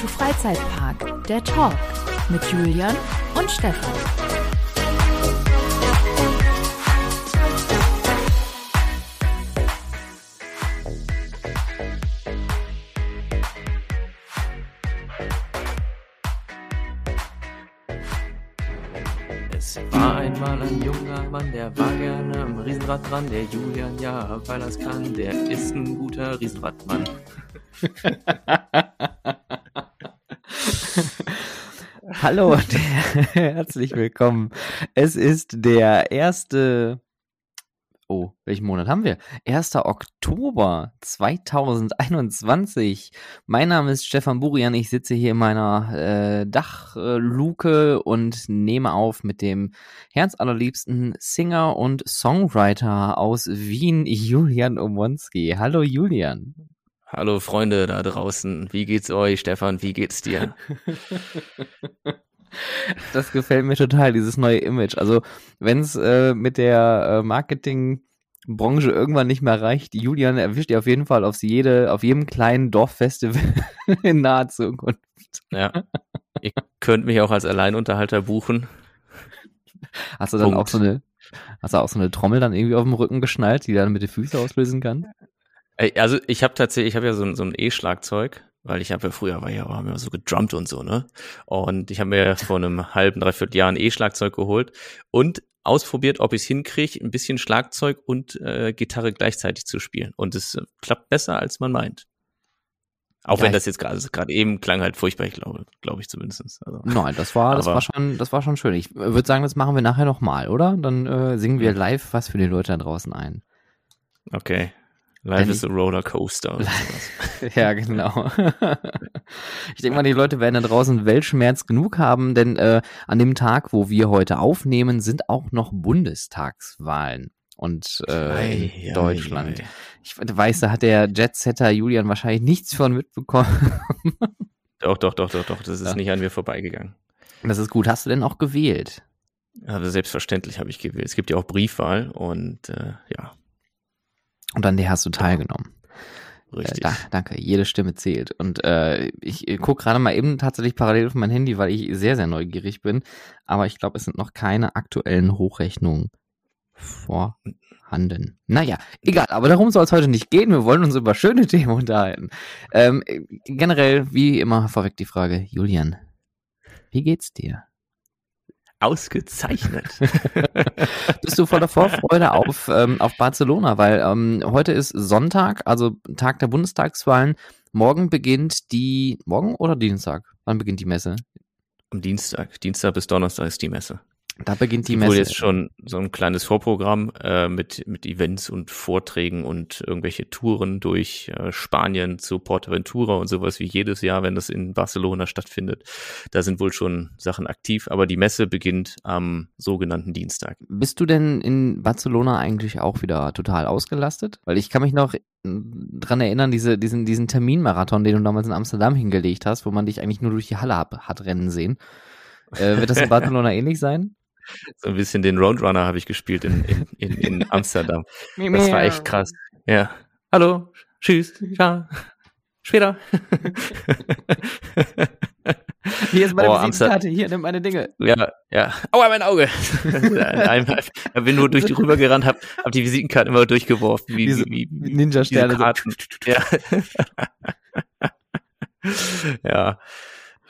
to Freizeitpark, der Talk mit Julian und Stefan. Es war einmal ein junger Mann, der war gerne am Riesenrad dran. Der Julian, ja, weil er's kann, der ist ein guter Riesenradmann. Hallo und herzlich willkommen. Es ist der erste. Oh, welchen Monat haben wir? 1. Oktober 2021. Mein Name ist Stefan Burian. Ich sitze hier in meiner äh, Dachluke und nehme auf mit dem herzallerliebsten Singer und Songwriter aus Wien, Julian Omonski. Hallo Julian. Hallo Freunde da draußen, wie geht's euch, Stefan? Wie geht's dir? Das gefällt mir total, dieses neue Image. Also, wenn es äh, mit der äh, Marketingbranche irgendwann nicht mehr reicht, Julian erwischt ihr auf jeden Fall auf jede, auf jedem kleinen Dorffestival in naher Zukunft. Ja. Ihr könnt mich auch als Alleinunterhalter buchen. Hast du dann Punkt. auch so eine, hast du auch so eine Trommel dann irgendwie auf dem Rücken geschnallt, die dann mit den Füßen auslösen kann? Also ich habe tatsächlich, ich habe ja so, ein- so ein E-Schlagzeug, weil ich habe ja früher war ja haben wir so gedrummt und so, ne? Und ich habe mir vor einem halben, dreiviertel Jahr ein E-Schlagzeug geholt und ausprobiert, ob ich es hinkriege, ein bisschen Schlagzeug und äh, Gitarre gleichzeitig zu spielen. Und es äh, klappt besser, als man meint. Auch Ja, wenn das jetzt gerade also gerade eben klang halt furchtbar, ich glaube, glaube ich zumindest. Also, Nein, das war, das war schon, das war schon schön. Ich würde sagen, das machen wir nachher nochmal, oder? Dann äh, singen wir Mhm. live was für die Leute da draußen ein. okay. Life is a Rollercoaster. und sowas. Ja, genau. ich denke mal, die Leute werden da draußen Weltschmerz genug haben, denn äh, an dem Tag, wo wir heute aufnehmen, sind auch noch Bundestagswahlen. Und äh, Ei, in ei, Deutschland. ei. Ich weiß, da hat der Jetsetter Julian wahrscheinlich nichts von mitbekommen. Doch, doch, doch, doch, doch. Das ist Ja. nicht an mir vorbeigegangen. Das ist gut. Hast du denn auch gewählt? Aber selbstverständlich habe ich gewählt. Es gibt ja auch Briefwahl und äh, ja, Und an der hast du teilgenommen. richtig. Äh, da, danke, jede Stimme zählt. Und äh, ich gucke gerade mal eben tatsächlich parallel auf mein Handy, weil ich sehr, sehr neugierig bin. Aber ich glaube, es sind noch keine aktuellen Hochrechnungen vorhanden. Naja, egal, aber darum soll es heute nicht gehen. Wir wollen uns über schöne Themen unterhalten. Ähm, generell, wie immer, vorweg die Frage, Julian, wie geht's dir? Ausgezeichnet. Bist du voller Vorfreude auf, ähm, auf Barcelona? Weil ähm, heute ist Sonntag, also Tag der Bundestagswahlen. Morgen beginnt die, morgen oder Dienstag? Wann beginnt die Messe? Am Dienstag. Dienstag bis Donnerstag ist die Messe. Da beginnt die Messe. jetzt schon so ein kleines Vorprogramm äh, mit, mit Events und Vorträgen und irgendwelche Touren durch äh, Spanien zu Portaventura und sowas wie jedes Jahr, wenn das in Barcelona stattfindet. Da sind wohl schon Sachen aktiv, aber die Messe beginnt am sogenannten Dienstag. Bist du denn in Barcelona eigentlich auch wieder total ausgelastet? Weil ich kann mich noch mm, dran erinnern, diese, diesen, diesen Terminmarathon, den du damals in Amsterdam hingelegt hast, wo man dich eigentlich nur durch die Halle hab, hat rennen sehen. Äh, wird das in Barcelona ähnlich sein? So ein bisschen den Roadrunner habe ich gespielt in, in, in, in Amsterdam. Das war echt krass. Ja. Hallo, tschüss, ciao, später. Hier ist meine Oh, Visitenkarte, hier, nimm meine Dinge. ja, ja. Aua, mein Auge. Ich bin nur durch die rübergerannt, hab, hab die Visitenkarten immer durchgeworfen, wie, Diese wie, wie, Ninja-Sterne. Karten. Ja. ja.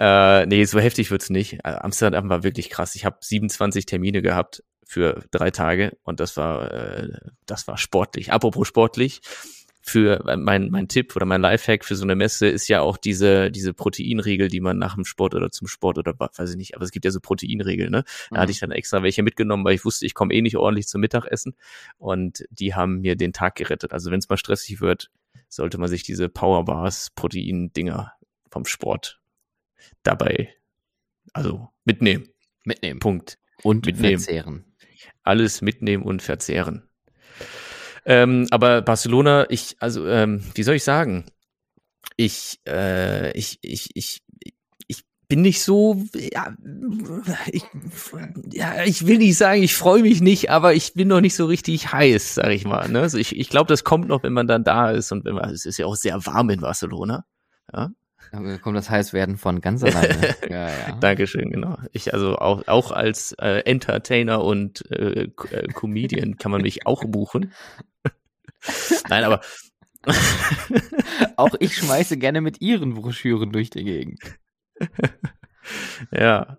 Äh, nee, so heftig wird's nicht. Äh, Amsterdam war wirklich krass. Ich habe 27 Termine gehabt für drei Tage und das war, äh, das war sportlich. Apropos sportlich, für äh, mein, mein Tipp oder mein Lifehack für so eine Messe ist ja auch diese, diese Proteinregel, die man nach dem Sport oder zum Sport oder weiß ich nicht, aber es gibt ja so Proteinregeln, ne? Da Mhm. hatte ich dann extra welche mitgenommen, weil ich wusste, ich komme eh nicht ordentlich zum Mittagessen und die haben mir den Tag gerettet. Also wenn es mal stressig wird, sollte man sich diese Powerbars, Protein-Dinger vom Sport dabei, also mitnehmen. Mitnehmen. Punkt. Und Mitnehmen. verzehren. Alles mitnehmen und verzehren. Ähm, aber Barcelona, ich, also, ähm, wie soll ich sagen? Ich, äh, ich, ich, ich, ich bin nicht so, ja, ich, ja, ich will nicht sagen, ich freue mich nicht, aber ich bin noch nicht so richtig heiß, sag ich mal. Ne? Also ich, ich glaube, das kommt noch, wenn man dann da ist und wenn man, es ist ja auch sehr warm in Barcelona. Ja? Da kommt das Heißwerden von ganz alleine. ja, ja. Dankeschön, genau. Ich also auch, auch als äh, Entertainer und äh, äh, Comedian kann man mich auch buchen. Nein, aber auch ich schmeiße gerne mit ihren Broschüren durch die Gegend. Ja,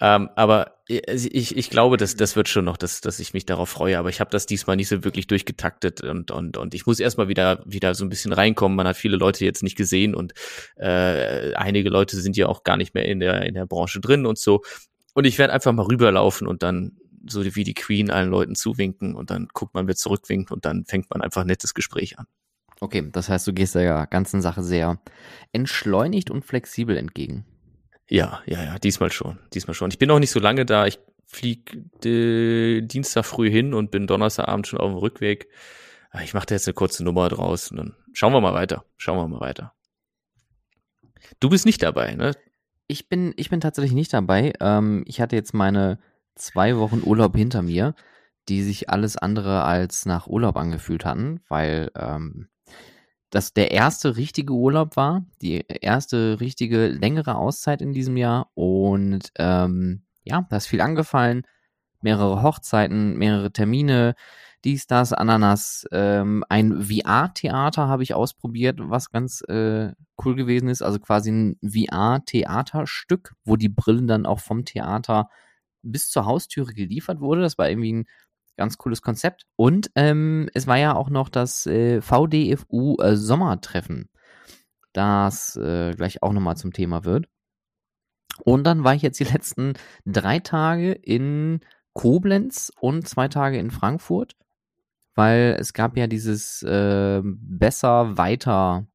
ähm, aber ich, ich glaube, dass das wird schon noch, dass, dass ich mich darauf freue. Aber ich habe das diesmal nicht so wirklich durchgetaktet und und und ich muss erstmal wieder wieder so ein bisschen reinkommen. Man hat viele Leute jetzt nicht gesehen und äh, einige Leute sind ja auch gar nicht mehr in der in der Branche drin und so. Und ich werde einfach mal rüberlaufen und dann so wie die Queen allen Leuten zuwinken und dann guckt man, wer zurückwinkt und dann fängt man einfach ein nettes Gespräch an. Okay, das heißt, du gehst der ganzen Sache sehr entschleunigt und flexibel entgegen. Ja, ja, ja, diesmal schon, diesmal schon. Ich bin noch nicht so lange da. Ich fliege äh, Dienstag früh hin und bin Donnerstagabend schon auf dem Rückweg. Ah, ich mache da jetzt eine kurze Nummer draus und dann schauen wir mal weiter. Schauen wir mal weiter. Du bist nicht dabei, ne? Ich bin, ich bin tatsächlich nicht dabei. Ähm, ich hatte jetzt meine zwei Wochen Urlaub hinter mir, die sich alles andere als nach Urlaub angefühlt hatten, weil ähm, das der erste richtige Urlaub war, die erste richtige längere Auszeit in diesem Jahr und ähm, ja, da ist viel angefallen, mehrere Hochzeiten, mehrere Termine, dies, das, Ananas, ähm, ein VR-Theater habe ich ausprobiert, was ganz äh, cool gewesen ist, also quasi ein VR-Theaterstück, wo die Brillen dann auch vom Theater bis zur Haustüre geliefert wurde. Das war irgendwie ein Ganz cooles Konzept. Und ähm, es war ja auch noch das äh, VDFU äh, Sommertreffen, das äh, gleich auch nochmal zum Thema wird. Und dann war ich jetzt die letzten drei Tage in Koblenz und zwei Tage in Frankfurt, weil es gab ja dieses äh, Besser Weiter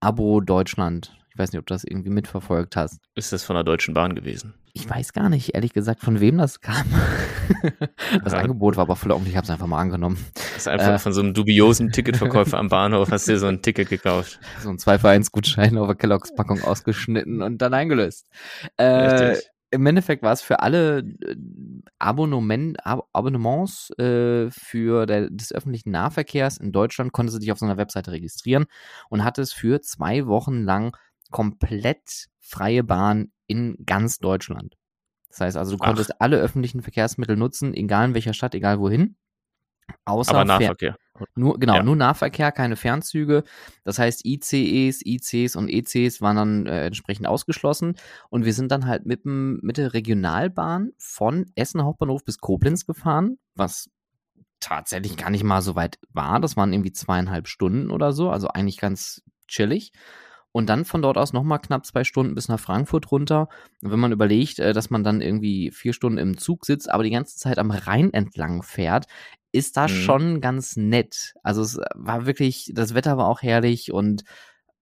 Abo Deutschland. Ich weiß nicht, ob du das irgendwie mitverfolgt hast. Ist das von der Deutschen Bahn gewesen? Ich weiß gar nicht, ehrlich gesagt, von wem das kam. das ja. Angebot war aber voll ordentlich, ich habe es einfach mal angenommen. Das ist einfach äh, von so einem dubiosen Ticketverkäufer am Bahnhof, hast du dir so ein Ticket gekauft. So ein 2 für 1 Gutschein auf der Kelloggs Packung ausgeschnitten und dann eingelöst. Äh, Im Endeffekt war es für alle äh, Abonnement, Ab Abonnements äh, für der, des öffentlichen Nahverkehrs in Deutschland, konnte sie sich auf so einer Webseite registrieren und hat es für zwei Wochen lang komplett freie Bahn in ganz Deutschland. Das heißt also, du konntest Ach. alle öffentlichen Verkehrsmittel nutzen, egal in welcher Stadt, egal wohin. Außer Aber Nahverkehr. Nur, genau, ja. nur Nahverkehr, keine Fernzüge. Das heißt, ICEs, ICs und ECs waren dann äh, entsprechend ausgeschlossen. Und wir sind dann halt mit, dem, mit der Regionalbahn von Essen Hauptbahnhof bis Koblenz gefahren, was tatsächlich gar nicht mal so weit war. Das waren irgendwie zweieinhalb Stunden oder so, also eigentlich ganz chillig und dann von dort aus nochmal knapp zwei Stunden bis nach Frankfurt runter. Und wenn man überlegt, äh, dass man dann irgendwie vier Stunden im Zug sitzt, aber die ganze Zeit am Rhein entlang fährt, ist das mhm. schon ganz nett. Also es war wirklich, das Wetter war auch herrlich und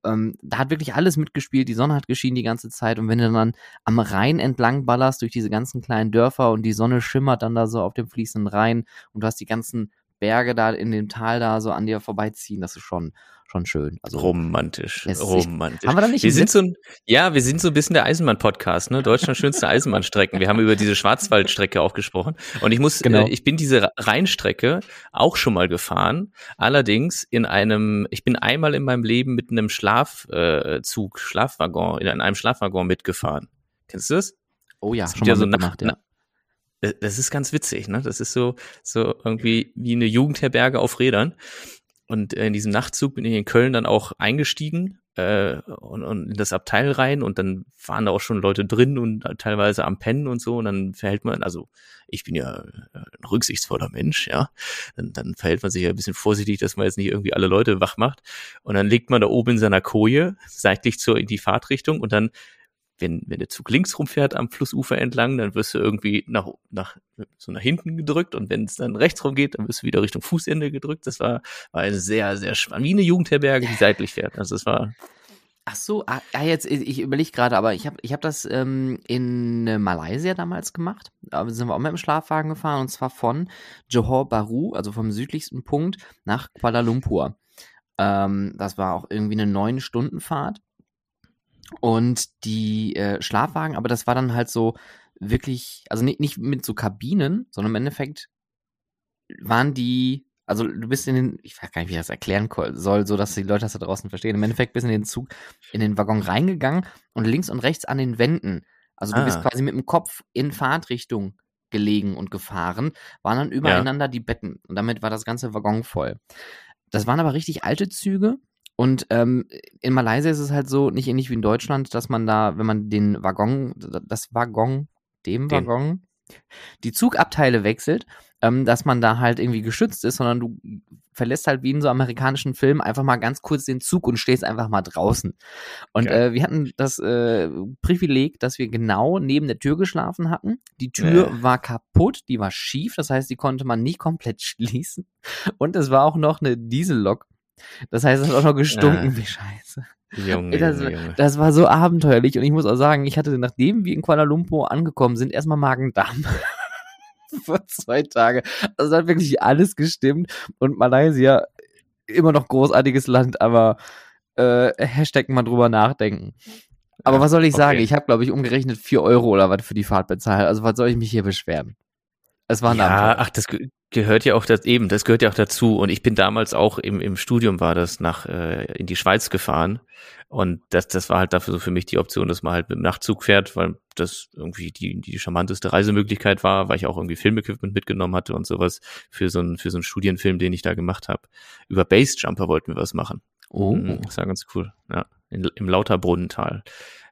ähm, da hat wirklich alles mitgespielt. Die Sonne hat geschienen die ganze Zeit und wenn du dann am Rhein entlang ballerst durch diese ganzen kleinen Dörfer und die Sonne schimmert dann da so auf dem fließenden Rhein und du hast die ganzen Berge da in dem Tal da so an dir vorbeiziehen, das ist schon schon schön. Also romantisch, romantisch. Haben wir da nicht wir sind so ein, Ja, wir sind so ein bisschen der Eisenbahn-Podcast, ne? Deutschlands schönste Eisenbahnstrecken. Wir haben über diese Schwarzwaldstrecke auch gesprochen. Und ich muss, genau. äh, ich bin diese Rheinstrecke auch schon mal gefahren. Allerdings in einem, ich bin einmal in meinem Leben mit einem Schlafzug, äh, Schlafwaggon, in einem Schlafwaggon mitgefahren. Kennst du das? Oh ja, schon mal so nach, ja. Äh, das ist ganz witzig, ne? Das ist so, so irgendwie wie eine Jugendherberge auf Rädern. Und in diesem Nachtzug bin ich in Köln dann auch eingestiegen äh, und, und in das Abteil rein. Und dann waren da auch schon Leute drin und teilweise am Pennen und so. Und dann verhält man, also ich bin ja äh, ein rücksichtsvoller Mensch, ja, dann, dann verhält man sich ja ein bisschen vorsichtig, dass man jetzt nicht irgendwie alle Leute wach macht. Und dann liegt man da oben in seiner Koje seitlich zur in die Fahrtrichtung und dann wenn, wenn der Zug links rumfährt am Flussufer entlang, dann wirst du irgendwie nach, nach, so nach hinten gedrückt und wenn es dann rechts rum geht, dann wirst du wieder Richtung Fußende gedrückt. Das war, war eine sehr, sehr spannend, wie eine Jugendherberge, die seitlich fährt. Also das war. Ach so, ah, ah jetzt, ich überlege gerade, aber ich habe ich hab das ähm, in äh, Malaysia damals gemacht. Da sind wir auch mit dem Schlafwagen gefahren und zwar von Johor Bahru, also vom südlichsten Punkt, nach Kuala Lumpur. Ähm, das war auch irgendwie eine neun Stunden Fahrt und die äh, Schlafwagen, aber das war dann halt so wirklich, also nicht, nicht mit so Kabinen, sondern im Endeffekt waren die Also du bist in den, ich weiß gar nicht, wie ich das erklären soll, so dass die Leute das da draußen verstehen. Im Endeffekt bist du in den Zug, in den Waggon reingegangen und links und rechts an den Wänden. Also du ah. bist quasi mit dem Kopf in Fahrtrichtung gelegen und gefahren, waren dann übereinander ja. die Betten und damit war das ganze Waggon voll. Das waren aber richtig alte Züge und ähm, in Malaysia ist es halt so, nicht ähnlich wie in Deutschland, dass man da, wenn man den Waggon, das Waggon, dem den. Waggon, die Zugabteile wechselt, ähm, dass man da halt irgendwie geschützt ist, sondern du verlässt halt wie in so amerikanischen Filmen einfach mal ganz kurz den Zug und stehst einfach mal draußen. Und okay. äh, wir hatten das äh, Privileg, dass wir genau neben der Tür geschlafen hatten. Die Tür äh. war kaputt, die war schief, das heißt, die konnte man nicht komplett schließen. Und es war auch noch eine Diesellok. Das heißt, es hat auch noch gestunken ja. wie Scheiße. Junge, das, Junge. das war so abenteuerlich und ich muss auch sagen, ich hatte, nachdem wir in Kuala Lumpur angekommen sind, erstmal Magen-Darm. Vor zwei Tage. Also hat wirklich alles gestimmt und Malaysia immer noch großartiges Land, aber äh, Hashtag mal drüber nachdenken. Aber ja, was soll ich okay. sagen? Ich habe, glaube ich, umgerechnet vier Euro oder was für die Fahrt bezahlt. Also was soll ich mich hier beschweren? Es war ein ja, Abenteuer. ach, das gehört ja auch das, eben, das gehört ja auch dazu. Und ich bin damals auch im, im Studium war das nach äh, in die Schweiz gefahren. Und das, das war halt dafür so für mich die Option, dass man halt mit dem Nachtzug fährt, weil das irgendwie die, die charmanteste Reisemöglichkeit war, weil ich auch irgendwie Filmequipment mitgenommen hatte und sowas für so einen, für so einen Studienfilm, den ich da gemacht habe. Über Basejumper wollten wir was machen. Oh. Mhm, das war ganz cool. Ja, in, im Lauterbrunnental.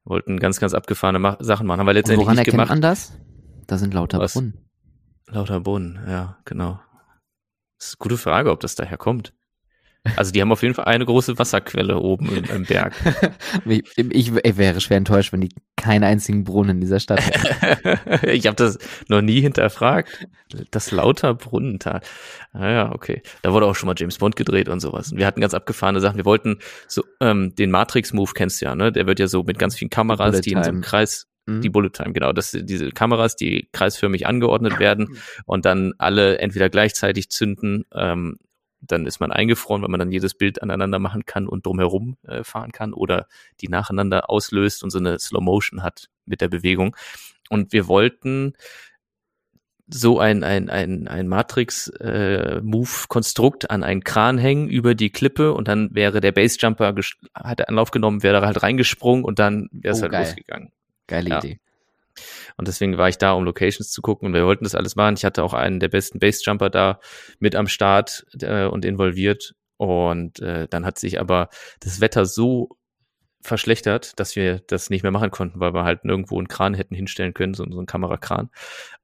Wir wollten ganz, ganz abgefahrene Sachen machen. Haben wir letztendlich und woran nicht erkennt gemacht. man das? Da sind lauter was? Brunnen. Lauter Brunnen, ja, genau. Das ist eine gute Frage, ob das daher kommt. Also die haben auf jeden Fall eine große Wasserquelle oben im, im Berg. ich, ich, ich, wäre schwer enttäuscht, wenn die keinen einzigen Brunnen in dieser Stadt hätten. ich habe das noch nie hinterfragt. Das lauter Brunnental. Ah okay. Da wurde auch schon mal James Bond gedreht und sowas. Und wir hatten ganz abgefahrene Sachen. Wir wollten so ähm, den Matrix-Move kennst du ja, ne? Der wird ja so mit ganz vielen Kameras, die in so einem Kreis Mhm. Die Bullet Time, genau. Das sind diese Kameras, die kreisförmig angeordnet werden und dann alle entweder gleichzeitig zünden, ähm, dann ist man eingefroren, weil man dann jedes Bild aneinander machen kann und drumherum äh, fahren kann oder die nacheinander auslöst und so eine Slow Motion hat mit der Bewegung. Und wir wollten so ein, ein, ein, ein Matrix-Move-Konstrukt äh, an einen Kran hängen über die Klippe und dann wäre der Basejumper, hat er Anlauf genommen, wäre da halt reingesprungen und dann wäre es oh, halt geil. losgegangen. Geile ja. Idee. Und deswegen war ich da, um Locations zu gucken. Und wir wollten das alles machen. Ich hatte auch einen der besten Basejumper da mit am Start äh, und involviert. Und äh, dann hat sich aber das Wetter so verschlechtert, dass wir das nicht mehr machen konnten, weil wir halt nirgendwo einen Kran hätten hinstellen können, so, so einen Kamerakran.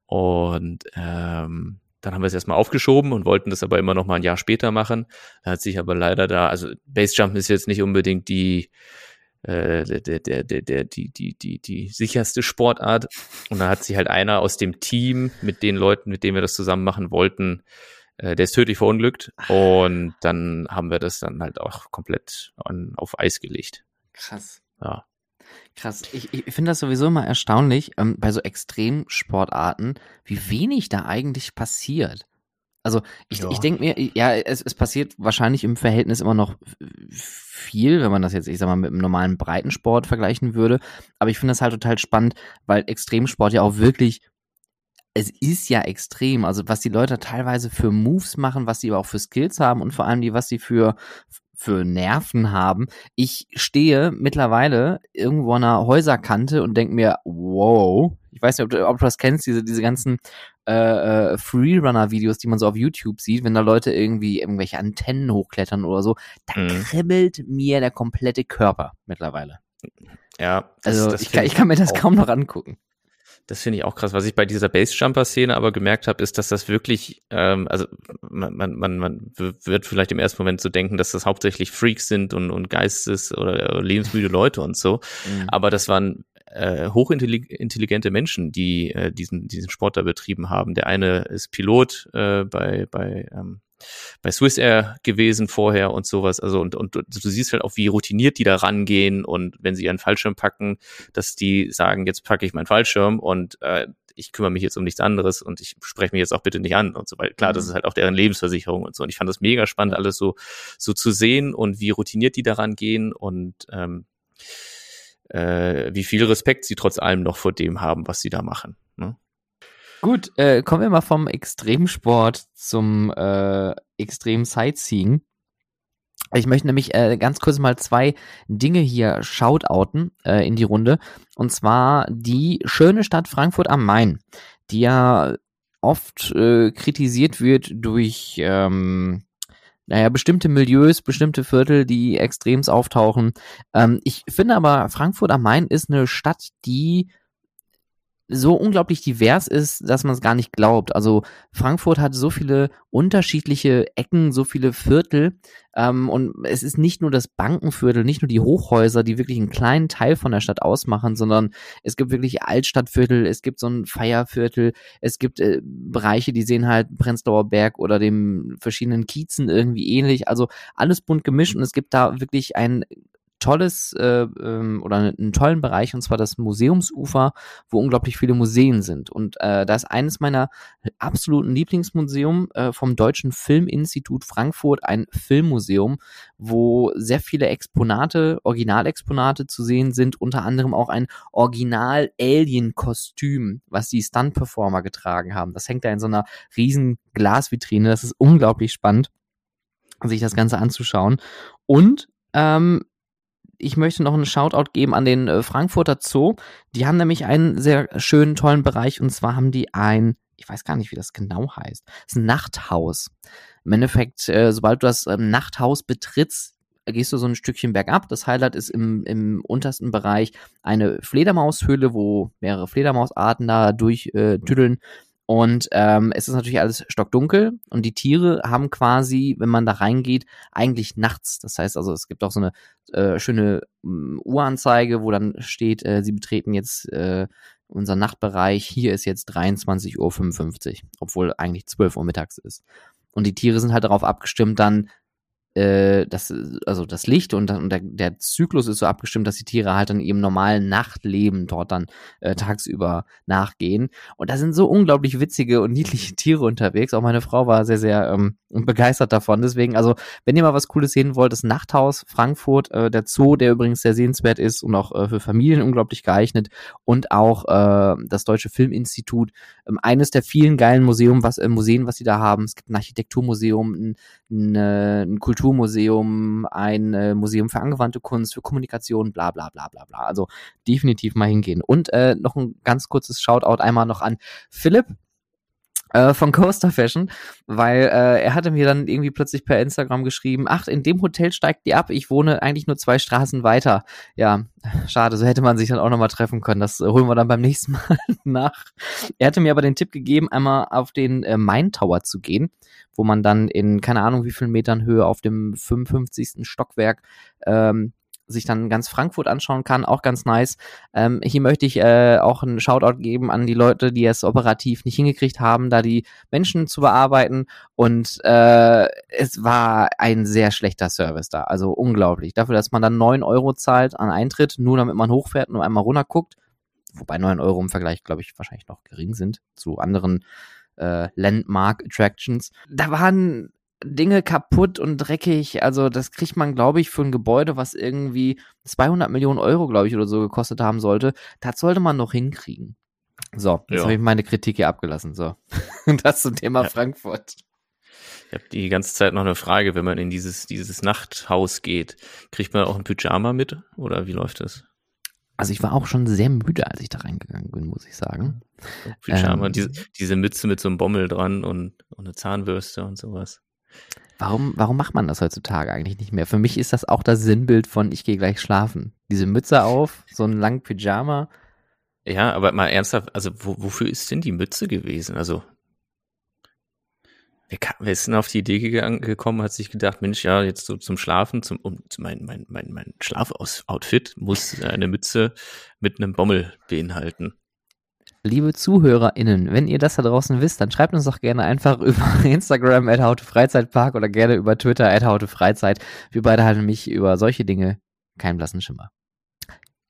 Und ähm, dann haben wir es erstmal aufgeschoben und wollten das aber immer noch mal ein Jahr später machen. Da hat sich aber leider da, also Basejumpen ist jetzt nicht unbedingt die äh, der, der, der, der, die, die, die, die sicherste Sportart. Und dann hat sich halt einer aus dem Team mit den Leuten, mit denen wir das zusammen machen wollten, äh, der ist tödlich verunglückt. Und dann haben wir das dann halt auch komplett an, auf Eis gelegt. Krass. Ja. Krass. Ich, ich finde das sowieso immer erstaunlich, ähm, bei so Extremsportarten, wie wenig da eigentlich passiert. Also ich, ja. ich denke mir, ja, es, es passiert wahrscheinlich im Verhältnis immer noch viel, wenn man das jetzt, ich sag mal, mit einem normalen Breitensport vergleichen würde. Aber ich finde das halt total spannend, weil Extremsport ja auch wirklich, es ist ja extrem. Also was die Leute teilweise für Moves machen, was sie aber auch für Skills haben und vor allem die, was sie für für Nerven haben. Ich stehe mittlerweile irgendwo an einer Häuserkante und denke mir, wow, ich weiß nicht, ob du, ob du das kennst, diese, diese ganzen äh, äh, Freerunner-Videos, die man so auf YouTube sieht, wenn da Leute irgendwie irgendwelche Antennen hochklettern oder so, da mhm. kribbelt mir der komplette Körper mittlerweile. Ja, das, also das ich, kann, ich kann mir das kaum noch angucken. Das finde ich auch krass. Was ich bei dieser Basejumper-Szene aber gemerkt habe, ist, dass das wirklich, ähm, also man, man, man, man wird vielleicht im ersten Moment so denken, dass das hauptsächlich Freaks sind und, und Geistes- oder lebensmüde Leute und so. Mhm. Aber das waren äh, hochintelligente Menschen, die äh, diesen, diesen Sport da betrieben haben. Der eine ist Pilot äh, bei, bei, ähm, bei Swiss Air gewesen vorher und sowas. Also und, und du siehst halt auch, wie routiniert die da rangehen und wenn sie ihren Fallschirm packen, dass die sagen, jetzt packe ich meinen Fallschirm und äh, ich kümmere mich jetzt um nichts anderes und ich spreche mich jetzt auch bitte nicht an und so weil klar, das mhm. ist halt auch deren Lebensversicherung und so. Und ich fand das mega spannend, alles so, so zu sehen und wie routiniert die daran gehen und ähm, äh, wie viel Respekt sie trotz allem noch vor dem haben, was sie da machen. Ne? Gut, äh, kommen wir mal vom Extremsport zum äh, Extrem-Sightseeing. Ich möchte nämlich äh, ganz kurz mal zwei Dinge hier shoutouten äh, in die Runde. Und zwar die schöne Stadt Frankfurt am Main, die ja oft äh, kritisiert wird durch ähm, naja, bestimmte Milieus, bestimmte Viertel, die extremst auftauchen. Ähm, ich finde aber, Frankfurt am Main ist eine Stadt, die so unglaublich divers ist, dass man es gar nicht glaubt. Also Frankfurt hat so viele unterschiedliche Ecken, so viele Viertel. Ähm, und es ist nicht nur das Bankenviertel, nicht nur die Hochhäuser, die wirklich einen kleinen Teil von der Stadt ausmachen, sondern es gibt wirklich Altstadtviertel, es gibt so ein Feierviertel, es gibt äh, Bereiche, die sehen halt Prenzlauer Berg oder dem verschiedenen Kiezen irgendwie ähnlich. Also alles bunt gemischt und es gibt da wirklich ein tolles äh, ähm, oder einen tollen Bereich und zwar das Museumsufer, wo unglaublich viele Museen sind. Und äh, da ist eines meiner absoluten Lieblingsmuseum äh, vom Deutschen Filminstitut Frankfurt ein Filmmuseum, wo sehr viele Exponate, Originalexponate zu sehen sind, unter anderem auch ein Original-Alien-Kostüm, was die Stunt-Performer getragen haben. Das hängt da in so einer riesen Glasvitrine. Das ist unglaublich spannend, sich das Ganze anzuschauen. Und ähm, ich möchte noch einen Shoutout geben an den äh, Frankfurter Zoo. Die haben nämlich einen sehr schönen, tollen Bereich und zwar haben die ein, ich weiß gar nicht, wie das genau heißt, das Nachthaus. Im Endeffekt, äh, sobald du das ähm, Nachthaus betrittst, gehst du so ein Stückchen bergab. Das Highlight ist im, im untersten Bereich eine Fledermaushöhle, wo mehrere Fledermausarten da durchtüddeln. Äh, und ähm, es ist natürlich alles stockdunkel und die Tiere haben quasi, wenn man da reingeht, eigentlich nachts. Das heißt also, es gibt auch so eine äh, schöne äh, Uhranzeige, wo dann steht, äh, sie betreten jetzt äh, unser Nachtbereich. Hier ist jetzt 23.55 Uhr, obwohl eigentlich 12 Uhr mittags ist. Und die Tiere sind halt darauf abgestimmt, dann äh, das, also das Licht und, und der, der Zyklus ist so abgestimmt, dass die Tiere halt dann ihrem normalen Nachtleben dort dann äh, tagsüber nachgehen. Und da sind so unglaublich witzige und niedliche Tiere unterwegs. Auch meine Frau war sehr, sehr ähm, begeistert davon. Deswegen, also, wenn ihr mal was Cooles sehen wollt, das Nachthaus Frankfurt, äh, der Zoo, der übrigens sehr sehenswert ist und auch äh, für Familien unglaublich geeignet und auch äh, das Deutsche Filminstitut, ähm, eines der vielen geilen Museum, was, äh, Museen, was sie da haben. Es gibt ein Architekturmuseum, ein, ein, äh, ein Kultur Kulturmuseum, ein äh, Museum für angewandte Kunst, für Kommunikation, bla bla bla bla bla. Also definitiv mal hingehen. Und äh, noch ein ganz kurzes Shoutout einmal noch an Philipp, äh, von Coaster Fashion, weil äh, er hatte mir dann irgendwie plötzlich per Instagram geschrieben, ach, in dem Hotel steigt die ab, ich wohne eigentlich nur zwei Straßen weiter. Ja, schade, so hätte man sich dann auch nochmal treffen können. Das holen wir dann beim nächsten Mal nach. Er hatte mir aber den Tipp gegeben, einmal auf den äh, Main Tower zu gehen, wo man dann in keine Ahnung wie vielen Metern Höhe auf dem 55. Stockwerk ähm, sich dann ganz Frankfurt anschauen kann, auch ganz nice. Ähm, hier möchte ich äh, auch einen Shoutout geben an die Leute, die es operativ nicht hingekriegt haben, da die Menschen zu bearbeiten. Und äh, es war ein sehr schlechter Service da. Also unglaublich. Dafür, dass man dann neun Euro zahlt an Eintritt, nur damit man hochfährt und einmal runterguckt. Wobei neun Euro im Vergleich, glaube ich, wahrscheinlich noch gering sind zu anderen äh, Landmark Attractions. Da waren Dinge kaputt und dreckig. Also das kriegt man, glaube ich, für ein Gebäude, was irgendwie 200 Millionen Euro, glaube ich, oder so gekostet haben sollte. Das sollte man noch hinkriegen. So, jetzt ja. habe ich meine Kritik hier abgelassen. So, das zum Thema ja. Frankfurt. Ich habe die ganze Zeit noch eine Frage, wenn man in dieses, dieses Nachthaus geht, kriegt man auch ein Pyjama mit oder wie läuft das? Also ich war auch schon sehr müde, als ich da reingegangen bin, muss ich sagen. Pyjama, ähm, diese, diese Mütze mit so einem Bommel dran und, und eine Zahnbürste und sowas. Warum, warum macht man das heutzutage eigentlich nicht mehr? Für mich ist das auch das Sinnbild von ich gehe gleich schlafen. Diese Mütze auf, so ein langen Pyjama. Ja, aber mal ernsthaft, also wo, wofür ist denn die Mütze gewesen? Also wer, kam, wer ist denn auf die Idee gegangen, gekommen, hat sich gedacht, Mensch, ja, jetzt so zum Schlafen, zum um, mein, mein, mein, mein Schlafoutfit muss eine Mütze mit einem Bommel beinhalten. Liebe ZuhörerInnen, wenn ihr das da draußen wisst, dann schreibt uns doch gerne einfach über Instagram at Freizeitpark oder gerne über Twitter at Freizeit. Wir beide halten mich über solche Dinge keinen blassen Schimmer.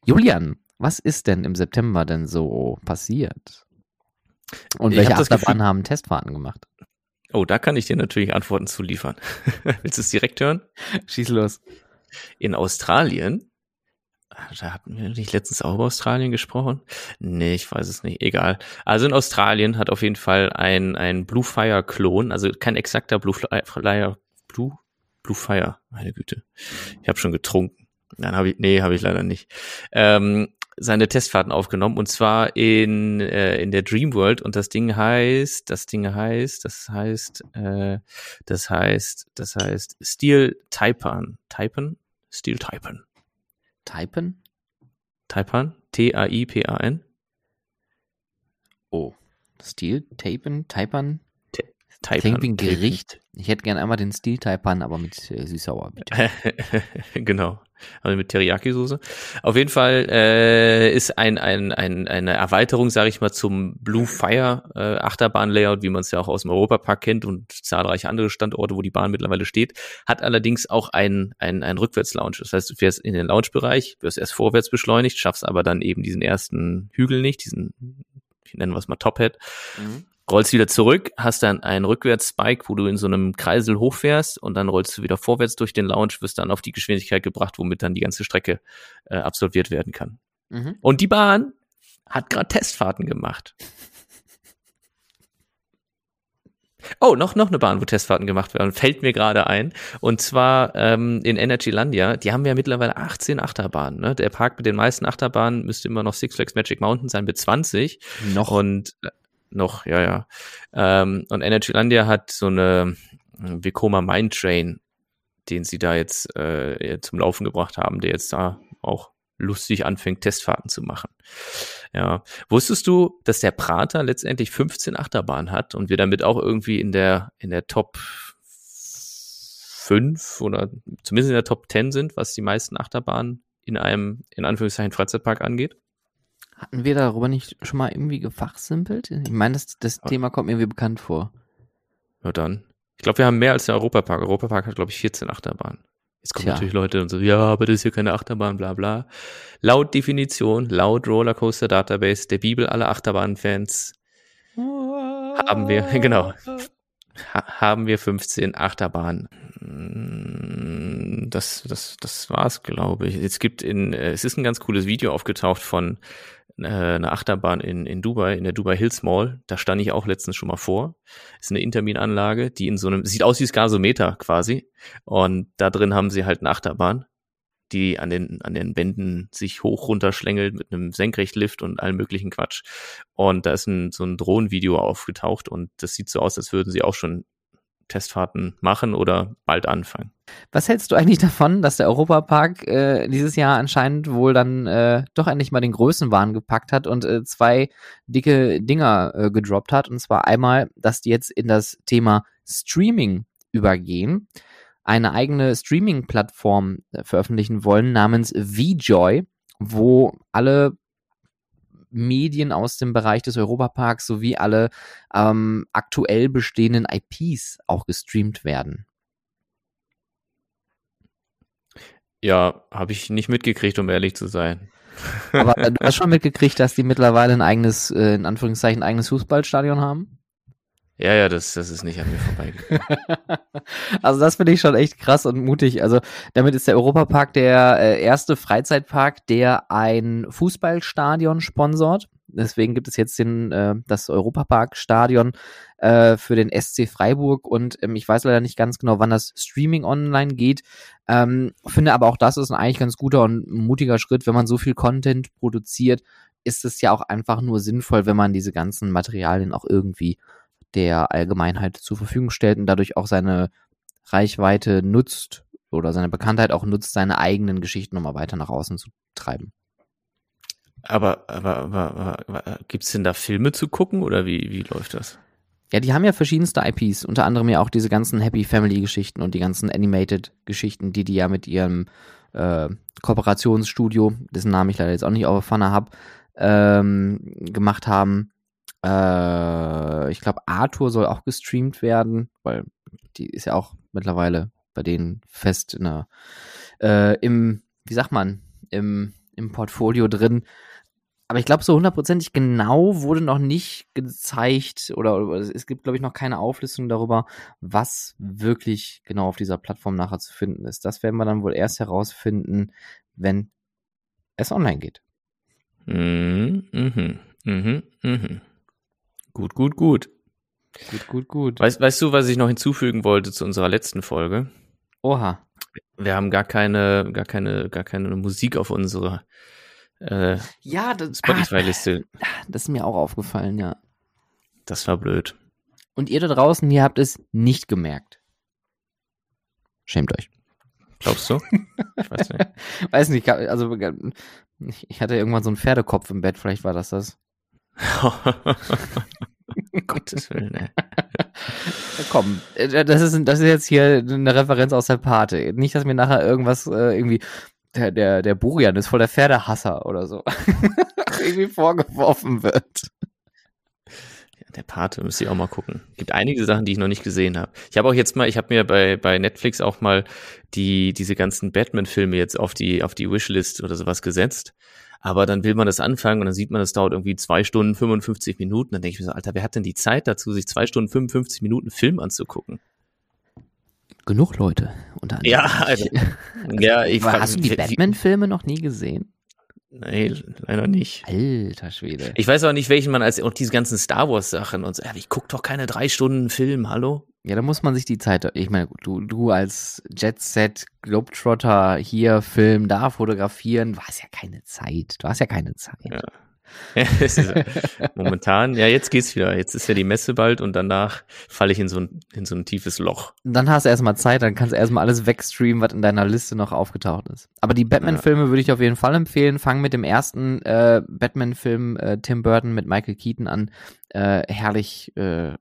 Julian, was ist denn im September denn so passiert? Und welche Achterbahnen haben Testfahrten gemacht? Oh, da kann ich dir natürlich Antworten zu liefern. Willst du es direkt hören? Schieß los. In Australien da hatten wir nicht letztens auch über Australien gesprochen? Nee, ich weiß es nicht. Egal. Also in Australien hat auf jeden Fall ein, ein Blue Fire Klon, also kein exakter Blue Fire, Blue, Blue Fire, meine Güte. Ich habe schon getrunken. Dann habe ich, nee, habe ich leider nicht. Ähm, seine Testfahrten aufgenommen und zwar in äh, in der Dream World und das Ding heißt, das Ding heißt, das heißt, äh, das heißt, das heißt Steel Taipan, Taipan, Steel Taipan. Taipan? Taipan, T-A-I-P-A-N. Oh, Steel Taipan, Taipan. Taipan. Ein Gericht. Ich hätte gern einmal den Steel Taipan, aber mit äh, süß-sauer, bitte. genau. Also mit Teriyaki-Soße. Auf jeden Fall äh, ist ein, ein, ein, eine Erweiterung, sage ich mal, zum Blue Fire äh, Achterbahn-Layout, wie man es ja auch aus dem Europapark kennt und zahlreiche andere Standorte, wo die Bahn mittlerweile steht, hat allerdings auch ein, ein, ein Rückwärts-Lounge. Das heißt, du fährst in den Lounge-Bereich, wirst erst vorwärts beschleunigt, schaffst aber dann eben diesen ersten Hügel nicht, diesen, ich nennen wir es mal Top-Hat. Mhm rollst wieder zurück, hast dann einen Rückwärts-Spike, wo du in so einem Kreisel hochfährst und dann rollst du wieder vorwärts durch den Lounge, wirst dann auf die Geschwindigkeit gebracht, womit dann die ganze Strecke äh, absolviert werden kann. Mhm. Und die Bahn hat gerade Testfahrten gemacht. Oh, noch, noch eine Bahn, wo Testfahrten gemacht werden. Fällt mir gerade ein. Und zwar ähm, in Energylandia. Die haben ja mittlerweile 18 Achterbahnen. Ne? Der Park mit den meisten Achterbahnen müsste immer noch Six Flags Magic Mountain sein mit 20. Noch. Und äh, noch, ja, ja. Ähm, und Energylandia hat so eine Vekoma Mine Train, den sie da jetzt äh, zum Laufen gebracht haben, der jetzt da auch lustig anfängt, Testfahrten zu machen. Ja. Wusstest du, dass der Prater letztendlich 15 Achterbahnen hat und wir damit auch irgendwie in der, in der Top 5 oder zumindest in der Top 10 sind, was die meisten Achterbahnen in einem, in Anführungszeichen, Freizeitpark angeht? Hatten wir darüber nicht schon mal irgendwie gefachsimpelt? Ich meine, das, das Thema kommt mir irgendwie bekannt vor. Ja, dann. Ich glaube, wir haben mehr als der Europapark. Europapark hat, glaube ich, 14 Achterbahnen. Jetzt kommen Tja. natürlich Leute und so, ja, aber das ist hier keine Achterbahn, bla bla. Laut Definition, laut Rollercoaster Database der Bibel aller Achterbahnfans haben wir, genau, haben wir 15 Achterbahnen. Das, das, das war's, glaube ich. Es gibt in, es ist ein ganz cooles Video aufgetaucht von äh, eine Achterbahn in, in Dubai, in der Dubai Hills Mall. Da stand ich auch letztens schon mal vor. Ist eine Intermin-Anlage, die in so einem, sieht aus wie das Gasometer quasi. Und da drin haben sie halt eine Achterbahn, die an den, an den Wänden sich hoch runter schlängelt mit einem Senkrechtlift und allem möglichen Quatsch. Und da ist ein, so ein Drohnenvideo aufgetaucht und das sieht so aus, als würden sie auch schon Testfahrten machen oder bald anfangen. Was hältst du eigentlich davon, dass der Europapark äh, dieses Jahr anscheinend wohl dann äh, doch endlich mal den Größenwahn gepackt hat und äh, zwei dicke Dinger äh, gedroppt hat? Und zwar einmal, dass die jetzt in das Thema Streaming übergehen, eine eigene Streaming-Plattform äh, veröffentlichen wollen namens VJoy, wo alle Medien aus dem Bereich des Europaparks sowie alle ähm, aktuell bestehenden IPs auch gestreamt werden. Ja, habe ich nicht mitgekriegt, um ehrlich zu sein. Aber du hast schon mitgekriegt, dass die mittlerweile ein eigenes, äh, in Anführungszeichen, eigenes Fußballstadion haben? Ja, ja, das, das ist nicht an mir vorbeigegangen. also das finde ich schon echt krass und mutig. Also damit ist der Europapark der äh, erste Freizeitpark, der ein Fußballstadion sponsort. Deswegen gibt es jetzt den, äh, das Europapark-Stadion äh, für den SC Freiburg und ähm, ich weiß leider nicht ganz genau, wann das Streaming online geht. Ähm, finde aber auch das ist ein eigentlich ganz guter und mutiger Schritt, wenn man so viel Content produziert, ist es ja auch einfach nur sinnvoll, wenn man diese ganzen Materialien auch irgendwie der Allgemeinheit zur Verfügung stellt und dadurch auch seine Reichweite nutzt oder seine Bekanntheit auch nutzt, seine eigenen Geschichten nochmal weiter nach außen zu treiben. Aber, aber, aber, aber gibt es denn da Filme zu gucken oder wie, wie läuft das? Ja, die haben ja verschiedenste IPs, unter anderem ja auch diese ganzen Happy Family Geschichten und die ganzen Animated Geschichten, die die ja mit ihrem äh, Kooperationsstudio, dessen Namen ich leider jetzt auch nicht auf der Pfanne habe, ähm, gemacht haben. Äh, ich glaube, Arthur soll auch gestreamt werden, weil die ist ja auch mittlerweile bei denen fest in der, äh, im, wie sagt man, im, im Portfolio drin. Aber ich glaube, so hundertprozentig genau wurde noch nicht gezeigt oder, oder es gibt, glaube ich, noch keine Auflistung darüber, was wirklich genau auf dieser Plattform nachher zu finden ist. Das werden wir dann wohl erst herausfinden, wenn es online geht. Mhm, mhm, mhm, mhm. Gut, gut, gut. Gut, gut, gut. Weißt, weißt du, was ich noch hinzufügen wollte zu unserer letzten Folge? Oha. Wir haben gar keine, gar keine, gar keine Musik auf unserer äh, Ja, das, Spotify-Liste. ah, das ist mir auch aufgefallen, ja. Das war blöd. Und ihr da draußen, ihr habt es nicht gemerkt. Schämt euch. Glaubst du? Ich weiß nicht. Weiß nicht, also ich ich hatte irgendwann so einen Pferdekopf im Bett, vielleicht war das das. Gottes Willen, ey. Ja, Komm, äh, das ist, das ist jetzt hier eine Referenz aus der Pate. Nicht, dass mir nachher irgendwas äh, irgendwie, der, der, der Burian ist voll der Pferdehasser oder so. irgendwie vorgeworfen wird. Der Pate, müsste ich auch mal gucken. Gibt einige Sachen, die ich noch nicht gesehen habe. Ich habe auch jetzt mal, ich habe mir bei, bei Netflix auch mal die, diese ganzen Batman-Filme jetzt auf die, auf die Wishlist oder sowas gesetzt. Aber dann will man das anfangen und dann sieht man, das dauert irgendwie zwei Stunden 55 Minuten. Dann denke ich mir so, Alter, wer hat denn die Zeit dazu, sich zwei Stunden 55 Minuten Film anzugucken? Genug Leute. Unter anderem Ja, ich. also, ja, ich hast du die Batman-Filme noch nie gesehen? Nee, leider nicht. Alter Schwede. Ich weiß auch nicht, welchen man als auch diese ganzen Star Wars Sachen und so. Ich guck doch keine drei Stunden Film, hallo? Ja, da muss man sich die Zeit, ich meine, du, du als Jet-Set, Globetrotter hier filmen, da fotografieren, du hast ja keine Zeit. Du hast ja keine Zeit. Ja. Momentan, ja, jetzt geht's wieder. Jetzt ist ja die Messe bald und danach falle ich in so ein, in so ein tiefes Loch. Dann hast du erstmal Zeit, dann kannst du erstmal alles wegstreamen, was in deiner Liste noch aufgetaucht ist. Aber die Batman-Filme würde ich auf jeden Fall empfehlen. Fang mit dem ersten äh, Batman-Film äh, Tim Burton mit Michael Keaton an. Äh, herrlich. Äh,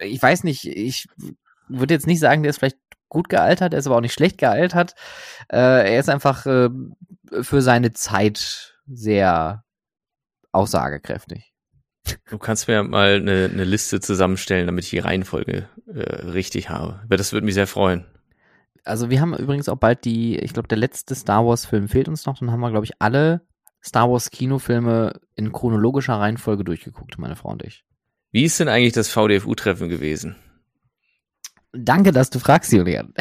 ich weiß nicht, ich würde jetzt nicht sagen, der ist vielleicht gut gealtert, er ist aber auch nicht schlecht gealtert. Äh, er ist einfach äh, für seine Zeit sehr aussagekräftig. Du kannst mir mal eine, eine Liste zusammenstellen, damit ich die Reihenfolge äh, richtig habe. Aber das würde mich sehr freuen. Also wir haben übrigens auch bald die, ich glaube, der letzte Star Wars-Film fehlt uns noch. Dann haben wir, glaube ich, alle Star Wars-Kinofilme in chronologischer Reihenfolge durchgeguckt, meine Frau und ich. Wie ist denn eigentlich das VDFU-Treffen gewesen? Danke, dass du fragst, Julian.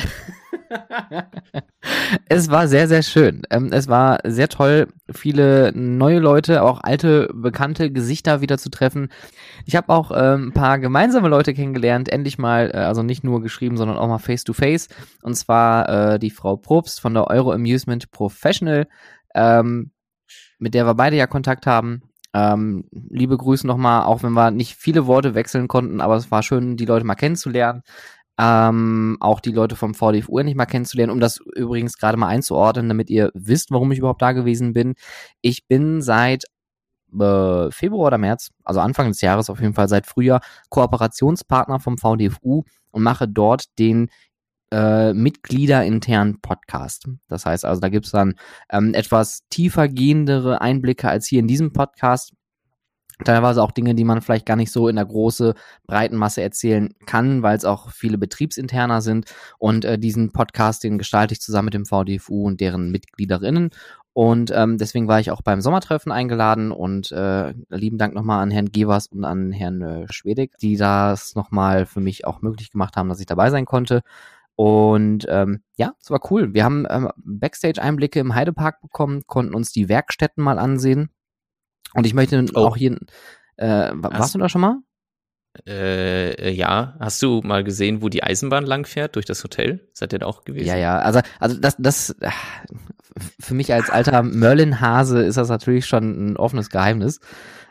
es war sehr, sehr schön. Ähm, es war sehr toll, viele neue Leute, auch alte, bekannte Gesichter wieder zu treffen. Ich habe auch ähm, ein paar gemeinsame Leute kennengelernt, endlich mal, äh, also nicht nur geschrieben, sondern auch mal face to face. Und zwar äh, die Frau Probst von der Euro Amusement Professional, ähm, mit der wir beide ja Kontakt haben. Ähm, liebe Grüße nochmal, auch wenn wir nicht viele Worte wechseln konnten, aber es war schön, die Leute mal kennenzulernen. Ähm, auch die Leute vom VDFU endlich mal kennenzulernen, um das übrigens gerade mal einzuordnen, damit ihr wisst, warum ich überhaupt da gewesen bin. Ich bin seit äh, Februar oder März, also Anfang des Jahres auf jeden Fall seit Frühjahr, Kooperationspartner vom VDFU und mache dort den äh, mitgliederinternen Podcast. Das heißt also, da gibt's dann ähm, etwas tiefer gehendere Einblicke als hier in diesem Podcast. Teilweise auch Dinge, die man vielleicht gar nicht so in der große breiten Masse erzählen kann, weil es auch viele betriebsinterner sind. Und äh, diesen Podcast, den gestalte ich zusammen mit dem VDFU und deren Mitgliederinnen. Und ähm, deswegen war ich auch beim Sommertreffen eingeladen und äh, lieben Dank nochmal an Herrn Gevers und an Herrn äh, Schwedig, die das nochmal für mich auch möglich gemacht haben, dass ich dabei sein konnte. Und ähm, ja, es war cool. Wir haben ähm, Backstage-Einblicke im Heidepark bekommen, konnten uns die Werkstätten mal ansehen. Und ich möchte Oh. auch hier, äh, wa- Hast- warst du da schon mal? Äh, äh, ja, hast du mal gesehen, wo die Eisenbahn langfährt durch das Hotel? Seid ihr da auch gewesen? Ja, ja, also, also das, das, äh, für mich als alter Merlin-Hase ist das natürlich schon ein offenes Geheimnis.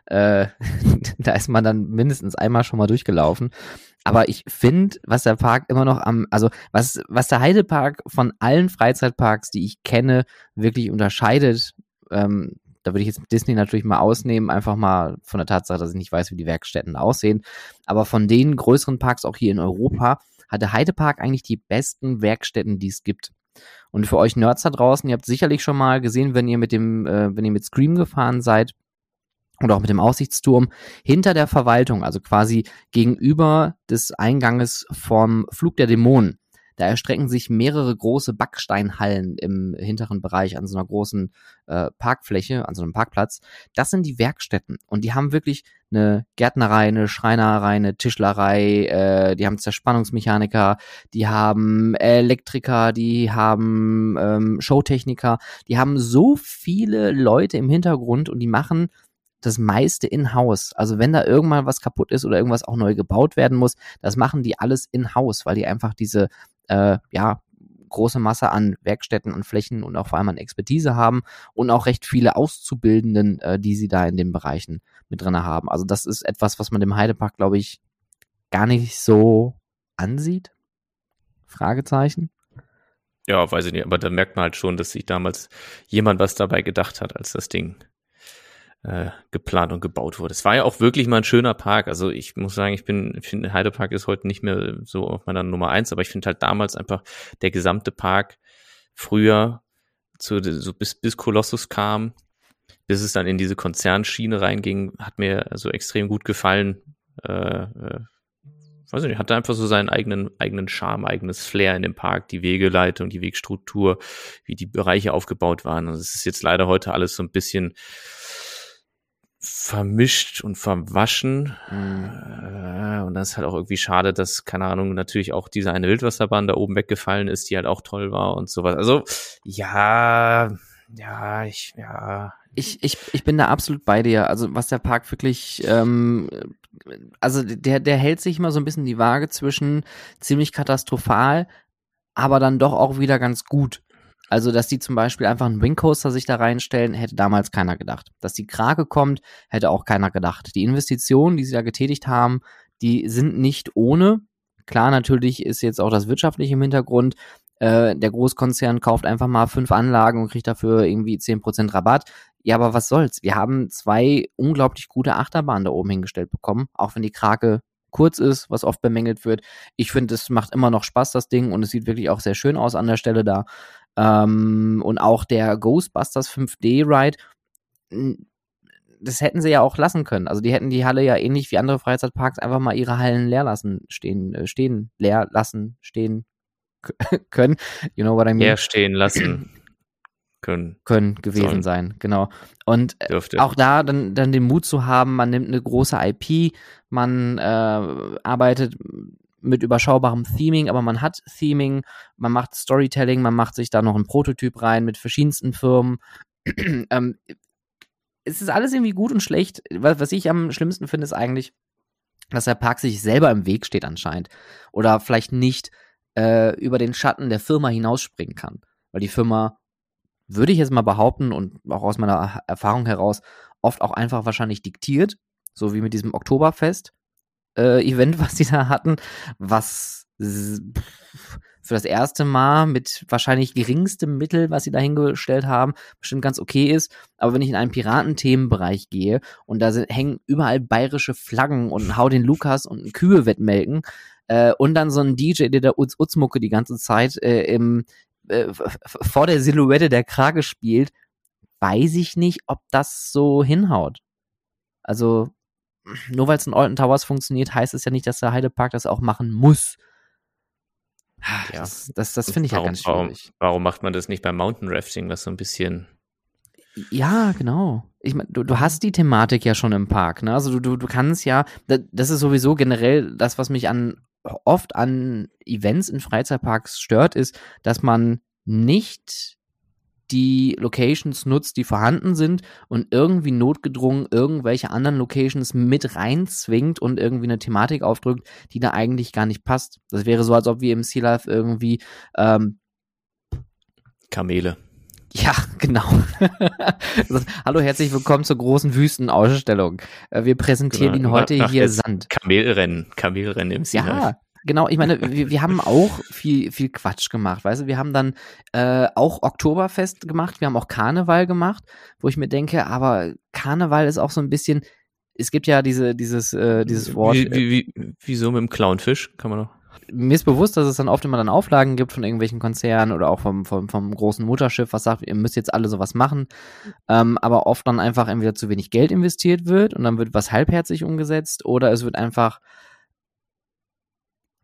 Äh, da ist man dann mindestens einmal schon mal durchgelaufen. Aber ich finde, was der Park immer noch am, also was, was der Heidepark von allen Freizeitparks, die ich kenne, wirklich unterscheidet, ähm, da würde ich jetzt Disney natürlich mal ausnehmen, einfach mal von der Tatsache, dass ich nicht weiß, wie die Werkstätten aussehen. Aber von den größeren Parks auch hier in Europa hat der Heidepark eigentlich die besten Werkstätten, die es gibt. Und für euch Nerds da draußen, ihr habt sicherlich schon mal gesehen, wenn ihr mit dem, äh, wenn ihr mit Scream gefahren seid oder auch mit dem Aussichtsturm, hinter der Verwaltung, also quasi gegenüber des Einganges vom Flug der Dämonen. Da erstrecken sich mehrere große Backsteinhallen im hinteren Bereich an so einer großen äh, Parkfläche, an so einem Parkplatz. Das sind die Werkstätten und die haben wirklich eine Gärtnerei, eine Schreinerei, eine Tischlerei, äh, die haben Zerspannungsmechaniker, die haben Elektriker, die haben ähm, Showtechniker, die haben so viele Leute im Hintergrund und die machen das meiste in-house. Also wenn da irgendwann was kaputt ist oder irgendwas auch neu gebaut werden muss, das machen die alles in-house, weil die einfach diese äh, ja große Masse an Werkstätten, an Flächen und auch vor allem an Expertise haben und auch recht viele Auszubildenden, äh, die sie da in den Bereichen mit drin haben. Also das ist etwas, was man dem Heidepark, glaube ich, gar nicht so ansieht. Fragezeichen. Ja, weiß ich nicht, aber da merkt man halt schon, dass sich damals jemand was dabei gedacht hat, als das Ding äh, geplant und gebaut wurde. Es war ja auch wirklich mal ein schöner Park. Also ich muss sagen, ich bin, ich finde, Heidepark ist heute nicht mehr so auf meiner Nummer eins, aber ich finde halt damals einfach der gesamte Park früher zu, so bis, bis Kolossus kam, bis es dann in diese Konzernschiene reinging, hat mir so also extrem gut gefallen. Äh, äh, weiß ich nicht, hatte einfach so seinen eigenen, eigenen Charme, eigenes Flair in dem Park, die Wegeleitung, die Wegstruktur, wie die Bereiche aufgebaut waren. Und es ist jetzt leider heute alles so ein bisschen vermischt und verwaschen. Mhm. und das ist halt auch irgendwie schade, dass, keine Ahnung, natürlich auch diese eine Wildwasserbahn da oben weggefallen ist, die halt auch toll war und sowas. Also, ja, ja, ich, ja. Ich, ich, ich bin da absolut bei dir. Also, was der Park wirklich, ähm, also der, der hält sich immer so ein bisschen die Waage zwischen ziemlich katastrophal, aber dann doch auch wieder ganz gut. Also, dass die zum Beispiel einfach einen Wingcoaster sich da reinstellen, hätte damals keiner gedacht. Dass die Krake kommt, hätte auch keiner gedacht. Die Investitionen, die sie da getätigt haben, die sind nicht ohne. Klar, natürlich ist jetzt auch das wirtschaftliche im Hintergrund. Äh, der Großkonzern kauft einfach mal fünf Anlagen und kriegt dafür irgendwie zehn Prozent Rabatt. Ja, aber was soll's? Wir haben zwei unglaublich gute Achterbahnen da oben hingestellt bekommen, auch wenn die Krake kurz ist, was oft bemängelt wird. Ich finde, es macht immer noch Spaß, das Ding, und es sieht wirklich auch sehr schön aus an der Stelle da. Ähm, und auch der Ghostbusters 5D-Ride, das hätten sie ja auch lassen können. Also die hätten die Halle ja ähnlich wie andere Freizeitparks einfach mal ihre Hallen leer lassen, stehen, äh, stehen, leer lassen, stehen können. You know what I mean? Leer stehen lassen können. Können gewesen sollen. sein, genau. Und äh, Dürfte. auch da dann, dann den Mut zu haben, man nimmt eine große IP, man äh, arbeitet mit überschaubarem Theming, aber man hat Theming, man macht Storytelling, man macht sich da noch einen Prototyp rein mit verschiedensten Firmen. ähm, es ist alles irgendwie gut und schlecht. Was, was ich am schlimmsten finde, ist eigentlich, dass der Park sich selber im Weg steht anscheinend. Oder vielleicht nicht äh, über den Schatten der Firma hinausspringen kann. Weil die Firma, würde ich jetzt mal behaupten und auch aus meiner Erfahrung heraus, oft auch einfach wahrscheinlich diktiert. So wie mit diesem Oktoberfest äh, Event, was die da hatten, was für das erste Mal mit wahrscheinlich geringstem Mittel, was sie da hingestellt haben, bestimmt ganz okay ist. Aber wenn ich in einen Piratenthemenbereich gehe und da sind, hängen überall bayerische Flaggen und hau den Lukas und Kühe wettmelken äh, und dann so ein DJ, der da Uz Utzmucke die ganze Zeit äh, im, äh, vor der Silhouette der Krage spielt, weiß ich nicht, ob das so hinhaut. Also nur weil es in Alton Towers funktioniert, heißt es ja nicht, dass der Heidepark das auch machen muss. Ja. Das, das, das finde ich warum, ja ganz schwierig. Warum, warum macht man das nicht beim Mountain Rafting, was so ein bisschen ja, genau. Ich meine, du, du hast die Thematik ja schon im Park, ne? Also du, du, du kannst ja, das ist sowieso generell das, was mich an oft an Events in Freizeitparks stört, ist, dass man nicht die Locations nutzt, die vorhanden sind und irgendwie notgedrungen irgendwelche anderen Locations mit reinzwingt und irgendwie eine Thematik aufdrückt, die da eigentlich gar nicht passt. Das wäre so, als ob wir im Sea Life irgendwie ähm, Kamele. Ja, genau. Hallo, herzlich willkommen zur großen Wüstenausstellung. Äh, wir präsentieren genau. Ihnen heute Ach, hier Sand. Kamelrennen, Kamelrennen im Sea Ja, genau, ich meine, wir, wir haben auch viel, viel Quatsch gemacht, weißt du, wir haben dann äh, auch Oktoberfest gemacht, wir haben auch Karneval gemacht, wo ich mir denke, aber Karneval ist auch so ein bisschen, es gibt ja diese, dieses, äh, dieses Wort. Wie, wie, wie, wie so mit dem Clownfisch, kann man doch mir ist bewusst, dass es dann oft immer dann Auflagen gibt von irgendwelchen Konzernen oder auch vom, vom, vom großen Mutterschiff, was sagt, ihr müsst jetzt alle sowas machen, ähm, aber oft dann einfach entweder zu wenig Geld investiert wird und dann wird was halbherzig umgesetzt oder es wird einfach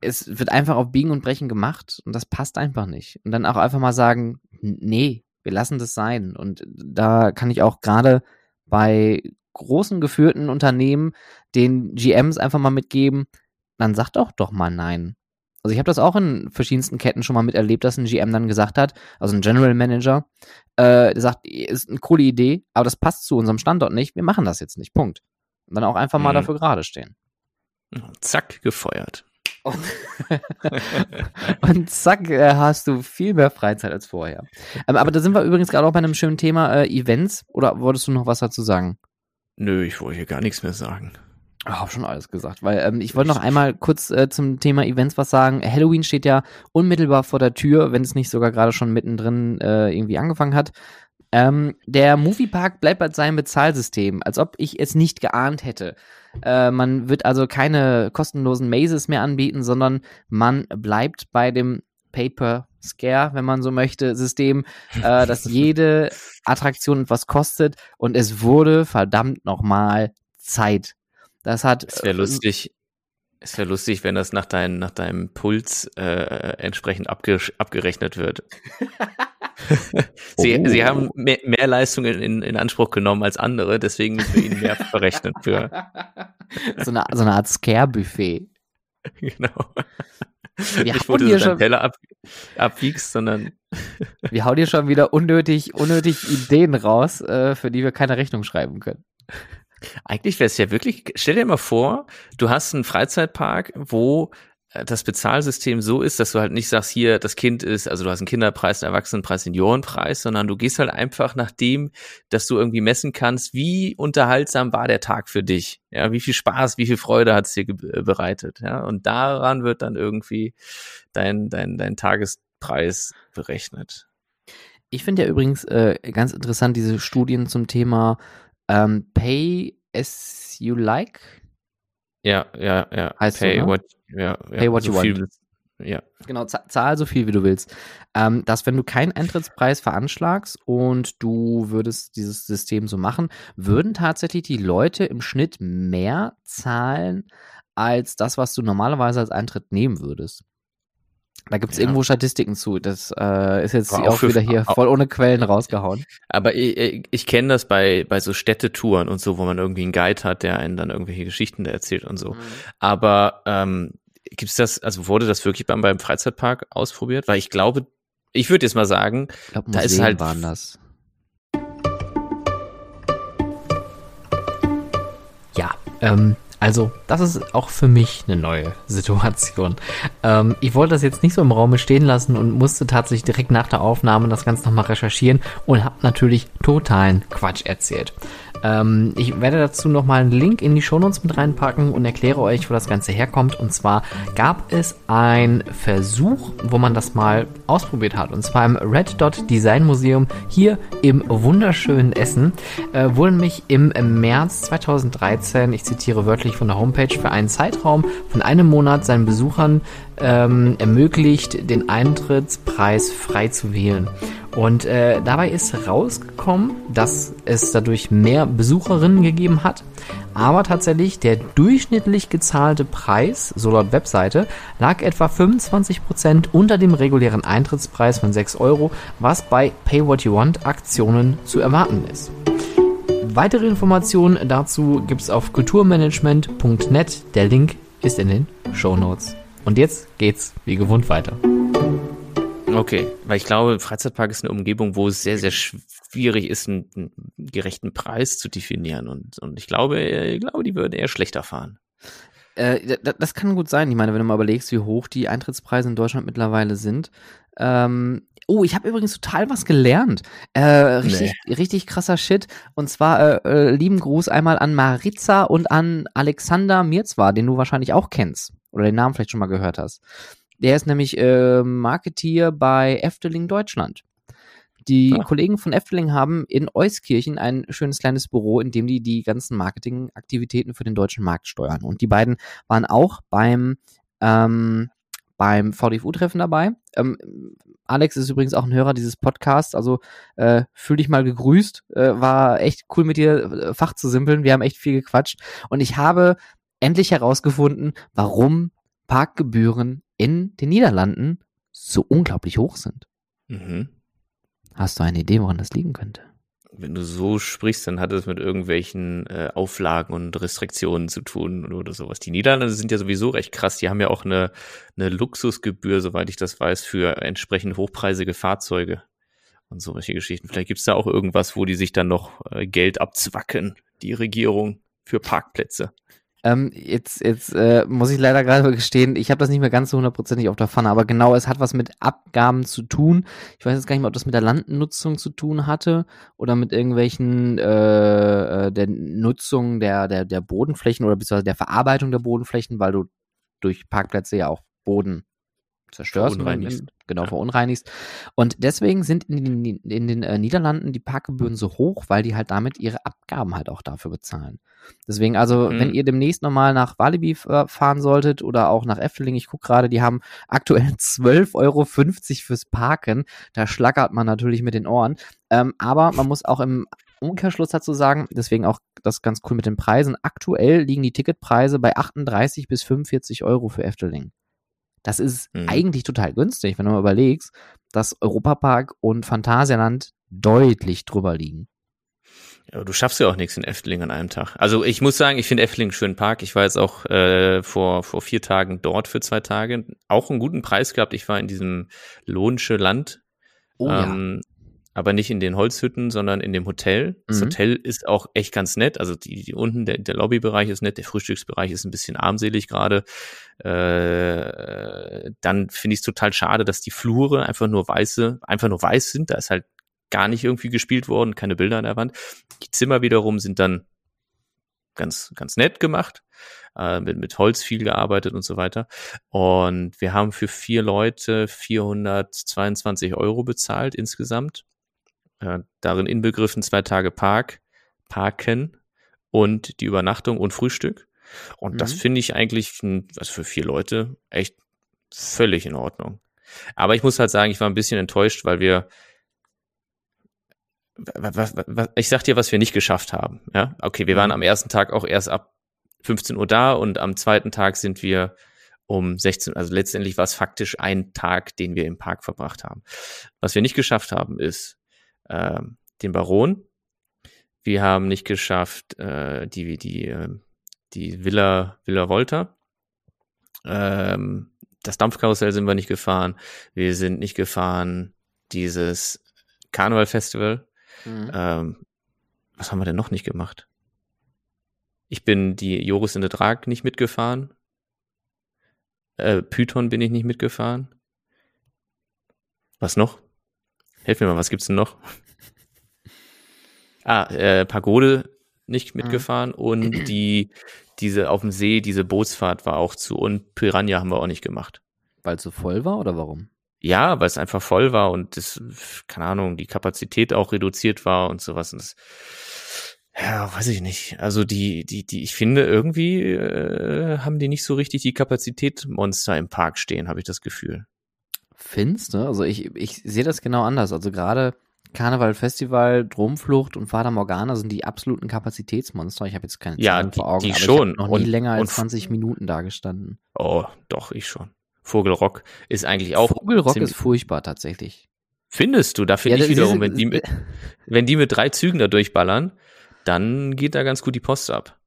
es wird einfach auf Biegen und Brechen gemacht und das passt einfach nicht. Und dann auch einfach mal sagen, nee, wir lassen das sein. Und da kann ich auch gerade bei großen geführten Unternehmen den GMs einfach mal mitgeben, dann sagt doch doch mal nein. Also ich habe das auch in verschiedensten Ketten schon mal miterlebt, dass ein GM dann gesagt hat, also ein General Manager, äh, der sagt, ist eine coole Idee, aber das passt zu unserem Standort nicht, wir machen das jetzt nicht, Punkt. Und dann auch einfach mal mhm. dafür gerade stehen. Zack, gefeuert. Und, und zack, äh, hast du viel mehr Freizeit als vorher. Ähm, aber da sind wir übrigens gerade auch bei einem schönen Thema äh, Events. Oder wolltest du noch was dazu sagen? Nö, ich wollte hier gar nichts mehr sagen. Ich habe schon alles gesagt, weil ähm, ich wollte noch einmal kurz äh, zum Thema Events was sagen. Halloween steht ja unmittelbar vor der Tür, wenn es nicht sogar gerade schon mittendrin äh, irgendwie angefangen hat. Ähm, der Moviepark bleibt bei seinem Bezahlsystem, als ob ich es nicht geahnt hätte. Äh, man wird also keine kostenlosen Mazes mehr anbieten, sondern man bleibt bei dem Paper Scare, wenn man so möchte, System, äh, dass jede Attraktion etwas kostet und es wurde verdammt nochmal Zeit. Das hat. Es wäre äh, lustig. Es wäre lustig, wenn das nach, dein, nach deinem Puls äh, entsprechend abge abgerechnet wird. sie, oh. sie haben mehr, mehr Leistung in, in Anspruch genommen als andere, deswegen müssen wir ihnen mehr verrechnen für. so, eine, so eine Art Scare-Buffet. Genau. Wir Nicht, wo du so deinen Teller ab, abwiegst, sondern. wir hauen hier schon wieder unnötig, unnötig Ideen raus, äh, für die wir keine Rechnung schreiben können. Eigentlich wäre es ja wirklich, stell dir mal vor, du hast einen Freizeitpark, wo das Bezahlsystem so ist, dass du halt nicht sagst, hier, das Kind ist, also du hast einen Kinderpreis, einen Erwachsenenpreis, Seniorenpreis, sondern du gehst halt einfach nach dem, dass du irgendwie messen kannst, wie unterhaltsam war der Tag für dich, ja, wie viel Spaß, wie viel Freude hat es dir äh, bereitet, ja, und daran wird dann irgendwie dein, dein, dein Tagespreis berechnet. Ich finde ja übrigens äh, ganz interessant diese Studien zum Thema ähm, Pay as you like. Ja, ja, ja. Heißt pay so, ne? what, ja, pay what so you want. Ja. Genau, zahl so viel, wie du willst. Ähm, dass, wenn du keinen Eintrittspreis veranschlagst und du würdest dieses System so machen, würden tatsächlich die Leute im Schnitt mehr zahlen als das, was du normalerweise als Eintritt nehmen würdest. Da gibt es ja. irgendwo Statistiken zu. Das äh, ist jetzt auch, auch wieder hier voll ohne Quellen rausgehauen. Aber ich, ich, kenne das bei, bei so Städtetouren und so, wo man irgendwie einen Guide hat, der einen dann irgendwelche Geschichten erzählt und so. Mhm. Aber ähm, gibt's das, also wurde das wirklich beim, beim Freizeitpark ausprobiert? Weil ich glaube, ich würde jetzt mal sagen, glaub, da ist halt. Waren das. Ja, ähm, also, das ist auch für mich eine neue Situation. Ähm, ich wollte das jetzt nicht so im Raum stehen lassen und musste tatsächlich direkt nach der Aufnahme das Ganze nochmal recherchieren und habe natürlich totalen Quatsch erzählt. Ähm, ich werde dazu nochmal einen Link in die Shownotes mit reinpacken und erkläre euch, wo das Ganze herkommt. Und zwar gab es einen Versuch, wo man das mal ausprobiert hat. Und zwar im Red Dot Design Museum hier im wunderschönen Essen. Äh, wurde nämlich im März 2013, ich zitiere wörtlich von der Homepage, für einen Zeitraum von einem Monat seinen Besuchern ähm, ermöglicht, den Eintrittspreis frei zu wählen. Und äh, dabei ist rausgekommen, dass es dadurch mehr Besucherinnen gegeben hat. Aber tatsächlich der durchschnittlich gezahlte Preis, so laut Webseite, lag etwa 25% unter dem regulären Eintrittspreis von 6 Euro, was bei Pay What You Want Aktionen zu erwarten ist. Weitere Informationen dazu gibt es auf kulturmanagement.net. Der Link ist in den Show Notes. Und jetzt geht's wie gewohnt weiter. Okay, weil ich glaube, Freizeitpark ist eine Umgebung, wo es sehr, sehr schwierig ist, einen, einen gerechten Preis zu definieren. Und, und ich glaube, ich glaube, die würden eher schlechter fahren. Äh, das kann gut sein. Ich meine, wenn du mal überlegst, wie hoch die Eintrittspreise in Deutschland mittlerweile sind. Ähm, oh, ich habe übrigens total was gelernt. Äh, richtig, nee. richtig krasser Shit. Und zwar äh, äh, lieben Gruß einmal an Maritza und an Alexander Mirzwa, den du wahrscheinlich auch kennst oder den Namen vielleicht schon mal gehört hast. Der ist nämlich äh, Marketeer bei Efteling Deutschland. Die ah. Kollegen von Efteling haben in Euskirchen ein schönes kleines Büro, in dem die die ganzen Marketingaktivitäten für den deutschen Markt steuern. Und die beiden waren auch beim ähm, beim VDFU-Treffen dabei. Ähm, Alex ist übrigens auch ein Hörer dieses Podcasts, also äh, fühl dich mal gegrüßt. Äh, war echt cool mit dir äh, Fach zu simpeln. Wir haben echt viel gequatscht und ich habe endlich herausgefunden, warum Parkgebühren in den Niederlanden so unglaublich hoch sind. Mhm. Hast du eine Idee, woran das liegen könnte? Wenn du so sprichst, dann hat es mit irgendwelchen äh, Auflagen und Restriktionen zu tun oder sowas. Die Niederlande sind ja sowieso recht krass. Die haben ja auch eine, eine Luxusgebühr, soweit ich das weiß, für entsprechend hochpreisige Fahrzeuge und solche Geschichten. Vielleicht gibt's da auch irgendwas, wo die sich dann noch äh, Geld abzwacken, die Regierung, für Parkplätze. Ähm, jetzt jetzt äh, muss ich leider gerade gestehen, ich habe das nicht mehr ganz so hundertprozentig auf der Pfanne, aber genau, es hat was mit Abgaben zu tun. Ich weiß jetzt gar nicht mehr, ob das mit der Landnutzung zu tun hatte oder mit irgendwelchen äh, äh der Nutzung der, der, der Bodenflächen oder beziehungsweise der Verarbeitung der Bodenflächen, weil du durch Parkplätze ja auch Boden zerstörst, Verunreinigst. genau, Ja. verunreinigst. Und deswegen sind in den, in den äh, Niederlanden die Parkgebühren so hoch, weil die halt damit ihre Abgaben halt auch dafür bezahlen. Deswegen, also, Mhm. wenn ihr demnächst nochmal nach Walibi äh, fahren solltet oder auch nach Efteling, ich gucke gerade, die haben aktuell 12,50 Euro fürs Parken. Da schlackert man natürlich mit den Ohren. Ähm, aber man muss auch im Umkehrschluss dazu sagen, deswegen auch das ganz cool mit den Preisen. Aktuell liegen die Ticketpreise bei 38 bis 45 Euro für Efteling. Das ist Mhm. eigentlich total günstig, wenn du mal überlegst, dass Europapark und Phantasialand deutlich drüber liegen. Ja, du schaffst ja auch nichts in Efteling an einem Tag. Also ich muss sagen, ich finde Efteling einen schönen Park. Ich war jetzt auch äh, vor, vor vier Tagen dort für zwei Tage. Auch einen guten Preis gehabt. Ich war in diesem Lohnsche Land. Oh ähm, aber nicht in den Holzhütten, sondern in dem Hotel. Das Mhm. Hotel ist auch echt ganz nett. Also die, die unten, der, der Lobbybereich ist nett, der Frühstücksbereich ist ein bisschen armselig gerade. Äh, dann finde ich es total schade, dass die Flure einfach nur weiße, einfach nur weiß sind. Da ist halt gar nicht irgendwie gespielt worden, keine Bilder an der Wand. Die Zimmer wiederum sind dann ganz, ganz nett gemacht, äh, mit, mit Holz viel gearbeitet und so weiter. Und wir haben für vier Leute 422 Euro bezahlt insgesamt. Äh, darin inbegriffen zwei Tage Park, Parken und die Übernachtung und Frühstück. Und das Mhm. finde ich eigentlich also für vier Leute echt völlig in Ordnung. Aber ich muss halt sagen, ich war ein bisschen enttäuscht, weil wir was, was, was, ich sag dir, was wir nicht geschafft haben. Ja, okay, wir waren am ersten Tag auch erst ab 15 Uhr da und am zweiten Tag sind wir um 16, also letztendlich war es faktisch ein Tag, den wir im Park verbracht haben. Was wir nicht geschafft haben, ist ähm, den Baron. Wir haben nicht geschafft äh, die die äh, die Villa Villa Volta. Ähm, das Dampfkarussell sind wir nicht gefahren. Wir sind nicht gefahren dieses Karneval Festival. Mhm. Ähm, was haben wir denn noch nicht gemacht? Ich bin die Joris in der Drag nicht mitgefahren. Äh, Python bin ich nicht mitgefahren. Was noch? Helf mir mal, was gibt's denn noch? ah, äh, Pagode nicht mitgefahren und die, diese auf dem See, diese Bootsfahrt war auch zu und Piranha haben wir auch nicht gemacht. Weil es so voll war oder warum? Ja, weil es einfach voll war und das, keine Ahnung, die Kapazität auch reduziert war und sowas. Und das, ja, weiß ich nicht. Also die, die, die, ich finde irgendwie äh, haben die nicht so richtig die Kapazität-Monster im Park stehen, habe ich das Gefühl. Findest du? Also ich, ich sehe das genau anders. Also gerade Karneval, Festival, Dromflucht und Fata Morgana sind die absoluten Kapazitätsmonster. Ich habe jetzt keine Ja, Zahlen die- vor Augen, die aber schon. ich noch nie Und- länger als und- 20 Minuten da gestanden. Oh, doch, ich schon. Vogelrock ist eigentlich auch. Vogelrock ist furchtbar tatsächlich. Findest du? Da finde Ja, ich wiederum, wenn die, mit, wenn die mit drei Zügen da durchballern, dann geht da ganz gut die Post ab.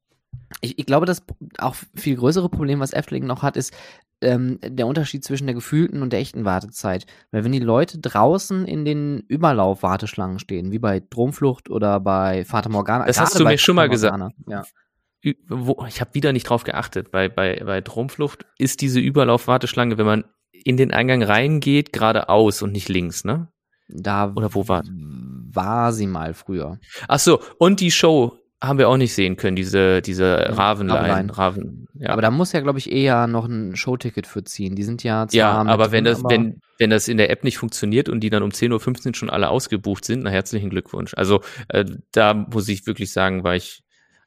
Ich, ich glaube, das auch viel größere Problem, was Efteling noch hat, ist ähm, der Unterschied zwischen der gefühlten und der echten Wartezeit. Weil wenn die Leute draußen in den Überlauf-Warteschlangen stehen, wie bei Dromflucht oder bei Fata Morgana. Das hast du mir schon mal Morgana, Ja. Wo, ich habe wieder nicht drauf geachtet. Bei, bei, bei Dromflucht ist diese Überlauf-Warteschlange, wenn man in den Eingang reingeht, geradeaus und nicht links, ne? Da Oder wo war- war sie mal früher. Ach so, und die Show haben wir auch nicht sehen können, diese, diese Ravenlein. Raven, ja. Aber da muss ja, glaube ich, eher noch ein Showticket für ziehen. Die sind ja zwar ja, aber wenn drin, das, aber- wenn, wenn das in der App nicht funktioniert und die dann um 10.15 Uhr schon alle ausgebucht sind, na herzlichen Glückwunsch. Also äh, da muss ich wirklich sagen, war ich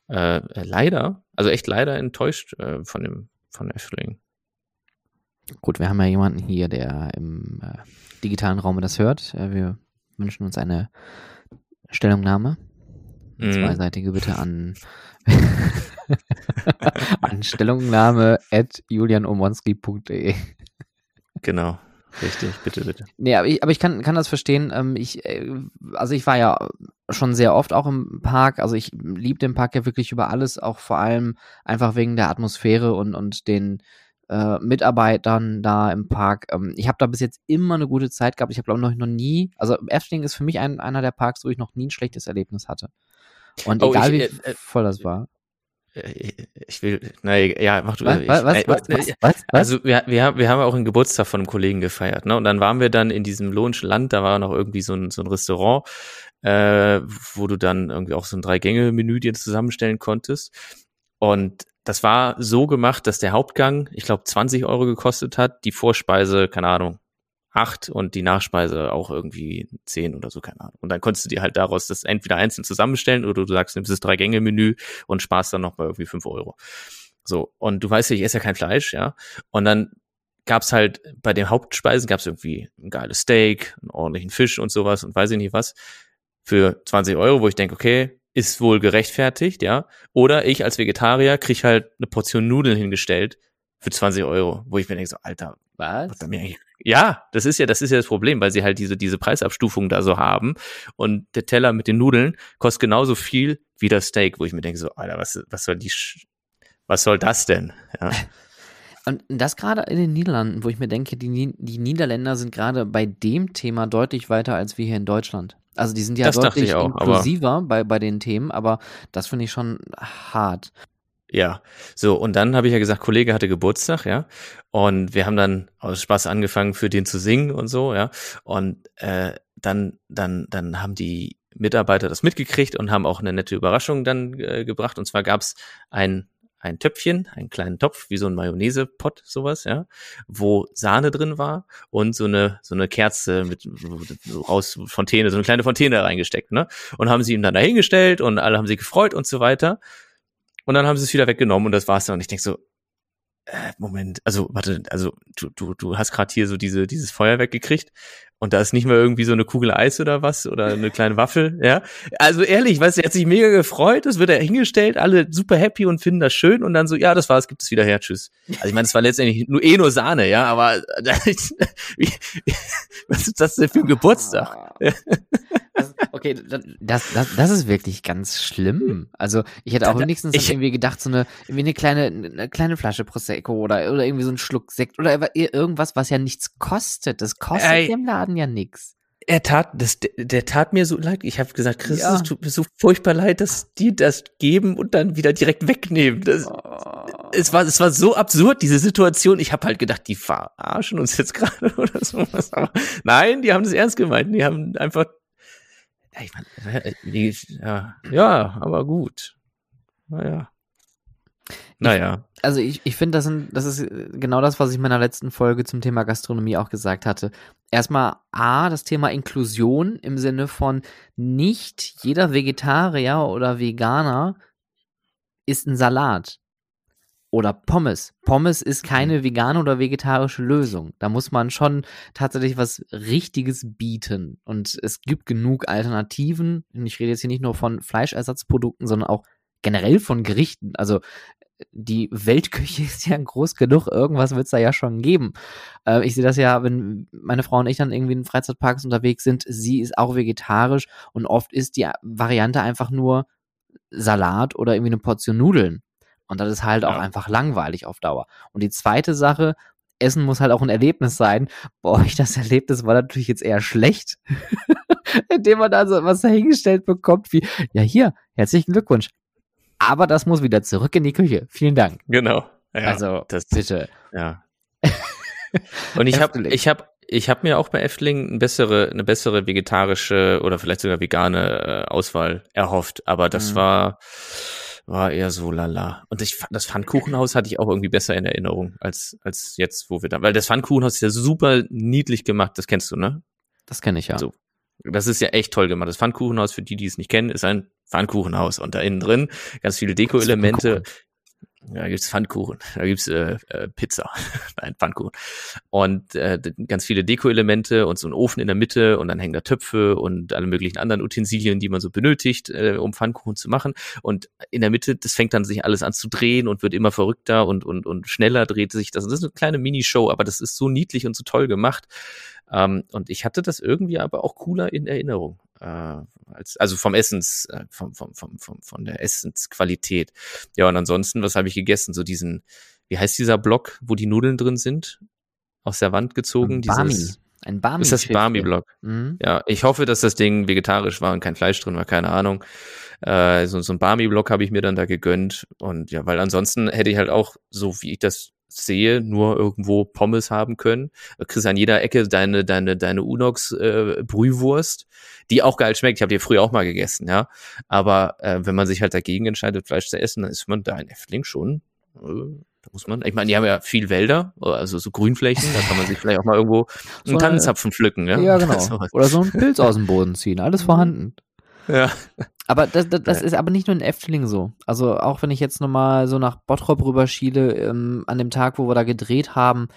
äh, leider, also echt leider enttäuscht äh, von dem von Efteling. Gut, wir haben ja jemanden hier, der im äh, digitalen Raum das hört. Äh, wir wünschen uns eine Stellungnahme. Eine Mhm. Zweiseitige bitte an Anstellungnahme at julianomonski.de. Genau. Richtig, bitte, bitte. Nee, aber ich, aber ich kann, kann das verstehen. Ähm, ich, äh, also ich war ja schon sehr oft auch im Park. Also ich liebe den Park ja wirklich über alles, auch vor allem einfach wegen der Atmosphäre und, und den äh, Mitarbeitern da im Park. Ähm, ich habe da bis jetzt immer eine gute Zeit gehabt. Ich habe glaube noch, noch nie, also Efteling ist für mich ein, einer der Parks, wo ich noch nie ein schlechtes Erlebnis hatte. Und oh, egal ich, wie äh, voll das war. Äh, ich will, naja, ja, mach du. Was, ich, was, was, was, was, was, Also wir, wir, haben, wir haben auch einen Geburtstag von einem Kollegen gefeiert, ne? Und dann waren wir dann in diesem Lohnschen Land, da war noch irgendwie so ein, so ein Restaurant, äh, wo du dann irgendwie auch so ein Drei-Gänge-Menü dir zusammenstellen konntest. Und das war so gemacht, dass der Hauptgang, ich glaube, 20 Euro gekostet hat, die Vorspeise, keine Ahnung, acht und die Nachspeise auch irgendwie zehn oder so, keine Ahnung. Und dann konntest du dir halt daraus das entweder einzeln zusammenstellen oder du sagst, nimmst das Drei-Gänge-Menü und sparst dann noch mal irgendwie fünf Euro. So, und du weißt ja, ich esse ja kein Fleisch, ja. Und dann gab's halt bei den Hauptspeisen gab's irgendwie ein geiles Steak, einen ordentlichen Fisch und sowas und weiß ich nicht was für 20 Euro, wo ich denke, okay, ist wohl gerechtfertigt, ja. Oder ich als Vegetarier krieg halt eine Portion Nudeln hingestellt für 20 Euro, wo ich mir denke, so, Alter, was? Ja, das ist ja, das ist ja das Problem, weil sie halt diese, diese Preisabstufung da so haben. Und der Teller mit den Nudeln kostet genauso viel wie das Steak, wo ich mir denke, so, Alter, was, was soll die, was soll das denn? Ja. Und das gerade in den Niederlanden, wo ich mir denke, die, die Niederländer sind gerade bei dem Thema deutlich weiter als wir hier in Deutschland. Also die sind ja das deutlich auch, inklusiver bei, bei den Themen, aber das finde ich schon hart. Ja, so und dann habe ich ja gesagt, Kollege hatte Geburtstag, ja, und wir haben dann aus Spaß angefangen, für den zu singen und so, ja, und äh, dann dann dann haben die Mitarbeiter das mitgekriegt und haben auch eine nette Überraschung dann äh, gebracht. Und zwar gab's ein ein Töpfchen, einen kleinen Topf, wie so ein Mayonnaise-Pot, sowas, ja, wo Sahne drin war und so eine, so eine Kerze mit so raus Fontäne, so eine kleine Fontäne reingesteckt, ne? Und haben sie ihm dann dahingestellt und alle haben sich gefreut und so weiter. Und dann haben sie es wieder weggenommen und das war's dann. Und ich denk so, äh, Moment, also warte, also du, du, du hast gerade hier so diese, dieses Feuerwerk gekriegt und da ist nicht mehr irgendwie so eine Kugel Eis oder was oder eine kleine Waffel, ja. Also ehrlich, weißt du, er hat sich mega gefreut, das wird er hingestellt, alle super happy und finden das schön und dann so, ja, das war's, gibt es wieder her, tschüss. Also ich meine, es war letztendlich nur eh nur Sahne, ja, aber was ist das denn für ein Geburtstag? Okay, das, das, das ist wirklich ganz schlimm. Also ich hätte auch wenigstens ich, irgendwie gedacht, so eine, irgendwie eine kleine, eine kleine Flasche Prosecco oder, oder irgendwie so ein Schluck Sekt oder irgendwas, was ja nichts kostet. Das kostet ey, im Laden ja nichts. Er tat, das, der tat mir so leid. Ich habe gesagt, Chris, ja. es tut mir so furchtbar leid, dass die das geben und dann wieder direkt wegnehmen. Das, oh. es, war, es war so absurd, diese Situation. Ich habe halt gedacht, die verarschen uns jetzt gerade oder sowas. Aber nein, die haben das ernst gemeint. Die haben einfach ja, ich meine, äh, ja, ja, aber gut. Naja. Naja. Ich, also ich, ich finde, das, das ist genau das, was ich in meiner letzten Folge zum Thema Gastronomie auch gesagt hatte. Erstmal A, das Thema Inklusion im Sinne von nicht jeder Vegetarier oder Veganer ist ein Salat oder Pommes. Pommes ist keine mhm. vegane oder vegetarische Lösung. Da muss man schon tatsächlich was Richtiges bieten. Und es gibt genug Alternativen. Und ich rede jetzt hier nicht nur von Fleischersatzprodukten, sondern auch generell von Gerichten. Also die Weltküche ist ja groß genug, irgendwas wird es da ja schon geben. Äh, ich sehe das ja, wenn meine Frau und ich dann irgendwie in Freizeitparks unterwegs sind, sie ist auch vegetarisch und oft ist die Variante einfach nur Salat oder irgendwie eine Portion Nudeln. Und das ist halt ja. auch einfach langweilig auf Dauer. Und die zweite Sache, Essen muss halt auch ein Erlebnis sein. Boah, ich das Erlebnis war natürlich jetzt eher schlecht. Indem man da so was dahingestellt bekommt wie, ja hier, herzlichen Glückwunsch. Aber das muss wieder zurück in die Küche. Vielen Dank. Genau. Ja, also, das, bitte. Ja. Und ich habe ich hab, ich hab mir auch bei Efteling eine bessere, eine bessere vegetarische oder vielleicht sogar vegane äh, Auswahl erhofft. Aber das mhm. war, war eher so lala. Und ich das Pfannkuchenhaus hatte ich auch irgendwie besser in Erinnerung als, als jetzt, wo wir da, weil das Pfannkuchenhaus ist ja super niedlich gemacht, das kennst du, ne? Das kenne ich ja. Also, das ist ja echt toll gemacht. Das Pfannkuchenhaus, für die, die es nicht kennen, ist ein Pfannkuchenhaus und da innen drin ganz viele Deko-Elemente. Da gibt's Pfannkuchen, da gibt's äh, äh, Pizza, nein, Pfannkuchen. Und äh, ganz viele Deko-Elemente und so ein Ofen in der Mitte und dann hängen da Töpfe und alle möglichen anderen Utensilien, die man so benötigt, äh, um Pfannkuchen zu machen. Und in der Mitte, das fängt dann sich alles an zu drehen und wird immer verrückter und, und, und schneller dreht sich das. Das ist eine kleine Minishow, aber das ist so niedlich und so toll gemacht. Ähm, und ich hatte das irgendwie aber auch cooler in Erinnerung. Äh, als, also vom Essens, äh, vom, vom, vom, vom, von der Essensqualität. Ja, und ansonsten, was habe ich gegessen? So diesen, wie heißt dieser Block, wo die Nudeln drin sind? Aus der Wand gezogen? Barmi. Dieses, Ein Barmi. ist das Barmi-Block? Mhm. Ja, ich hoffe, dass das Ding vegetarisch war und kein Fleisch drin war, keine Ahnung. Äh, so, so ein Barmi-Block habe ich mir dann da gegönnt. Und ja, weil ansonsten hätte ich halt auch, so wie ich das sehe, nur irgendwo Pommes haben können. Du kriegst an jeder Ecke deine, deine, deine Unox äh, Brühwurst, die auch geil schmeckt. Ich habe die früher auch mal gegessen, ja. Aber äh, wenn man sich halt dagegen entscheidet, Fleisch zu essen, dann ist man da in Effling schon. Äh, da muss man, ich meine, die haben ja viel Wälder, also so Grünflächen, da kann man sich vielleicht auch mal irgendwo So einen eine- Tannenzapfen pflücken, ja. Ja, genau. Oder so einen Pilz aus dem Boden ziehen. Alles vorhanden. ja. Aber das, das, das Ja. ist aber nicht nur in Efteling so. Also auch wenn ich jetzt nochmal so nach Bottrop rüberschiele, ähm, an dem Tag, wo wir da gedreht haben,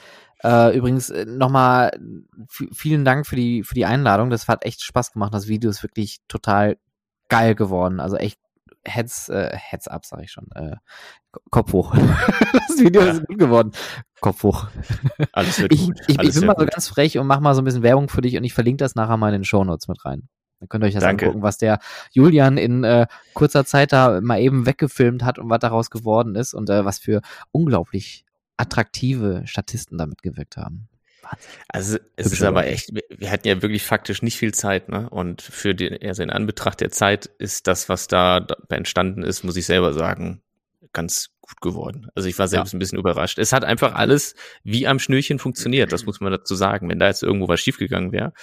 äh, übrigens äh, nochmal vielen Dank für die, für die Einladung. Das hat echt Spaß gemacht. Das Video ist wirklich total geil geworden. Also echt Heads, äh, Heads up, sag ich schon. Äh, Kopf hoch. das Video Ja. ist gut geworden. Kopf hoch. Alles wird Ich, gut. ich, ich Alles bin wird mal so ganz frech und mach mal so ein bisschen Werbung für dich und ich verlinke das nachher mal in den Shownotes mit rein. Dann könnt ihr euch das Danke. angucken, was der Julian in äh, kurzer Zeit da mal eben weggefilmt hat und was daraus geworden ist und äh, was für unglaublich attraktive Statisten damit gewirkt haben. Also es Hübsche ist aber echt, wir- hatten ja wirklich faktisch nicht viel Zeit, ne? Und für den, also in Anbetracht der Zeit ist das, was da entstanden ist, muss ich selber sagen, ganz gut geworden. Also ich war selbst ein bisschen überrascht. Es hat einfach alles wie am Schnürchen funktioniert, das muss man dazu sagen. Wenn da jetzt irgendwo was schiefgegangen wäre,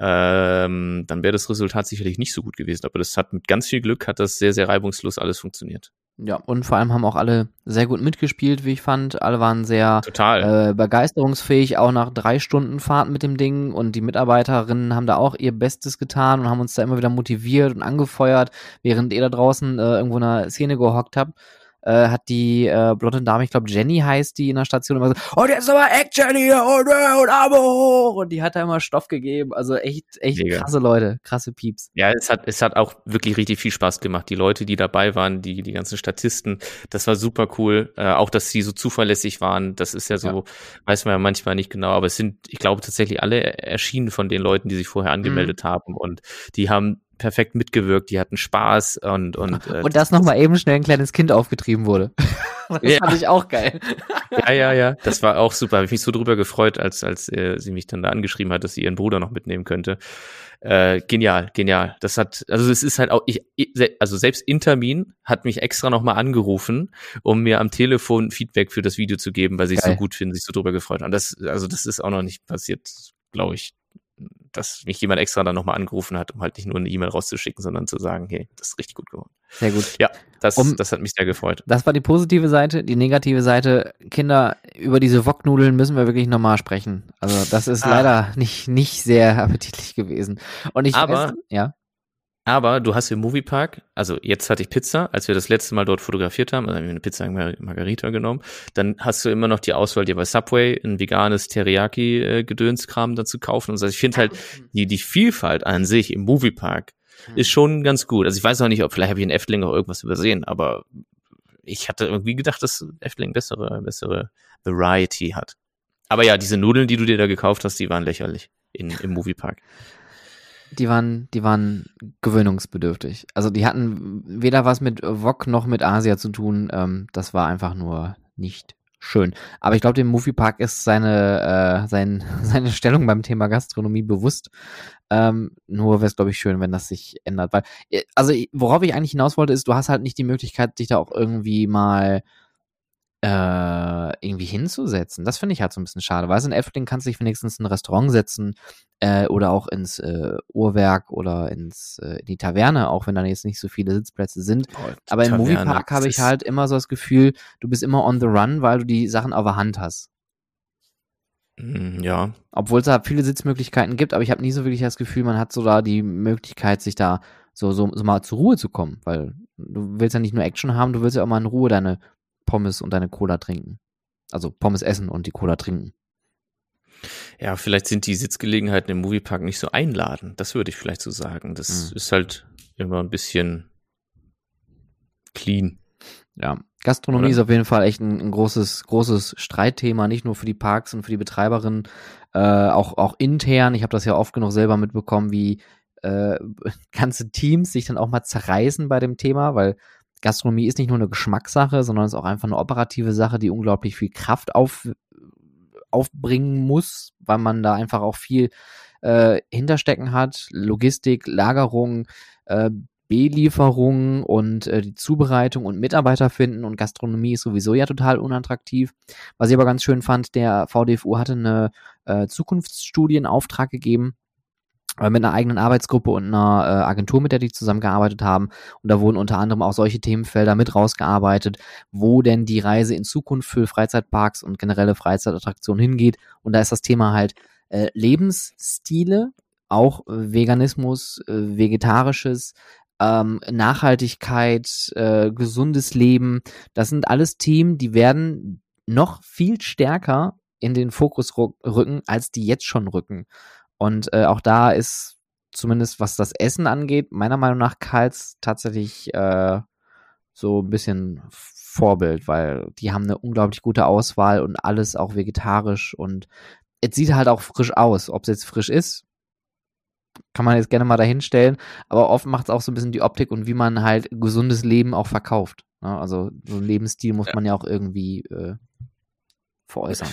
ähm, dann wäre das Resultat sicherlich nicht so gut gewesen. Aber das hat mit ganz viel Glück, hat das sehr, sehr reibungslos alles funktioniert. Ja, und vor allem haben auch alle sehr gut mitgespielt, wie ich fand. Alle waren sehr Total. äh, begeisterungsfähig, auch nach drei Stunden Fahrt mit dem Ding. Und die Mitarbeiterinnen haben da auch ihr Bestes getan und haben uns da immer wieder motiviert und angefeuert, während ihr da draußen äh, irgendwo in einer Szene gehockt habt. Äh, hat die äh, blonde Dame, ich glaube Jenny heißt die in der Station immer so, oh, jetzt ist aber Action hier und, und Arme hoch. Und die hat da immer Stoff gegeben. Also echt, echt Mega. krasse Leute, krasse Pieps. Ja, es hat, es hat auch wirklich richtig viel Spaß gemacht. Die Leute, die dabei waren, die, die ganzen Statisten, das war super cool. Äh, auch, dass sie so zuverlässig waren, das ist ja so, Ja. weiß man ja manchmal nicht genau, aber es sind, ich glaube, tatsächlich alle erschienen von den Leuten, die sich vorher Mhm. angemeldet haben und die haben perfekt mitgewirkt, die hatten Spaß und, und, äh, Und dass nochmal eben schnell ein kleines Kind aufgetrieben wurde. das Ja. fand ich auch geil. Ja, ja, ja, das war auch super. Habe ich mich so drüber gefreut, als, als äh, sie mich dann da angeschrieben hat, dass sie ihren Bruder noch mitnehmen könnte. Äh, genial, genial. Das hat, also es ist halt auch, ich, also selbst Intermin hat mich extra nochmal angerufen, um mir am Telefon Feedback für das Video zu geben, weil sie es so gut finden, sich so drüber gefreut haben. Das, also das ist auch noch nicht passiert, glaube ich, dass mich jemand extra dann nochmal angerufen hat, um halt nicht nur eine E-Mail rauszuschicken, sondern zu sagen, hey, das ist richtig gut geworden. Sehr gut. Ja, das, Um- das hat mich sehr gefreut. Das war die positive Seite. Die negative Seite, Kinder, über diese Woknudeln müssen wir wirklich nochmal sprechen. Also das ist Ah. leider nicht, nicht sehr appetitlich gewesen. Und ich Aber- weiß, ja. Aber du hast im Moviepark, also jetzt hatte ich Pizza, als wir das letzte Mal dort fotografiert haben, also haben wir eine Pizza Mar- Margarita genommen, dann hast du immer noch die Auswahl, dir bei Subway ein veganes Teriyaki-Gedönskram dann zu kaufen. Und so. Also ich finde halt, die, die Vielfalt an sich im Moviepark ist schon ganz gut. Also ich weiß auch nicht, ob vielleicht habe ich in Efteling auch irgendwas übersehen, aber ich hatte irgendwie gedacht, dass Efteling bessere, bessere Variety hat. Aber ja, diese Nudeln, die du dir da gekauft hast, die waren lächerlich in, im Moviepark. Die waren, die waren gewöhnungsbedürftig. Also die hatten weder was mit Wok noch mit Asia zu tun. Ähm, das war einfach nur nicht schön. Aber ich glaube, dem Moviepark ist seine, äh, sein, seine Stellung beim Thema Gastronomie bewusst. Ähm, nur wäre es, glaube ich, schön, wenn das sich ändert. Weil, äh, also worauf ich eigentlich hinaus wollte, ist, du hast halt nicht die Möglichkeit, dich da auch irgendwie mal äh, irgendwie hinzusetzen. Das finde ich halt so ein bisschen schade. Weißt du, in Efteling kannst du dich wenigstens in ein Restaurant setzen äh, oder auch ins äh, Uhrwerk oder ins äh, in die Taverne, auch wenn da jetzt nicht so viele Sitzplätze sind. Aber im Taverne, Moviepark habe ich halt immer so das Gefühl, du bist immer on the run, weil du die Sachen auf der Hand hast. Mm, Ja, Obwohl es da viele Sitzmöglichkeiten gibt, aber ich habe nie so wirklich das Gefühl, man hat so da die Möglichkeit, sich da so, so, so mal zur Ruhe zu kommen, weil du willst ja nicht nur Action haben, du willst ja auch mal in Ruhe deine Pommes und deine Cola trinken. Also Pommes essen und die Cola trinken. Ja, vielleicht sind die Sitzgelegenheiten im Moviepark nicht so einladend. Das würde ich vielleicht so sagen. Das Mhm. ist halt immer ein bisschen clean. Ja, Gastronomie Oder? ist auf jeden Fall echt ein, ein großes, großes Streitthema, nicht nur für die Parks und für die Betreiberinnen, äh, auch, auch intern. Ich habe das ja oft genug selber mitbekommen, wie äh, ganze Teams sich dann auch mal zerreißen bei dem Thema, weil Gastronomie ist nicht nur eine Geschmackssache, sondern ist auch einfach eine operative Sache, die unglaublich viel Kraft auf, aufbringen muss, weil man da einfach auch viel äh, hinterstecken hat. Logistik, Lagerung, äh, Belieferung und äh, die Zubereitung und Mitarbeiter finden und Gastronomie ist sowieso ja total unattraktiv. Was ich aber ganz schön fand, der VDFU hatte eine äh, Zukunftsstudie in Auftrag gegeben mit einer eigenen Arbeitsgruppe und einer äh, Agentur, mit der die zusammengearbeitet haben. Und da wurden unter anderem auch solche Themenfelder mit rausgearbeitet, wo denn die Reise in Zukunft für Freizeitparks und generelle Freizeitattraktionen hingeht. Und da ist das Thema halt äh, Lebensstile, auch äh, Veganismus, äh, vegetarisches, ähm, Nachhaltigkeit, äh, gesundes Leben. Das sind alles Themen, die werden noch viel stärker in den Fokus rücken, als die jetzt schon rücken. Und äh, auch da ist zumindest was das Essen angeht, meiner Meinung nach Karls tatsächlich äh, so ein bisschen Vorbild, weil die haben eine unglaublich gute Auswahl und alles auch vegetarisch und es sieht halt auch frisch aus. Ob es jetzt frisch ist, kann man jetzt gerne mal dahinstellen, aber oft macht es auch so ein bisschen die Optik und wie man halt gesundes Leben auch verkauft. Ne? Also so ein Lebensstil muss Ja. man ja auch irgendwie äh, veräußern.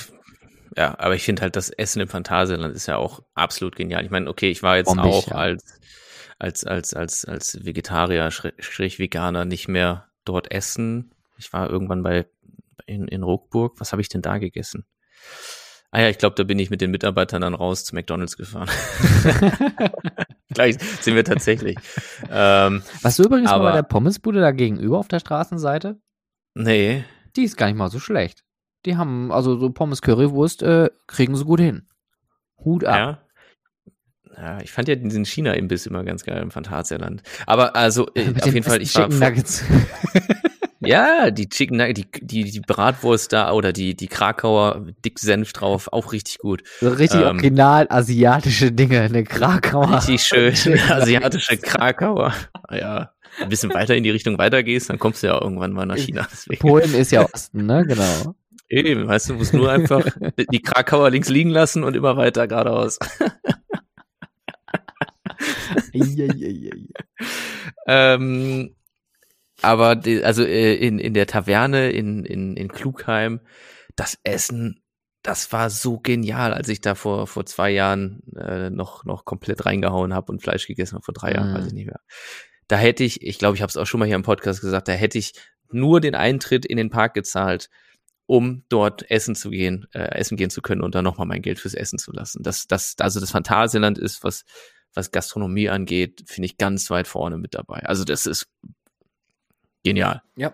Ja, aber ich finde halt, das Essen im Phantasialand ist ja auch absolut genial. Ich meine, okay, ich war jetzt Bombig, auch ja. als, als, als, als, als Vegetarier, Schräg Veganer nicht mehr dort essen. Ich war irgendwann bei, in, in Ruckburg. Was habe ich denn da gegessen? Ah ja, ich glaube, da bin ich mit den Mitarbeitern dann raus zu McDonalds gefahren. Gleich sind wir tatsächlich. Ähm, Was du übrigens mal bei Aber- der Pommesbude da gegenüber auf der Straßenseite, nee, die ist gar nicht mal so schlecht. Die haben, also so Pommes Currywurst äh, kriegen sie gut hin. Hut ab. Ja. Ja, ich fand ja diesen China-Imbiss immer ganz geil im Phantasialand. Aber also, äh, auf den jeden Fall, ich war. Chicken vor- Nuggets. Ja, die Chicken Nugget, die, die, die Bratwurst da oder die, die Krakauer dick Senf drauf, auch richtig gut. so richtig Ähm. original asiatische Dinge, eine Krakauer. Richtig schön. Asiatische Krakauer. Ja. Ein bisschen weiter in die Richtung weitergehst, dann kommst du ja irgendwann mal nach China. Deswegen. Polen ist ja Osten, ne? Genau. Eben, weißt du, musst nur einfach die Krakauer links liegen lassen und immer weiter geradeaus. Ähm, aber die, also äh, in, in der Taverne in, in, in Klugheim, das Essen, das war so genial, als ich da vor, vor zwei Jahren äh, noch, noch komplett reingehauen habe und Fleisch gegessen habe, vor drei Jahren, Mhm. weiß ich nicht mehr. Da hätte ich, ich glaube, ich habe es auch schon mal hier im Podcast gesagt, da hätte ich nur den Eintritt in den Park gezahlt, um dort essen zu gehen, äh, essen gehen zu können und dann nochmal mein Geld fürs Essen zu lassen. Das, das, also das Phantasialand ist, was, was Gastronomie angeht, finde ich ganz weit vorne mit dabei. Also das ist genial. Ja.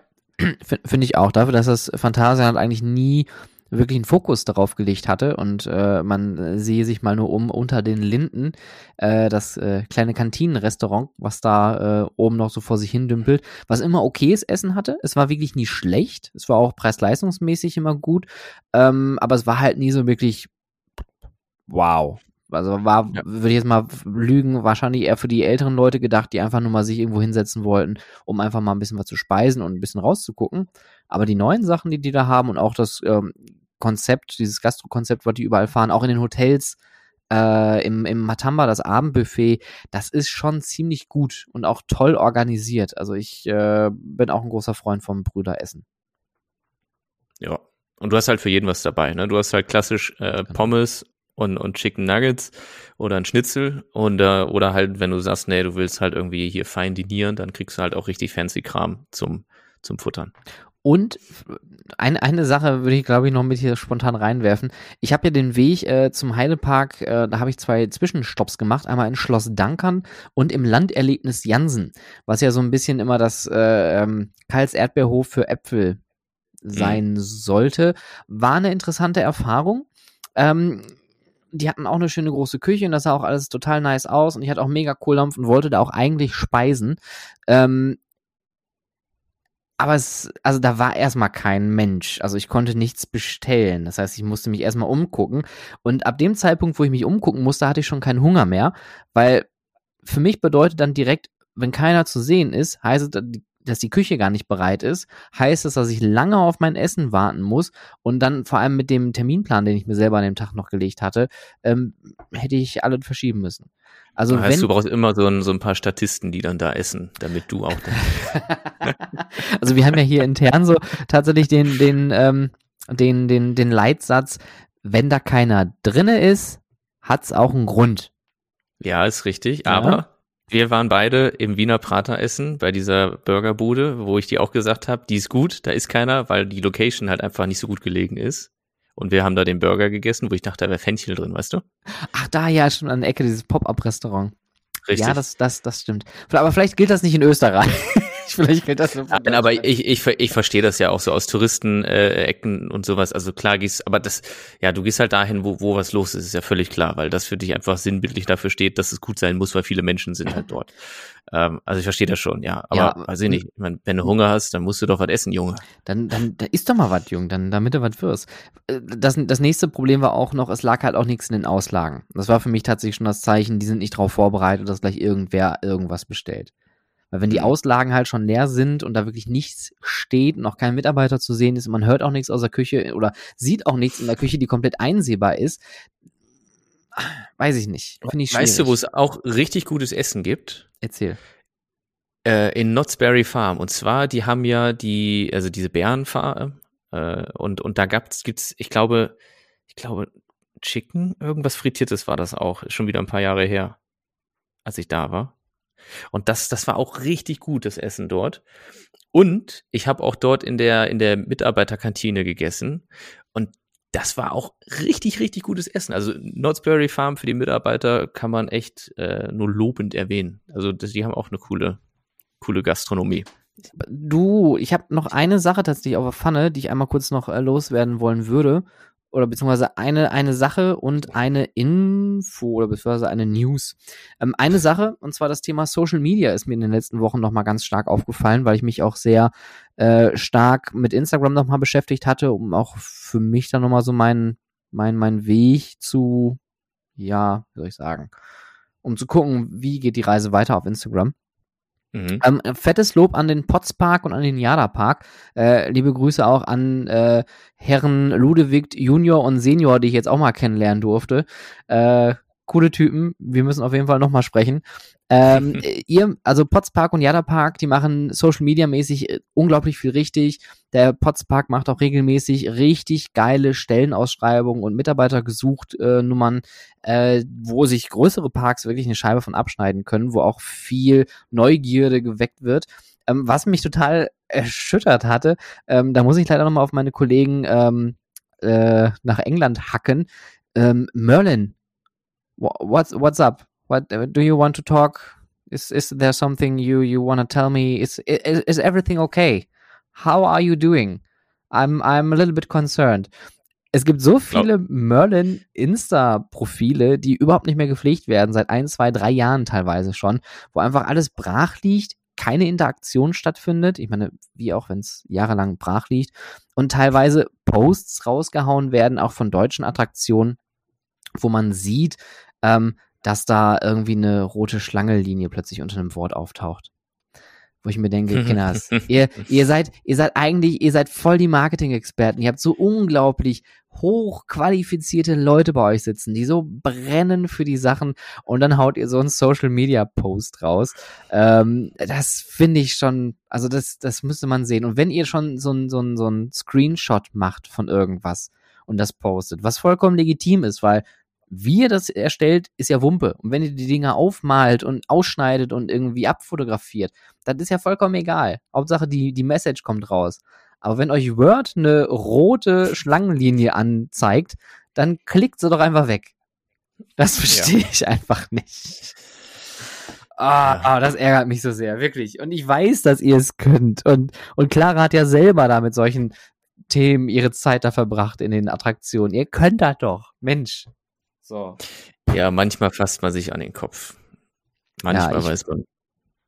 Finde ich auch. Dafür, dass das Phantasialand eigentlich nie wirklich einen Fokus darauf gelegt hatte und äh, man äh, sehe sich mal nur um unter den Linden äh, das äh, kleine Kantinenrestaurant, was da äh, oben noch so vor sich hin dümpelt, was immer okayes Essen hatte. Es war wirklich nie schlecht. Es war auch preis-leistungsmäßig immer gut, ähm, aber es war halt nie so wirklich wow. Also war, Ja. würde ich jetzt mal lügen, wahrscheinlich eher für die älteren Leute gedacht, die einfach nur mal sich irgendwo hinsetzen wollten, um einfach mal ein bisschen was zu speisen und ein bisschen rauszugucken. Aber die neuen Sachen, die die da haben und auch das ähm, Konzept, dieses Gastro-Konzept, was die überall fahren, auch in den Hotels, äh, im, im Matamba, das Abendbuffet, das ist schon ziemlich gut und auch toll organisiert. Also ich äh, bin auch ein großer Freund vom Brüderessen. Ja. Und du hast halt für jeden was dabei. Ne? Du hast halt klassisch äh, Genau. Pommes und, und Chicken Nuggets oder ein Schnitzel und äh, oder halt, wenn du sagst, nee, du willst halt irgendwie hier fein dinieren, dann kriegst du halt auch richtig fancy Kram zum, zum Futtern. Und eine, eine Sache würde ich, glaube ich, noch mit hier spontan reinwerfen. Ich habe ja den Weg äh, zum Heidepark, äh, da habe ich zwei Zwischenstopps gemacht, einmal in Schloss Dankern und im Landerlebnis Jansen, was ja so ein bisschen immer das äh, ähm, Karls Erdbeerhof für Äpfel sein sollte. War eine interessante Erfahrung. Ähm, die hatten auch eine schöne große Küche und das sah auch alles total nice aus und ich hatte auch mega Kohldampf und wollte da auch eigentlich speisen. Ähm, aber es, also da war erstmal kein Mensch. Also ich konnte nichts bestellen. Das heißt, ich musste mich erstmal umgucken. Und ab dem Zeitpunkt, wo ich mich umgucken musste, hatte ich schon keinen Hunger mehr, weil für mich bedeutet dann direkt, wenn keiner zu sehen ist, heißt es, dass die Küche gar nicht bereit ist, heißt es, dass ich lange auf mein Essen warten muss und dann vor allem mit dem Terminplan, den ich mir selber an dem Tag noch gelegt hatte, ähm, hätte ich alles verschieben müssen. Also heißt, wenn, du brauchst immer so ein, so ein paar Statisten, die dann da essen, damit du auch. also wir haben ja hier intern so tatsächlich den, den, ähm, den, den, den Leitsatz, wenn da keiner drinne ist, hat's auch einen Grund. Ja, ist richtig, ja. aber wir waren beide im Wiener Prater essen bei dieser Burgerbude, wo ich dir auch gesagt habe, die ist gut, da ist keiner, weil die Location halt einfach nicht so gut gelegen ist. Und wir haben da den Burger gegessen, wo ich dachte, da wäre Fenchel drin, weißt du? Ach, da ja, schon an der Ecke dieses Pop-Up-Restaurant. Richtig. Ja, das, das, das stimmt. Aber vielleicht gilt das nicht in Österreich. vielleicht gilt das Nein, aber ich, ich, ich verstehe das ja auch so aus Touristenecken und sowas. Also klar gehst, aber das, ja, du gehst halt dahin, wo, wo was los ist, ist ja völlig klar, weil das für dich einfach sinnbildlich dafür steht, dass es gut sein muss, weil viele Menschen sind halt dort. Ähm, also ich verstehe das schon, ja. Aber Ja, weiß ich nicht, ich mein, wenn du Hunger hast, dann musst du doch was essen, Junge. Dann, dann, da ist doch mal was, Jung, dann, damit du was wirst. Äh, Das, das nächste Problem war auch noch, es lag halt auch nichts in den Auslagen. Das war für mich tatsächlich schon das Zeichen, die sind nicht darauf vorbereitet, dass gleich irgendwer irgendwas bestellt. Weil wenn die Mhm. Auslagen halt schon leer sind und da wirklich nichts steht und auch kein Mitarbeiter zu sehen ist und man hört auch nichts aus der Küche oder sieht auch nichts in der Küche, die komplett einsehbar ist, weiß ich nicht. Ich. Weißt du, wo es auch richtig gutes Essen gibt? Erzähl. Äh, in Knott's Berry Farm. Und zwar, die haben ja die, also diese Bärenfarm, äh, und, und da gab's, gibt's, ich glaube, ich glaube, Chicken, irgendwas Frittiertes war das auch. Ist schon wieder ein paar Jahre her, als ich da war. Und das, das war auch richtig gut, das Essen dort. Und ich habe auch dort in der, in der Mitarbeiterkantine gegessen. Und das war auch richtig, richtig gutes Essen. Also Knott's Farm für die Mitarbeiter kann man echt äh, nur lobend erwähnen. Also das, die haben auch eine coole, coole Gastronomie. Du, ich habe noch eine Sache tatsächlich auf der Pfanne, die ich einmal kurz noch äh, loswerden wollen würde. Oder beziehungsweise eine, eine Sache und eine Info oder beziehungsweise eine News. Ähm, eine Sache, und zwar das Thema Social Media ist mir in den letzten Wochen nochmal ganz stark aufgefallen, weil ich mich auch sehr äh, stark mit Instagram nochmal beschäftigt hatte, um auch für mich dann nochmal so meinen mein, mein Weg zu, ja, wie soll ich sagen, um zu gucken, wie geht die Reise weiter auf Instagram. Mhm. Ähm, fettes Lob an den Potspark und an den Jada Park. Äh, liebe Grüße auch an äh, Herren Ludewig Junior und Senior, die ich jetzt auch mal kennenlernen durfte. Äh, coole Typen. Wir müssen auf jeden Fall nochmal sprechen. Ähm, ihr, also Potspark und Jada Park, die machen Social Media mäßig äh, unglaublich viel richtig. Der Potspark macht auch regelmäßig richtig geile Stellenausschreibungen und Mitarbeiter gesucht äh, Nummern, äh, wo sich größere Parks wirklich eine Scheibe von abschneiden können, wo auch viel Neugierde geweckt wird. Ähm, was mich total erschüttert hatte, ähm, da muss ich leider nochmal auf meine Kollegen ähm, äh, nach England hacken. Ähm, Merlin, wha- what's what's up? What do you want to talk? Is is there something you you want to tell me? Is, is is everything okay? How are you doing? I'm I'm a little bit concerned. Es gibt so viele Merlin Insta-Profile, die überhaupt nicht mehr gepflegt werden, seit ein, zwei, drei Jahren teilweise schon, wo einfach alles brach liegt, keine Interaktion stattfindet. Ich meine, wie auch wenn es jahrelang brach liegt. Und teilweise Posts rausgehauen werden, auch von deutschen Attraktionen, wo man sieht, ähm, dass da irgendwie eine rote Schlangenlinie plötzlich unter einem Wort auftaucht. Wo ich mir denke, Kinders, ihr, ihr seid, ihr seid eigentlich, ihr seid voll die Marketing-Experten. Ihr habt so unglaublich hochqualifizierte Leute bei euch sitzen, die so brennen für die Sachen und dann haut ihr so einen Social-Media-Post raus. Ähm, das finde ich schon, also das, das müsste man sehen. Und wenn ihr schon so ein, so ein, so ein Screenshot macht von irgendwas und das postet, was vollkommen legitim ist, weil wie ihr das erstellt, ist ja Wumpe. Und wenn ihr die Dinger aufmalt und ausschneidet und irgendwie abfotografiert, das ist ja vollkommen egal. Hauptsache, die, die Message kommt raus. Aber wenn euch Word eine rote Schlangenlinie anzeigt, dann klickt sie doch einfach weg. Das verstehe ich einfach nicht. Ah, ah, das ärgert mich so sehr, wirklich. Und ich weiß, dass ihr es könnt. Und, und Clara hat ja selber da mit solchen Themen ihre Zeit da verbracht in den Attraktionen. Ihr könnt das doch. Mensch. So. Ja, manchmal fasst man sich an den Kopf. Manchmal Ja, ich- weiß man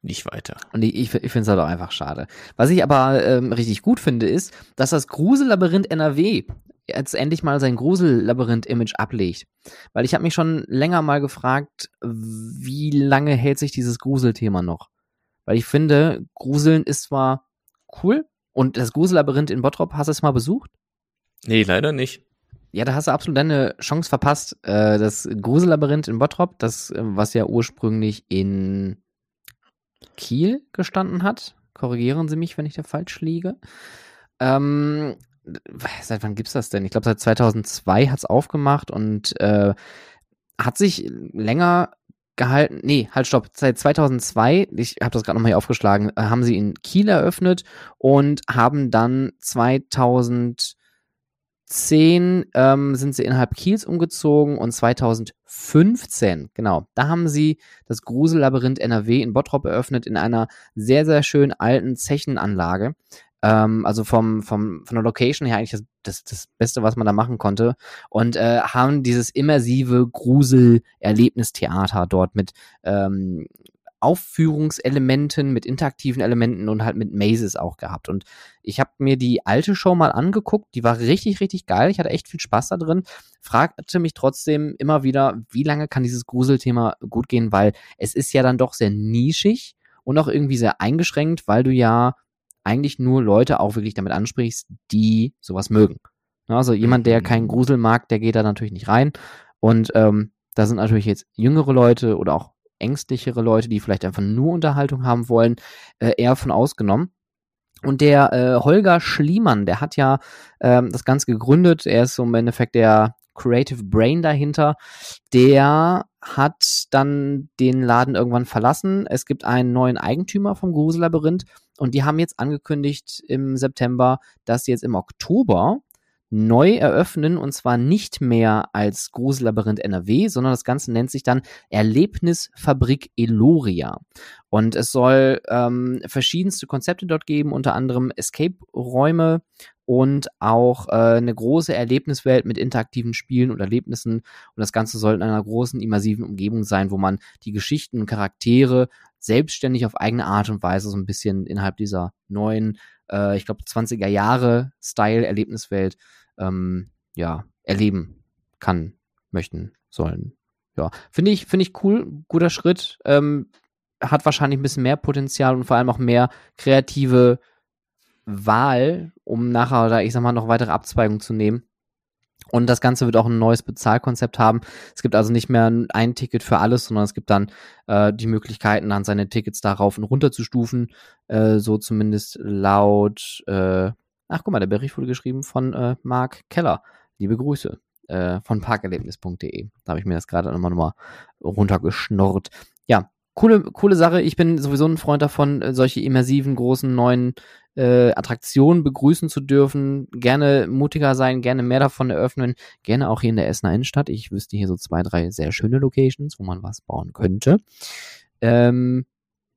nicht weiter. Und ich, ich, finde es halt auch einfach schade. Was ich aber ähm, richtig gut finde, ist, dass das Grusellabyrinth NRW jetzt endlich mal sein Grusellabyrinth-Image ablegt. Weil ich habe mich schon länger mal gefragt, wie lange hält sich dieses Gruselthema noch? Weil ich finde, Gruseln ist zwar cool und das Grusellabyrinth in Bottrop, hast du es mal besucht? Nee, leider nicht. Ja, da hast du absolut deine Chance verpasst. Äh, das Grusellabyrinth in Bottrop, das, äh, was ja ursprünglich in Kiel gestanden hat. Korrigieren Sie mich, wenn ich da falsch liege. Ähm, seit wann gibt's das denn? Ich glaube, seit 2002 hat's aufgemacht und äh, hat sich länger gehalten. Nee, halt stopp. Seit 2002, ich habe das gerade nochmal hier aufgeschlagen, äh, haben sie in Kiel eröffnet und haben dann 2000 2010 ähm, sind sie innerhalb Kiels umgezogen und 2015, genau, da haben sie das Grusellabyrinth NRW in Bottrop eröffnet in einer sehr, sehr schön alten Zechenanlage. Ähm, also vom, vom, von der Location her eigentlich das, das, das Beste, was man da machen konnte. Und äh, haben dieses immersive Grusel-Erlebnistheater dort mit ähm, Aufführungselementen, mit interaktiven Elementen und halt mit Mazes auch gehabt. Und ich habe mir die alte Show mal angeguckt, die war richtig, richtig geil. Ich hatte echt viel Spaß da drin. Fragte mich trotzdem immer wieder, wie lange kann dieses Gruselthema gut gehen, weil es ist ja dann doch sehr nischig und auch irgendwie sehr eingeschränkt, weil du ja eigentlich nur Leute auch wirklich damit ansprichst, die sowas mögen. Also jemand, der keinen Grusel mag, der geht da natürlich nicht rein. Und ähm, da sind natürlich jetzt jüngere Leute oder auch ängstlichere Leute, die vielleicht einfach nur Unterhaltung haben wollen, äh, eher von ausgenommen. Und der äh, Holger Schliemann, der hat ja ähm, das Ganze gegründet. Er ist so im Endeffekt der Creative Brain dahinter. Der hat dann den Laden irgendwann verlassen. Es gibt einen neuen Eigentümer vom Grusellabyrinth und die haben jetzt angekündigt im September, dass sie jetzt im Oktober neu eröffnen und zwar nicht mehr als Grusellabyrinth NRW, sondern das Ganze nennt sich dann Erlebnisfabrik Eloria. Und es soll ähm, verschiedenste Konzepte dort geben, unter anderem Escape-Räume und auch äh, eine große Erlebniswelt mit interaktiven Spielen und Erlebnissen. Und das Ganze soll in einer großen, immersiven Umgebung sein, wo man die Geschichten und Charaktere selbstständig auf eigene Art und Weise so ein bisschen innerhalb dieser neuen äh, ich glaube, 20er Jahre Style, Erlebniswelt, ähm, ja, erleben kann, möchten, sollen. Ja, finde ich, finde ich cool, guter Schritt. Ähm, hat wahrscheinlich ein bisschen mehr Potenzial und vor allem auch mehr kreative Wahl, um nachher da, ich sag mal, noch weitere Abzweigungen zu nehmen. Und das Ganze wird auch ein neues Bezahlkonzept haben. Es gibt also nicht mehr ein Ticket für alles, sondern es gibt dann äh, die Möglichkeiten, dann seine Tickets darauf und runter zu stufen. Äh, so zumindest laut, äh, ach guck mal, der Bericht wurde geschrieben von äh, Mark Keller. Liebe Grüße äh, von parkerlebnis.de. Da habe ich mir das gerade nochmal, nochmal runtergeschnorrt. Ja, coole, coole Sache. Ich bin sowieso ein Freund davon, äh, solche immersiven, großen, neuen äh, Attraktionen begrüßen zu dürfen. Gerne mutiger sein, gerne mehr davon eröffnen. Gerne auch hier in der Essener Innenstadt. Ich wüsste hier so zwei, drei sehr schöne Locations, wo man was bauen könnte. Ähm,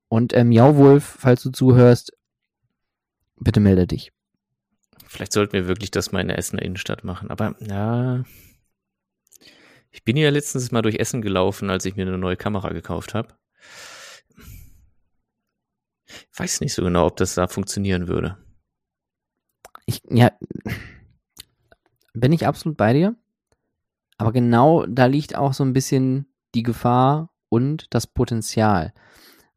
und ähm, Jauwolf, falls du zuhörst, bitte melde dich. Vielleicht sollten wir wirklich das mal in der Essener Innenstadt machen. Aber ja, ich bin ja letztens mal durch Essen gelaufen, als ich mir eine neue Kamera gekauft habe weiß nicht so genau, ob das da funktionieren würde. Ich, ja, bin ich absolut bei dir. Aber genau da liegt auch so ein bisschen die Gefahr und das Potenzial.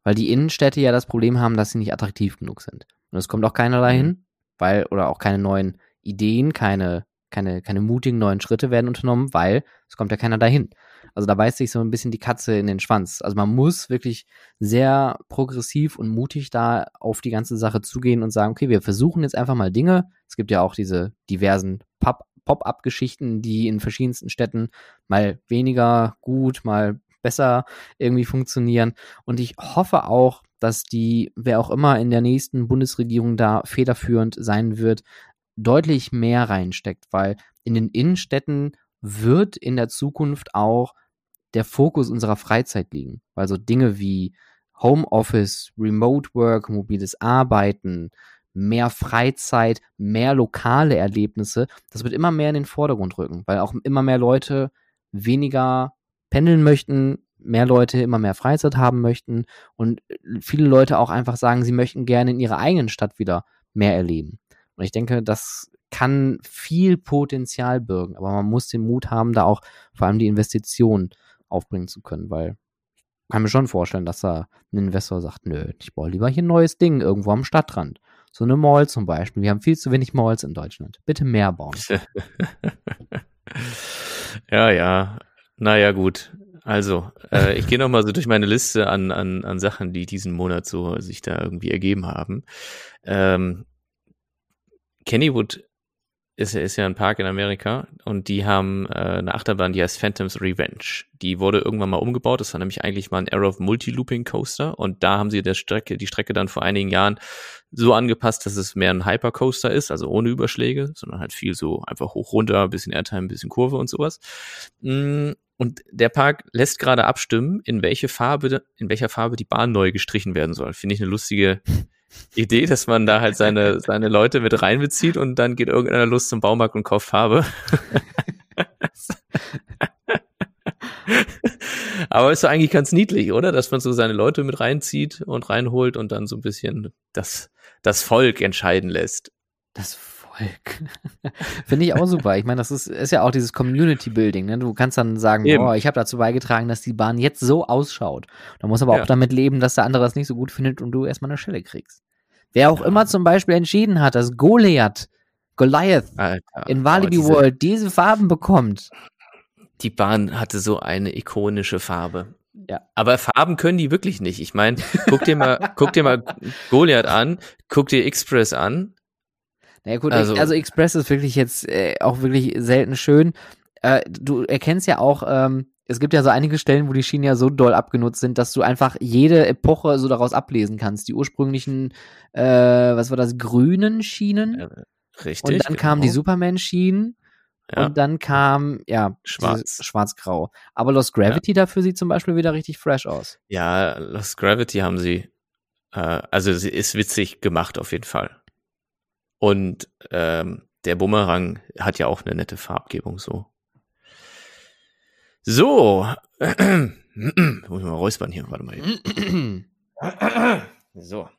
Weil die Innenstädte ja das Problem haben, dass sie nicht attraktiv genug sind. Und es kommt auch keiner dahin, mhm. weil, oder auch keine neuen Ideen, keine, keine, keine mutigen neuen Schritte werden unternommen, weil es kommt ja keiner dahin. Also da beißt sich so ein bisschen die Katze in den Schwanz. Also man muss wirklich sehr progressiv und mutig da auf die ganze Sache zugehen und sagen, okay, wir versuchen jetzt einfach mal Dinge. Es gibt ja auch diese diversen Pop-up-Geschichten, die in verschiedensten Städten mal weniger gut, mal besser irgendwie funktionieren. Und ich hoffe auch, dass die, wer auch immer in der nächsten Bundesregierung da federführend sein wird, deutlich mehr reinsteckt, weil in den Innenstädten wird in der Zukunft auch der Fokus unserer Freizeit liegen. Also Dinge wie Homeoffice, Remote Work, mobiles Arbeiten, mehr Freizeit, mehr lokale Erlebnisse, das wird immer mehr in den Vordergrund rücken, weil auch immer mehr Leute weniger pendeln möchten, mehr Leute immer mehr Freizeit haben möchten und viele Leute auch einfach sagen, sie möchten gerne in ihrer eigenen Stadt wieder mehr erleben. Und ich denke, das kann viel Potenzial birgen, aber man muss den Mut haben, da auch vor allem die Investitionen aufbringen zu können, weil ich kann mir schon vorstellen, dass da ein Investor sagt, nö, ich baue lieber hier ein neues Ding irgendwo am Stadtrand. So eine Mall zum Beispiel. Wir haben viel zu wenig Malls in Deutschland. Bitte mehr bauen. ja, ja. Naja, gut. Also, äh, ich gehe nochmal so durch meine Liste an, an, an Sachen, die diesen Monat so sich da irgendwie ergeben haben. Ähm, Kennywood ist, ist ja ein Park in Amerika und die haben äh, eine Achterbahn, die heißt Phantoms Revenge. Die wurde irgendwann mal umgebaut. Das war nämlich eigentlich mal ein Arrow Multi-Looping Coaster und da haben sie der Strecke, die Strecke dann vor einigen Jahren so angepasst, dass es mehr ein Hypercoaster ist, also ohne Überschläge, sondern halt viel so einfach hoch runter, bisschen Airtime, bisschen Kurve und sowas. Mm, und der Park lässt gerade abstimmen, in welche Farbe, in welcher Farbe die Bahn neu gestrichen werden soll. Finde ich eine lustige Idee, dass man da halt seine, seine Leute mit reinbezieht und dann geht irgendeiner Lust zum Baumarkt und kauft Farbe. Aber ist doch eigentlich ganz niedlich, oder? Dass man so seine Leute mit reinzieht und reinholt und dann so ein bisschen das, das Volk entscheiden lässt. Das Volk. Finde ich auch super. Ich meine, das ist, ist ja auch dieses Community Building. Ne? Du kannst dann sagen, Eben. boah, ich habe dazu beigetragen, dass die Bahn jetzt so ausschaut. Da muss aber ja. auch damit leben, dass der andere das nicht so gut findet und du erstmal eine Schelle kriegst. Wer auch ja. immer zum Beispiel entschieden hat, dass Goliath, Goliath Alter, in Walibi diese, World diese Farben bekommt. Die Bahn hatte so eine ikonische Farbe. Ja. Aber Farben können die wirklich nicht. Ich meine, guck dir mal, guck dir mal Goliath an, guck dir Express an. Naja gut, also, also Express ist wirklich jetzt äh, auch wirklich selten schön. Äh, du erkennst ja auch, ähm, es gibt ja so einige Stellen, wo die Schienen ja so doll abgenutzt sind, dass du einfach jede Epoche so daraus ablesen kannst. Die ursprünglichen, äh, was war das, grünen Schienen. Richtig. Und dann genau. kamen die Superman-Schienen. Ja. Und dann kam, ja, schwarz. Schwarz-Grau. Aber Lost Gravity ja. dafür sieht zum Beispiel wieder richtig fresh aus. Ja, Lost Gravity haben sie, äh, also sie ist witzig gemacht auf jeden Fall. Und ähm, der Bumerang hat ja auch eine nette Farbgebung so. So. Muss ich mal räuspern hier, warte mal. so.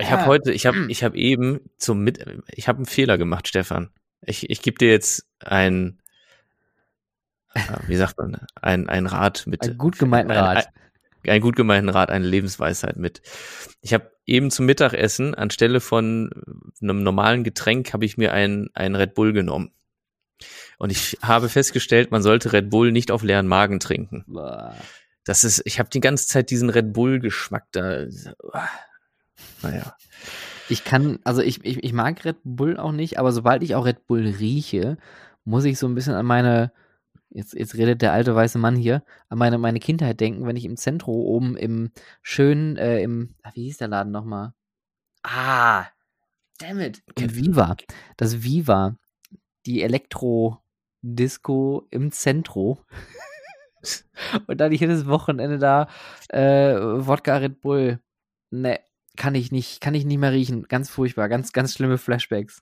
Ich habe heute, ich habe ich habe eben zum mit ich habe einen Fehler gemacht, Stefan. Ich ich gebe dir jetzt ein äh, wie sagt man, ein ein Rat mit ein gut gemeinten Rat. Ein, ein, ein gut gemeinten Rat, eine Lebensweisheit mit. Ich habe eben zum Mittagessen anstelle von einem normalen Getränk habe ich mir ein ein Red Bull genommen. Und ich habe festgestellt, man sollte Red Bull nicht auf leeren Magen trinken. Das ist, ich habe die ganze Zeit diesen Red Bull-Geschmack da. Naja. Ich kann, also ich, ich, ich mag Red Bull auch nicht, aber sobald ich auch Red Bull rieche, muss ich so ein bisschen an meine, jetzt, jetzt redet der alte weiße Mann hier, an meine, meine Kindheit denken, wenn ich im Zentrum oben im schönen, äh, im, ach, wie hieß der Laden nochmal? Ah, damn it, im Viva. Das Viva, die Elektro, Disco im Zentro. und dann jedes Wochenende da äh, Wodka Red Bull. Ne, kann ich nicht, kann ich nicht mehr riechen. Ganz furchtbar, ganz, ganz schlimme Flashbacks.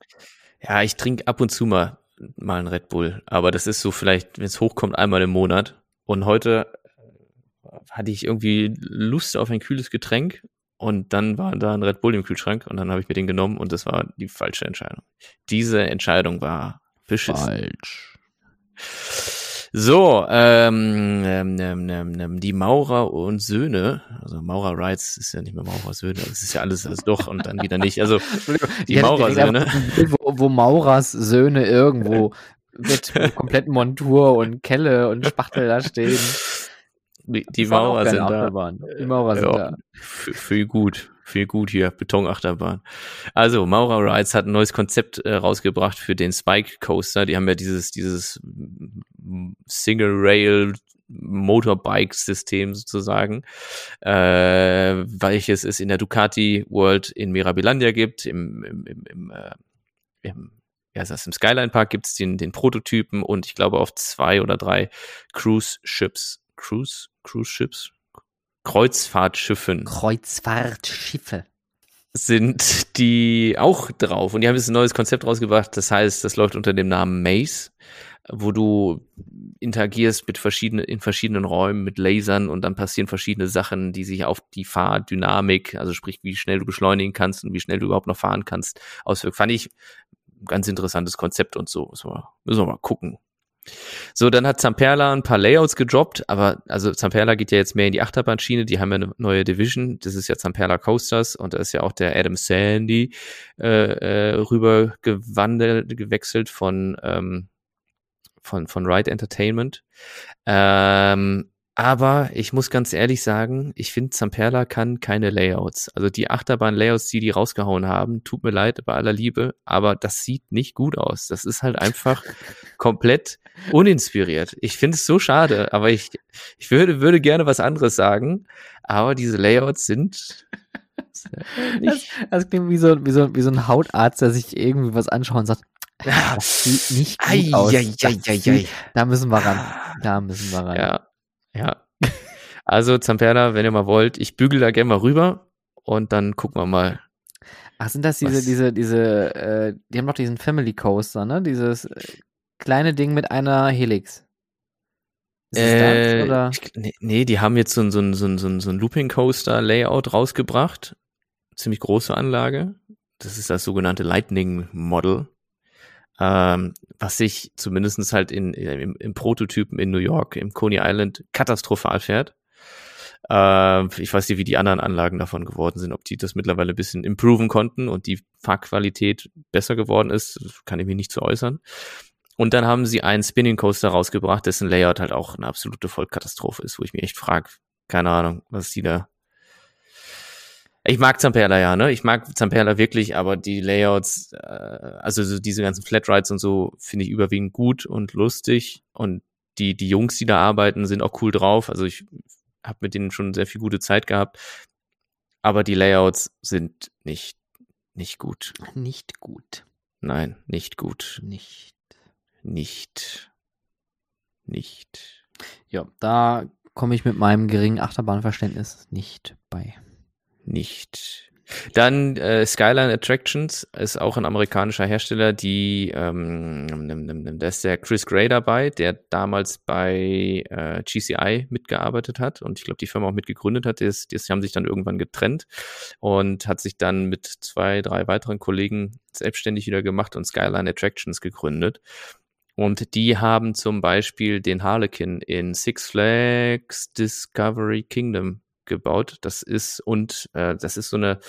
Ja, ich trinke ab und zu mal mal ein Red Bull, aber das ist so vielleicht, wenn es hochkommt, einmal im Monat. Und heute äh, hatte ich irgendwie Lust auf ein kühles Getränk und dann war da ein Red Bull im Kühlschrank und dann habe ich mir den genommen und das war die falsche Entscheidung. Diese Entscheidung war beschissen. Falsch. So, ähm, ähm, ähm, ähm, die Maurer und Söhne, also Maurer Rights ist ja nicht mehr Maurer Söhne, das ist ja alles, alles doch und dann wieder nicht. Also die Maurer Söhne. Wo, wo Maurers Söhne irgendwo mit kompletten Montur und Kelle und Spachtel da stehen. Die, die Maurer sind da. Die Maurer sind ja, da. Viel gut viel gut hier, Betonachterbahn. Also, Maurer Rides hat ein neues Konzept äh, rausgebracht für den Spike Coaster. Die haben ja dieses, dieses Single Rail Motorbike-System sozusagen, äh, welches es in der Ducati World in Mirabilandia gibt, im, im, im, im, äh, im ja, das im Skyline Park gibt es den, den Prototypen und ich glaube auf zwei oder drei Cruise Ships, Cruise, Cruise Ships, Kreuzfahrtschiffen. Kreuzfahrtschiffe. Sind die auch drauf und die haben jetzt ein neues Konzept rausgebracht, das heißt, das läuft unter dem Namen Maze. Wo du interagierst mit verschiedenen, in verschiedenen Räumen mit Lasern und dann passieren verschiedene Sachen, die sich auf die Fahrdynamik, also sprich, wie schnell du beschleunigen kannst und wie schnell du überhaupt noch fahren kannst, auswirken. Fand ich ein ganz interessantes Konzept und so. Müssen wir, müssen wir mal gucken. So, dann hat Zamperla ein paar Layouts gedroppt, aber also Zamperla geht ja jetzt mehr in die Achterbahnschiene, die haben ja eine neue Division, das ist ja Zamperla Coasters und da ist ja auch der Adam Sandy äh, äh, rüber gewandelt, gewechselt von ähm, von von Ride Entertainment. Ähm, aber ich muss ganz ehrlich sagen, ich finde, Zamperla kann keine Layouts. Also die Achterbahn-Layouts, die die rausgehauen haben, tut mir leid, bei aller Liebe, aber das sieht nicht gut aus. Das ist halt einfach komplett uninspiriert. Ich finde es so schade, aber ich, ich würde, würde gerne was anderes sagen, aber diese Layouts sind das, das klingt wie so, wie, so, wie so ein Hautarzt, der sich irgendwie was anschaut und sagt, das sieht nicht gut Ei, aus. ei, ei, ei. Da müssen wir ran. Da müssen wir ran. Ja, ja. Also Zamperla, wenn ihr mal wollt, ich bügel da gerne mal rüber und dann gucken wir mal. Ach, sind das diese, Was? diese, diese, äh, die haben doch diesen Family Coaster, ne? Dieses äh, kleine Ding mit einer Helix. Äh, das, oder? ich, nee, nee, die haben jetzt so ein, so ein, so ein, so ein, so ein Looping Coaster Layout rausgebracht. Ziemlich große Anlage. Das ist das sogenannte Lightning Model. Ähm, was sich zumindestens halt in, im, im Prototypen in New York, im Coney Island, katastrophal fährt. Äh, ich weiß nicht, wie die anderen Anlagen davon geworden sind, ob die das mittlerweile ein bisschen improven konnten und die Fahrqualität besser geworden ist, kann ich mich nicht zu äußern. Und dann haben sie einen Spinning Coaster rausgebracht, dessen Layout halt auch eine absolute Vollkatastrophe ist, wo ich mich echt frage, keine Ahnung, was die da. Ich mag Zamperla ja, ne? Ich mag Zamperla wirklich, aber die Layouts, äh, also so diese ganzen Flatrides und so, finde ich überwiegend gut und lustig. Und die, die Jungs, die da arbeiten, sind auch cool drauf. Also ich habe mit denen schon sehr viel gute Zeit gehabt. Aber die Layouts sind nicht, nicht gut. Nicht gut. Nein, nicht gut. Nicht. Nicht. Nicht. Ja, da komme ich mit meinem geringen Achterbahnverständnis nicht bei. Nicht. Dann äh, Skyline Attractions ist auch ein amerikanischer Hersteller, die ähm, da ist der Chris Gray dabei, der damals bei äh, GCI mitgearbeitet hat und ich glaube die Firma auch mitgegründet hat. Die, die haben sich dann irgendwann getrennt und hat sich dann mit zwei, drei weiteren Kollegen selbstständig wieder gemacht und Skyline Attractions gegründet. Und die haben zum Beispiel den Harlequin in Six Flags Discovery Kingdom gebaut. Das ist und äh, das ist so eine,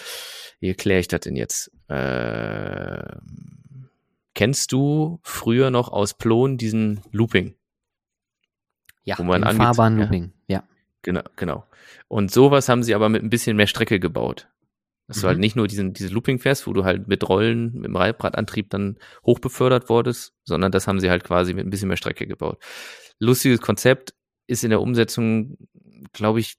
wie erkläre ich das denn jetzt? Äh, kennst du früher noch aus Plon diesen Looping? Ja, Wo man Fahrbahnlooping. Ja. Genau, genau. Und sowas haben sie aber mit ein bisschen mehr Strecke gebaut. Dass du Mhm. halt nicht nur diesen, diese Looping fährst, wo du halt mit Rollen, mit dem Reibradantrieb dann hochbefördert wurdest, sondern das haben sie halt quasi mit ein bisschen mehr Strecke gebaut. Lustiges Konzept ist in der Umsetzung, glaube ich,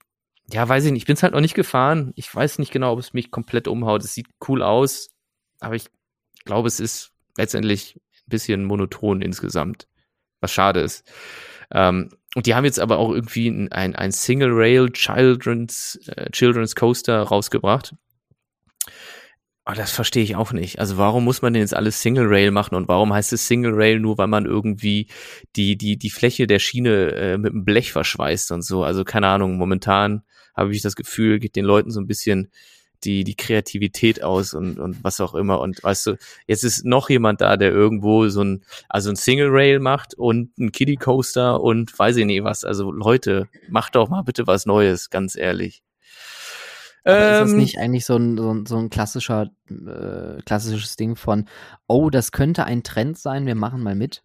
ja, weiß ich nicht. Ich bin es halt noch nicht gefahren. Ich weiß nicht genau, ob es mich komplett umhaut. Es sieht cool aus, aber ich glaube, es ist letztendlich ein bisschen monoton insgesamt, was schade ist. Ähm, und die haben jetzt aber auch irgendwie ein, ein, Single Rail Children's, äh, Children's Coaster rausgebracht. Aber das verstehe ich auch nicht. Also warum muss man denn jetzt alles Single Rail machen und warum heißt es Single Rail nur, weil man irgendwie die, die, die Fläche der Schiene äh, mit dem Blech verschweißt und so. Also keine Ahnung, momentan habe ich das Gefühl, geht den Leuten so ein bisschen die, die Kreativität aus und, und was auch immer. Und weißt du, jetzt ist noch jemand da, der irgendwo so ein, also ein Single Rail macht und ein Kiddie Coaster und weiß ich nicht was. Also Leute, macht doch mal bitte was Neues, ganz ehrlich. Aber ist das Ähm, nicht eigentlich so ein, so ein, so ein klassischer, äh, klassisches Ding von, oh, das könnte ein Trend sein, wir machen mal mit?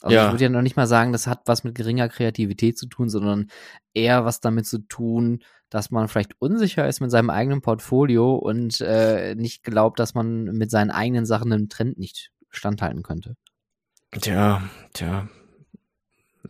Also Ja. ich würde ja noch nicht mal sagen, das hat was mit geringer Kreativität zu tun, sondern eher was damit zu tun, dass man vielleicht unsicher ist mit seinem eigenen Portfolio und äh, nicht glaubt, dass man mit seinen eigenen Sachen einem Trend nicht standhalten könnte. Tja, tja.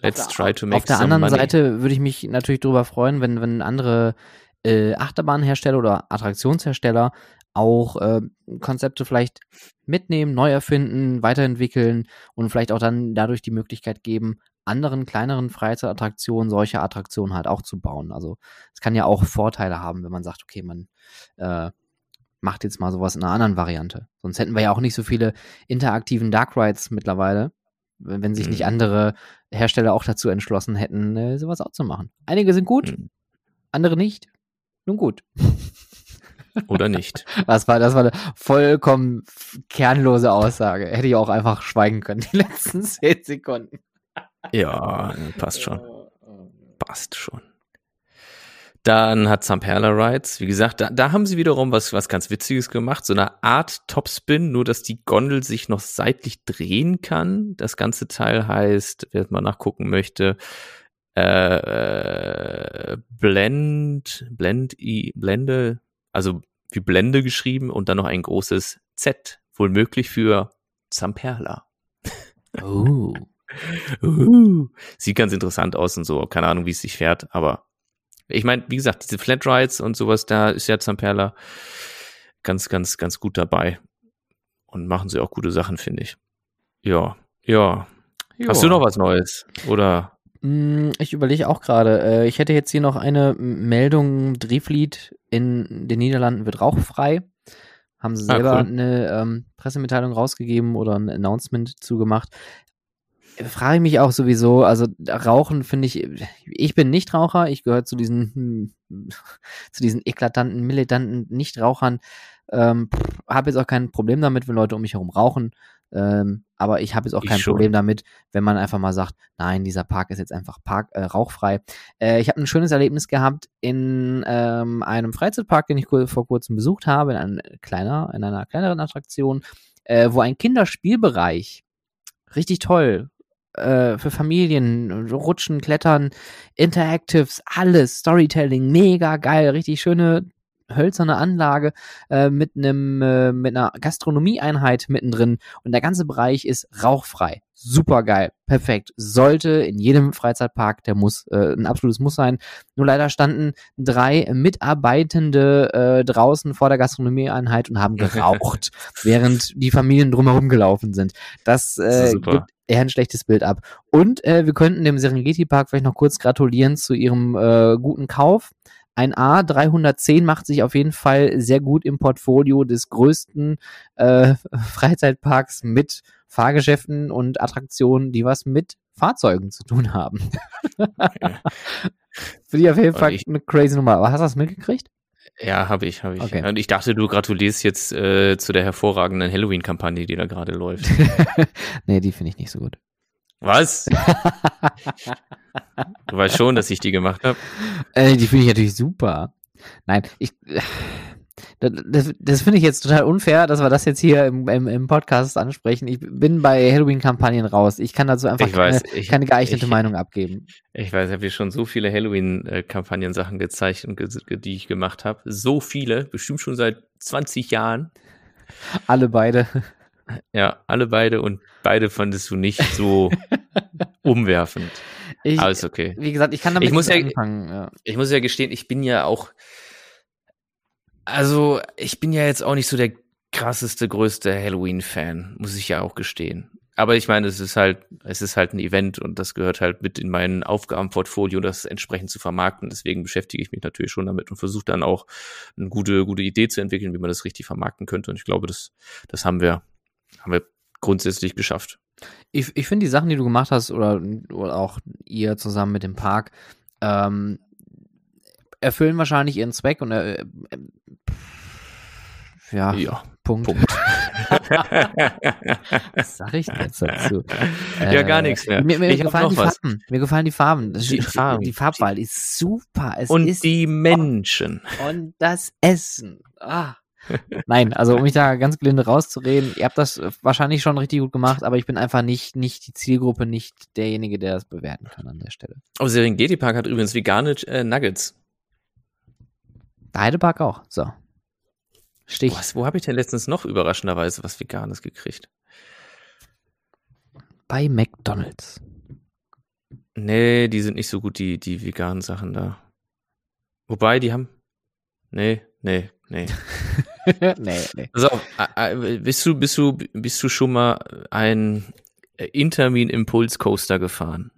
Let's Auf der- try to make Auf der some anderen money. Seite würde ich mich natürlich darüber freuen, wenn, wenn andere äh, Achterbahnhersteller oder Attraktionshersteller auch äh, Konzepte vielleicht mitnehmen, neu erfinden, weiterentwickeln und vielleicht auch dann dadurch die Möglichkeit geben, anderen kleineren Freizeitattraktionen solche Attraktionen halt auch zu bauen. Also es kann ja auch Vorteile haben, wenn man sagt, okay, man äh, macht jetzt mal sowas in einer anderen Variante. Sonst hätten wir ja auch nicht so viele interaktiven Dark Rides mittlerweile. wenn sich nicht Mhm. andere Hersteller auch dazu entschlossen hätten, äh, sowas auch zu machen. Einige sind gut, Mhm. andere nicht. Nun gut. Oder nicht. Das war, das war eine vollkommen kernlose Aussage. Hätte ich auch einfach schweigen können, die letzten zehn Sekunden. Ja, passt schon. Passt schon. Dann hat Zamperla Rides, wie gesagt, da, da haben sie wiederum was, was ganz Witziges gemacht. So eine Art Topspin, nur dass die Gondel sich noch seitlich drehen kann. Das ganze Teil heißt, wer mal nachgucken möchte, äh, äh, Blend, Blend, I, Blende, also wie Blende geschrieben und dann noch ein großes Z, wohl möglich für Zamperla. Oh. Uh, sieht ganz interessant aus und so. Keine Ahnung, wie es sich fährt, aber ich meine, wie gesagt, diese Flat Rides und sowas, da ist ja Zamperla ganz, ganz, ganz gut dabei. Und machen sie auch gute Sachen, finde ich. Ja, ja. Hast du noch was Neues? Oder? Mm, Ich überlege auch gerade. äh, Ich hätte jetzt hier noch eine Meldung. Drehfleet in den Niederlanden wird rauchfrei. Haben sie Ah, selber cool. eine ähm, Pressemitteilung rausgegeben oder ein Announcement zugemacht. Frage ich mich auch sowieso, also Rauchen finde ich, ich bin Nichtraucher, ich gehöre zu diesen, zu diesen eklatanten, militanten Nichtrauchern. Ähm, habe jetzt auch kein Problem damit, wenn Leute um mich herum rauchen. Ähm, aber ich habe jetzt auch kein. Problem damit, wenn man einfach mal sagt, nein, dieser Park ist jetzt einfach Park, äh, rauchfrei. Äh, ich habe ein schönes Erlebnis gehabt in ähm, einem Freizeitpark, den ich vor kurzem besucht habe, in, einem kleiner, in einer kleineren Attraktion, äh, wo ein Kinderspielbereich richtig toll äh, für Familien, Rutschen, Klettern, Interactives, alles, Storytelling, mega geil, richtig schöne hölzerne Anlage äh, mit einem äh, mit einer Gastronomieeinheit mittendrin und der ganze Bereich ist rauchfrei. Super geil, perfekt. Sollte in jedem Freizeitpark, der muss äh, ein absolutes Muss sein. Nur leider standen drei Mitarbeitende äh, draußen vor der Gastronomieeinheit und haben geraucht, während die Familien drumherum gelaufen sind. Das Das ist äh, super. gibt eher ein schlechtes Bild ab. Und äh, wir könnten dem Serengeti Park vielleicht noch kurz gratulieren zu ihrem äh, guten Kauf. Ein A310 macht sich auf jeden Fall sehr gut im Portfolio des größten äh, Freizeitparks mit Fahrgeschäften und Attraktionen, die was mit Fahrzeugen zu tun haben. Finde ich auf jeden Fall ich- eine crazy Nummer. Aber hast du das mitgekriegt? Ja, habe ich, habe ich. Okay. Und ich dachte, du gratulierst jetzt äh, zu der hervorragenden Halloween-Kampagne, die da gerade läuft. nee, die finde ich nicht so gut. Was? Du weißt schon, dass ich die gemacht habe. Äh, die finde ich natürlich super. Nein, ich. Das, das, finde ich jetzt total unfair, dass wir das jetzt hier im, im, im Podcast ansprechen. Ich bin bei Halloween-Kampagnen raus. Ich kann dazu einfach Ich weiß, keine, ich- keine geeignete ich- Meinung abgeben. Ich weiß, ich habe dir schon so viele Halloween-Kampagnen-Sachen gezeigt die ich gemacht habe. So viele, bestimmt schon seit 20 Jahren. Alle beide. Ja, alle beide und beide fandest du nicht so umwerfend. Ich, Alles okay. wie gesagt, ich kann damit Ich muss ja- anfangen. Ja. Ich muss ja gestehen, ich bin ja auch, also ich bin ja jetzt auch nicht so der krasseste, größte Halloween-Fan, muss ich ja auch gestehen. Aber ich meine, es ist halt, es ist halt ein Event und das gehört halt mit in mein Aufgabenportfolio, das entsprechend zu vermarkten. Deswegen beschäftige ich mich natürlich schon damit und versuche dann auch eine gute, gute Idee zu entwickeln, wie man das richtig vermarkten könnte. Und ich glaube, das, das haben wir, haben wir grundsätzlich geschafft. Ich, ich finde die Sachen, die du gemacht hast, oder, oder auch ihr zusammen mit dem Park, ähm, erfüllen wahrscheinlich ihren Zweck und äh, äh, ja, Ja, Punkt. Punkt. Was sag ich denn jetzt dazu? Ja, gar nichts mehr. Mir, mir gefallen die was. Farben. Mir gefallen die Farben. Das- Die Farben. Die Farbwahl ist super. Es und ist die Menschen. und das Essen. Ah. Nein, also um mich da ganz gelinde rauszureden, ihr habt das wahrscheinlich schon richtig gut gemacht, aber ich bin einfach nicht, nicht die Zielgruppe, nicht derjenige, der das bewerten kann an der Stelle. Oh, Serengeti Park hat übrigens vegane äh, Nuggets. Heidepark auch. So. Stich. Was, wo habe ich denn letztens noch überraschenderweise was Veganes gekriegt? Bei McDonalds. Nee, die sind nicht so gut, die, die veganen Sachen da. Wobei, die haben. Nee, nee, nee. nee, nee. Äh, bist du, bist du, bist du schon mal ein äh, Intermin Impulse Coaster gefahren?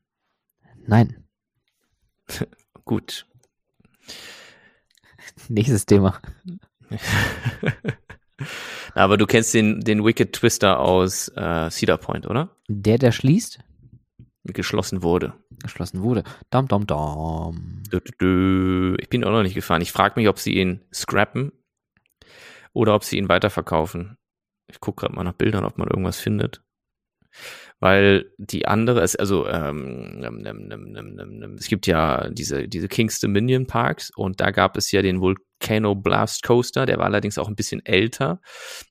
Nein. Gut. Nächstes Thema. Aber du kennst den, den Wicked Twister aus äh, Cedar Point, oder? Der, der schließt, Geschlossen wurde. geschlossen wurde. Dam, dam, dam. Ich bin auch noch nicht gefahren. Ich frage mich, ob sie ihn scrappen oder ob sie ihn weiterverkaufen. Ich gucke gerade mal nach Bildern, ob man irgendwas findet. Weil die andere ist, also ähm, es gibt ja diese, diese Kings Dominion Parks und da gab es ja den Volcano Blast Coaster, der war allerdings auch ein bisschen älter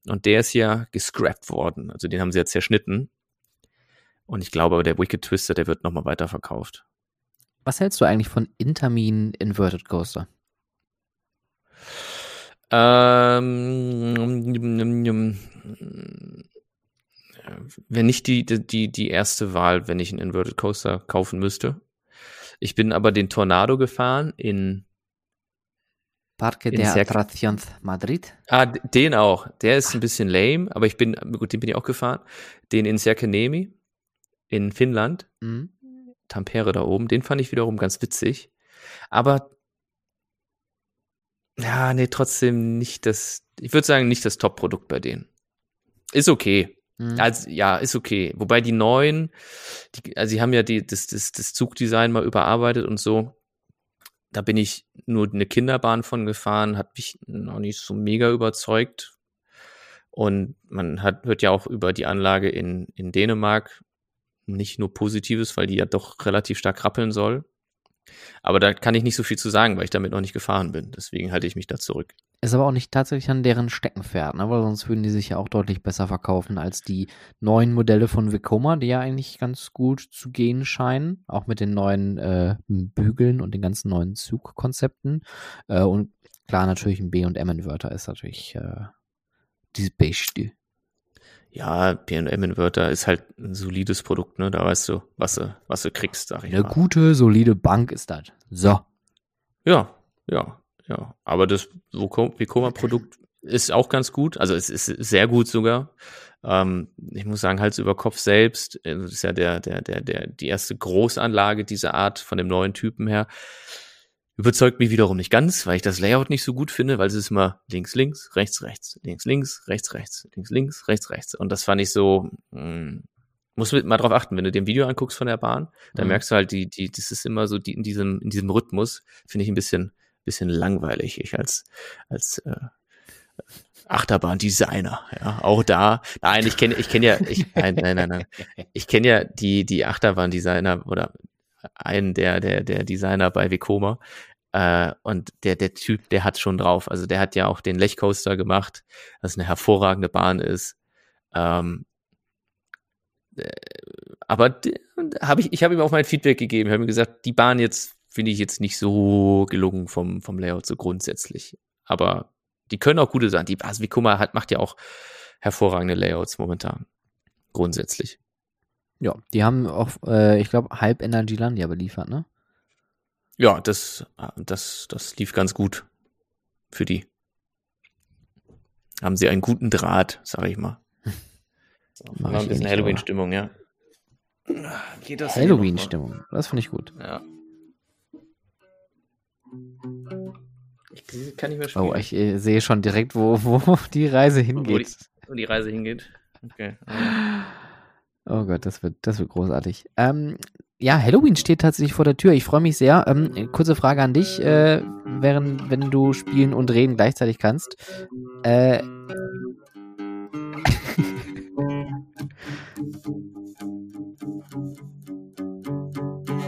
und der ist ja gescrapped worden. Also den haben sie ja zerschnitten. Und ich glaube, der Wicked Twister, der wird nochmal weiterverkauft. Was hältst du eigentlich von Intermin Inverted Coaster? Ähm, wenn nicht die, die, die erste Wahl, wenn ich einen Inverted Coaster kaufen müsste. Ich bin aber den Tornado gefahren in, Parque de Atracciones Madrid. ah, den auch. Der ist ein bisschen lame, aber ich bin, gut, den bin ich auch gefahren. Den in Serkenemi in Finnland. Mhm. Tampere da oben, den fand ich wiederum ganz witzig. Aber ja, nee, trotzdem nicht das, ich würde sagen, nicht das Top-Produkt bei denen. Ist okay. Mhm. Also, ja, ist okay. Wobei die neuen, die, also sie haben ja die, das, das, das Zugdesign mal überarbeitet und so. Da bin ich nur eine Kinderbahn von gefahren, hat mich noch nicht so mega überzeugt. Und man hat, hört ja auch über die Anlage in, in Dänemark nicht nur Positives, weil die ja doch relativ stark rappeln soll. Aber da kann ich nicht so viel zu sagen, weil ich damit noch nicht gefahren bin. Deswegen halte ich mich da zurück. Ist aber auch nicht tatsächlich an deren Steckenpferd, ne? weil sonst würden die sich ja auch deutlich besser verkaufen als die neuen Modelle von Vekoma, die ja eigentlich ganz gut zu gehen scheinen, auch mit den neuen äh, Bügeln und den ganzen neuen Zugkonzepten. Äh, und klar, natürlich ein B- und M-Inverter ist natürlich äh, dieses Beste. Ja, P&M-Inverter ist halt ein solides Produkt, ne? Da weißt du, was du, was du kriegst, sag ich Eine mal. gute, solide Bank ist das. So. Ja, ja, ja. Aber das Vekoma-Produkt ist auch ganz gut. Also es ist sehr gut sogar. Ähm, ich muss sagen, Hals über Kopf selbst, äh, das ist ja der, der, der, der, die erste Großanlage dieser Art von dem neuen Typen her. Überzeugt mich wiederum nicht ganz, weil ich das Layout nicht so gut finde, weil es ist immer links, links, rechts, rechts, links, links, rechts, rechts, links, links, rechts, rechts. Und das fand ich so, mh, muss mit mal drauf achten, wenn du dir ein Video anguckst von der Bahn, dann Mhm. merkst du halt, die, die, das ist immer so, die, in diesem, in diesem Rhythmus, finde ich ein bisschen, bisschen langweilig. Ich als, als äh, Achterbahn-Designer, ja, auch da. Nein, ich kenne, ich kenne ja, ich, nein, nein, nein, nein. Ich kenne ja die, die Achterbahn-Designer oder einen der, der, der Designer bei Vekoma. Äh, und der, der Typ, der hat schon drauf. Also der hat ja auch den Lechcoaster gemacht, was eine hervorragende Bahn ist. Ähm, äh, aber habe ich, ich habe ihm auch mein Feedback gegeben. Ich habe ihm gesagt, die Bahn jetzt finde ich jetzt nicht so gelungen vom, vom Layout so grundsätzlich. Aber die können auch gute sein. Die also Vekoma hat, macht ja auch hervorragende Layouts momentan. Grundsätzlich. Ja, die haben auch, äh, ich glaube, halb Energylandia beliefert, ne? Ja, das, das, das lief ganz gut für die. Haben sie einen guten Draht, sag ich mal. So, Mach ein bisschen Halloween-Stimmung, ja. Geht das hier Halloween-Stimmung. Das finde ich gut. Ja. Ich kann nicht mehr spielen. Oh, ich äh, sehe schon direkt, wo, wo die Reise wo, die, hingeht. wo die Reise hingeht. Okay. Oh Gott, das wird, das wird großartig. Ähm, ja, Halloween steht tatsächlich vor der Tür. Ich freue mich sehr. Ähm, kurze Frage an dich, äh, während, wenn du spielen und reden gleichzeitig kannst. Äh,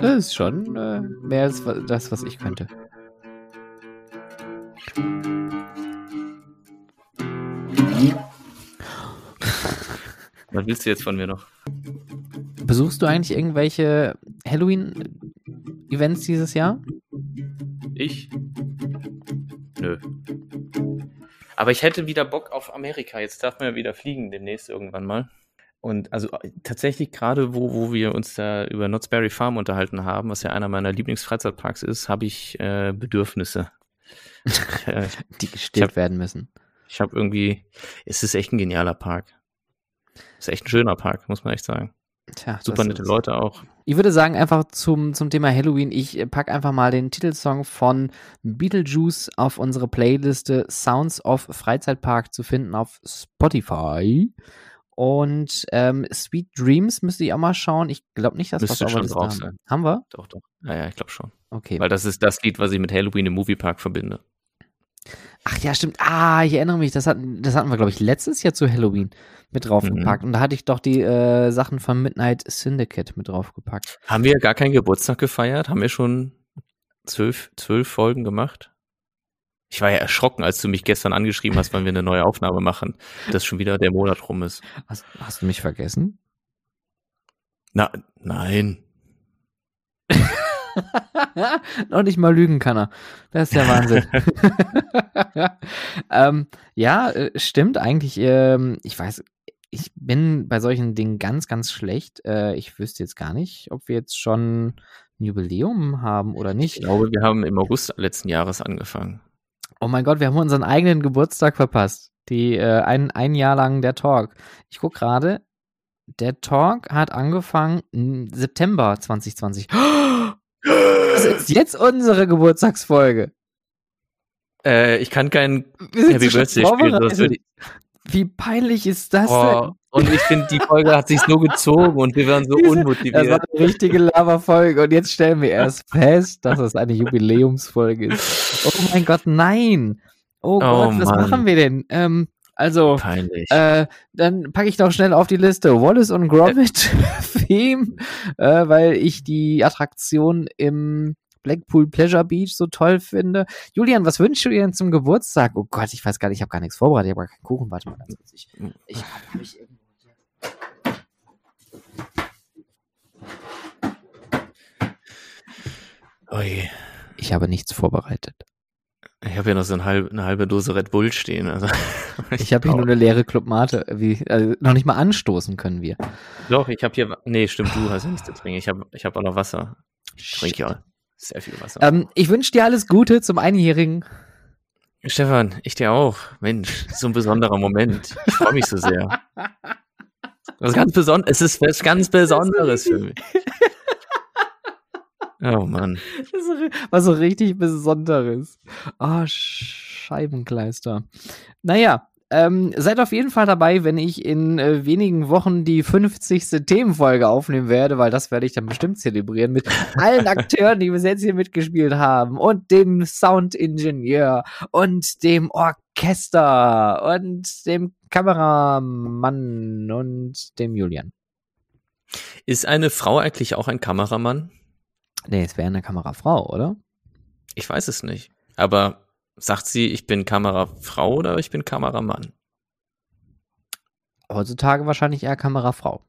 das ist schon äh, mehr als das, was ich könnte. Was willst du jetzt von mir noch? Besuchst du eigentlich irgendwelche Halloween-Events dieses Jahr? Ich? Nö. Aber ich hätte wieder Bock auf Amerika. Jetzt darf man ja wieder fliegen demnächst irgendwann mal. Und also äh, tatsächlich gerade, wo, wo wir uns da über Knott's Berry Farm unterhalten haben, was ja einer meiner Lieblingsfreizeitparks ist, habe ich äh, Bedürfnisse. äh, Die gestillt hab- werden müssen. ich habe irgendwie, es ist echt ein genialer Park. Ist echt ein schöner Park, muss man echt sagen. Tja, Super das nette Leute auch. Ich würde sagen, einfach zum, zum Thema Halloween, ich äh, pack einfach mal den Titelsong von Beetlejuice auf unsere Playliste Sounds of Freizeitpark zu finden auf Spotify. Und ähm, Sweet Dreams müsste ich auch mal schauen. Ich glaube nicht, dass Müsste der schon drauf haben. sein. Haben wir? Doch, doch. Naja, ich glaube schon. Okay. Weil das ist das Lied, was ich mit Halloween im Moviepark verbinde. Ach ja, stimmt. Ah, ich erinnere mich, das hatten, das hatten wir, glaube ich, letztes Jahr zu Halloween mit draufgepackt. Und da hatte ich doch die äh, Sachen von Midnight Syndicate mit draufgepackt. Haben wir gar keinen Geburtstag gefeiert? Haben wir schon zwölf, zwölf Folgen gemacht? Ich war ja erschrocken, als du mich gestern angeschrieben hast, wann wir eine neue Aufnahme machen, dass schon wieder der Monat rum ist. Hast, hast du mich vergessen? Na, nein. Noch nicht mal lügen kann er. Das ist der Wahnsinn. ähm, ja, äh, stimmt eigentlich. Ähm, ich weiß, ich bin bei solchen Dingen ganz, ganz schlecht. Äh, ich wüsste jetzt gar nicht, ob wir jetzt schon ein Jubiläum haben oder Ich nicht. glaube, wir haben im August letzten Jahres angefangen. Oh mein Gott, wir haben unseren eigenen Geburtstag verpasst. Die äh, ein, ein Jahr lang der Talk. Ich guck gerade. Der Talk hat angefangen im September 2020. Das ist jetzt unsere Geburtstagsfolge. Äh, ich kann kein Happy Birthday spielen. Wie peinlich ist das Oh, und ich finde, die Folge hat sich so gezogen und wir waren so denn? Das war unmotiviert. eine richtige Lava-Folge und jetzt stellen wir erst fest, dass es eine Jubiläumsfolge ist. Oh mein Gott, nein. Oh, Gott, was Mann. machen wir denn? Ähm, also, Peinlich. äh, dann packe ich doch schnell auf die Liste Wallace und Gromit Theme, äh, weil ich die Attraktion im Blackpool Pleasure Beach so toll finde. Julian, was wünschst du dir denn zum Geburtstag? Oh Gott, ich weiß gar nicht, ich habe gar nichts vorbereitet, ich habe gar keinen Kuchen. Warte mal ganz kurz. Ich, ich hab, hab ich irgendwo hier. Ich habe nichts vorbereitet. Ich habe ja noch so eine halbe, eine halbe Dose Red Bull stehen. Also Ich habe hier nur eine leere Club Mate. Wie, also noch nicht mal anstoßen können wir. Doch, ich habe hier. Nee, stimmt, du hast ja nichts zu trinken. Ich habe ich hab auch noch Wasser. Ich trinke ja sehr viel Wasser. Ähm, ich wünsche dir alles Gute zum Einjährigen. Stefan, ich dir auch. Mensch, so ein besonderer Moment. Ich freue mich so sehr. Was ganz Besonderes. Es ist was ganz Besonderes für mich. Oh Mann. Das war so richtig Besonderes. Oh, Scheibenkleister. Naja, ähm, seid auf jeden Fall dabei, wenn ich in äh, wenigen Wochen die 50. Themenfolge aufnehmen werde, weil das werde ich dann bestimmt zelebrieren mit allen Akteuren, die bis jetzt hier mitgespielt haben und dem Soundingenieur und dem Orchester und dem Kameramann und dem Julian. Ist eine Frau eigentlich auch ein Kameramann? Nee, es wäre eine Kamerafrau, oder? Ich weiß es nicht. Aber sagt sie, ich bin Kamerafrau oder ich bin Kameramann? Heutzutage wahrscheinlich eher Kamerafrau.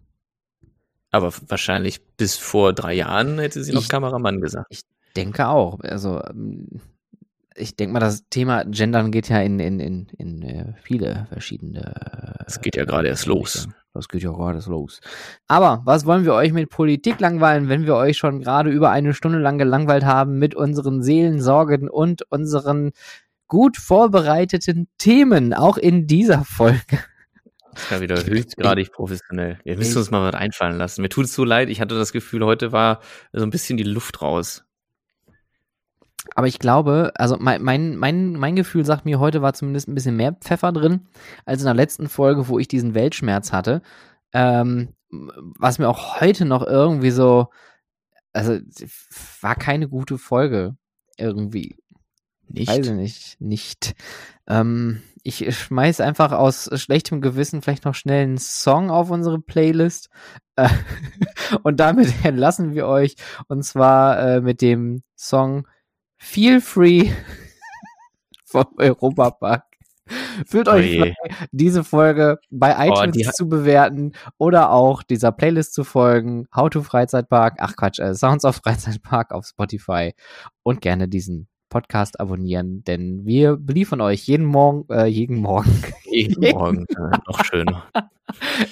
Aber wahrscheinlich bis vor drei Jahren hätte sie noch Ich- Kameramann gesagt. denke auch. Also ähm, ich denke mal, das Thema Gendern geht ja in, in, in, in äh, viele verschiedene. Es geht ja gerade erst los. Das geht ja gerade los. Aber was wollen wir euch mit Politik langweilen, wenn wir euch schon gerade über eine Stunde lang gelangweilt haben mit unseren Seelensorgen und unseren gut vorbereiteten Themen, auch in dieser Folge. Das war wieder höchstgradig professionell. Wir müssen uns mal was einfallen lassen. Mir tut es so leid. Ich hatte das Gefühl, heute war so ein bisschen die Luft raus. Aber ich glaube, also mein, mein, mein, mein Gefühl sagt mir, heute war zumindest ein bisschen mehr Pfeffer drin, als in der letzten Folge, wo ich diesen Weltschmerz hatte. Ähm, was mir auch heute noch irgendwie so, also war keine gute Folge. Irgendwie. Nicht? Weiß ich nicht. Nicht. Ähm, ich schmeiß einfach aus schlechtem Gewissen vielleicht noch schnell einen Song auf unsere Playlist. Äh, und damit entlassen wir euch. Und zwar äh, mit dem Song Feel Free vom Europapark. Fühlt euch Oje. frei, diese Folge bei Oh, iTunes ha- zu bewerten oder auch dieser Playlist zu folgen. How to Freizeitpark, ach Quatsch, äh, Sounds of Freizeitpark auf Spotify und gerne diesen Podcast abonnieren, denn wir beliefern euch jeden Morgen, äh, jeden Morgen. Jeden Morgen. Äh, noch schöner.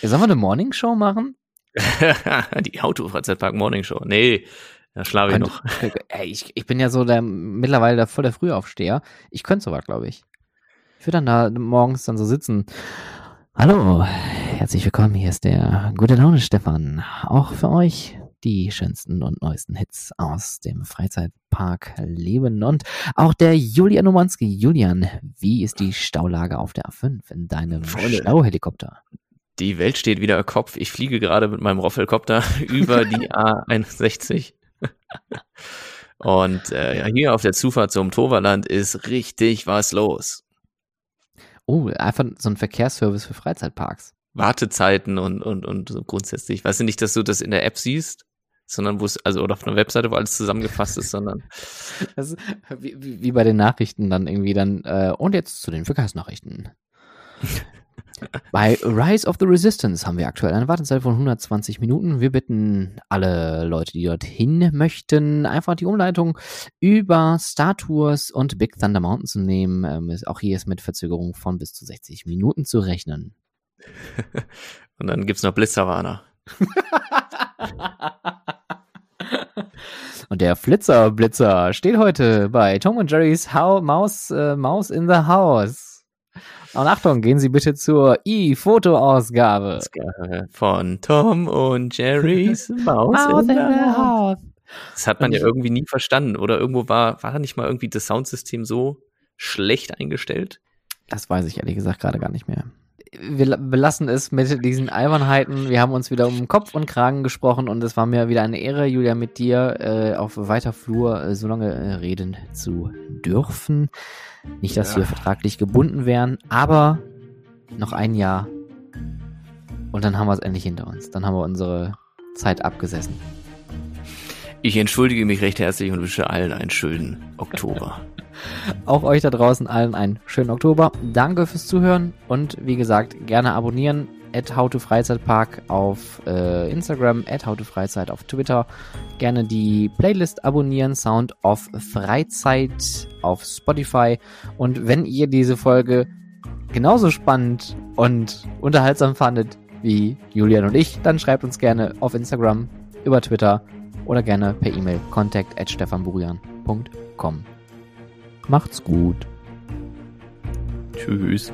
Sollen wir eine Morning Show machen? die Auto-Freizeitpark Morning Show. Nee, da schlafe ich noch. Ey, ich, ich bin ja so der mittlerweile der voll der Frühaufsteher. Ich könnte sogar, glaube ich. Ich würde dann da morgens dann so sitzen. Hallo, herzlich willkommen. Hier ist der gute Laune Stefan. Auch für euch die schönsten und neuesten Hits aus dem Freizeitpark Leben und auch der Julian Omanski. Julian, wie ist die Staulage auf der A5 in deinem Freunde. Stauhelikopter? Die Welt steht wieder Kopf. Ich fliege gerade mit meinem Roffelkopter über die A61. Und äh, hier auf der Zufahrt zum Toverland ist richtig was los. Oh, einfach so ein Verkehrsservice für Freizeitparks. Wartezeiten und, und, und so grundsätzlich. Weißt du nicht, dass du das in der App siehst, sondern wo es, also oder auf einer Webseite, wo alles zusammengefasst ist, sondern ist wie, wie wie bei den Nachrichten dann irgendwie dann, äh, und jetzt zu den Verkehrsnachrichten. Bei Rise of the Resistance haben wir aktuell eine Wartezeit von 120 Minuten. Wir bitten alle Leute, die dorthin möchten, einfach die Umleitung über Star Tours und Big Thunder Mountain zu nehmen. Ähm, auch hier ist mit Verzögerung von bis zu 60 Minuten zu rechnen. und dann gibt's noch Blitzerwarner. Und der Flitzer Blitzer steht heute bei Tom und Jerry's How Maus, äh, Maus in the House. Und Achtung, gehen Sie bitte zur i-Foto-Ausgabe. Von Tom und Jerry's Maus, in the House. Das hat man ja irgendwie nie verstanden. Oder irgendwo war, war nicht mal irgendwie das Soundsystem so schlecht eingestellt? Das weiß ich ehrlich gesagt gerade gar nicht mehr. Wir la- belassen es mit diesen Albernheiten. Wir haben uns wieder um Kopf und Kragen gesprochen und es war mir wieder eine Ehre, Julia, mit dir äh, auf weiter Flur äh, so lange äh, reden zu dürfen. Nicht, dass Ja. wir vertraglich gebunden wären, aber noch ein Jahr und dann haben wir es endlich hinter uns. Dann haben wir unsere Zeit abgesessen. Ich entschuldige mich recht herzlich und wünsche allen einen schönen Oktober. Auch euch da draußen allen einen schönen Oktober. Danke fürs Zuhören und wie gesagt, gerne abonnieren. At howtofreizeitpark auf äh, Instagram, at howtofreizeit auf Twitter. Gerne die Playlist abonnieren, Sound of Freizeit auf Spotify. Und wenn ihr diese Folge genauso spannend und unterhaltsam fandet wie Julian und ich, dann schreibt uns gerne auf Instagram, über Twitter oder gerne per E-Mail contact at stefanburian.com. Macht's gut. Tschüss.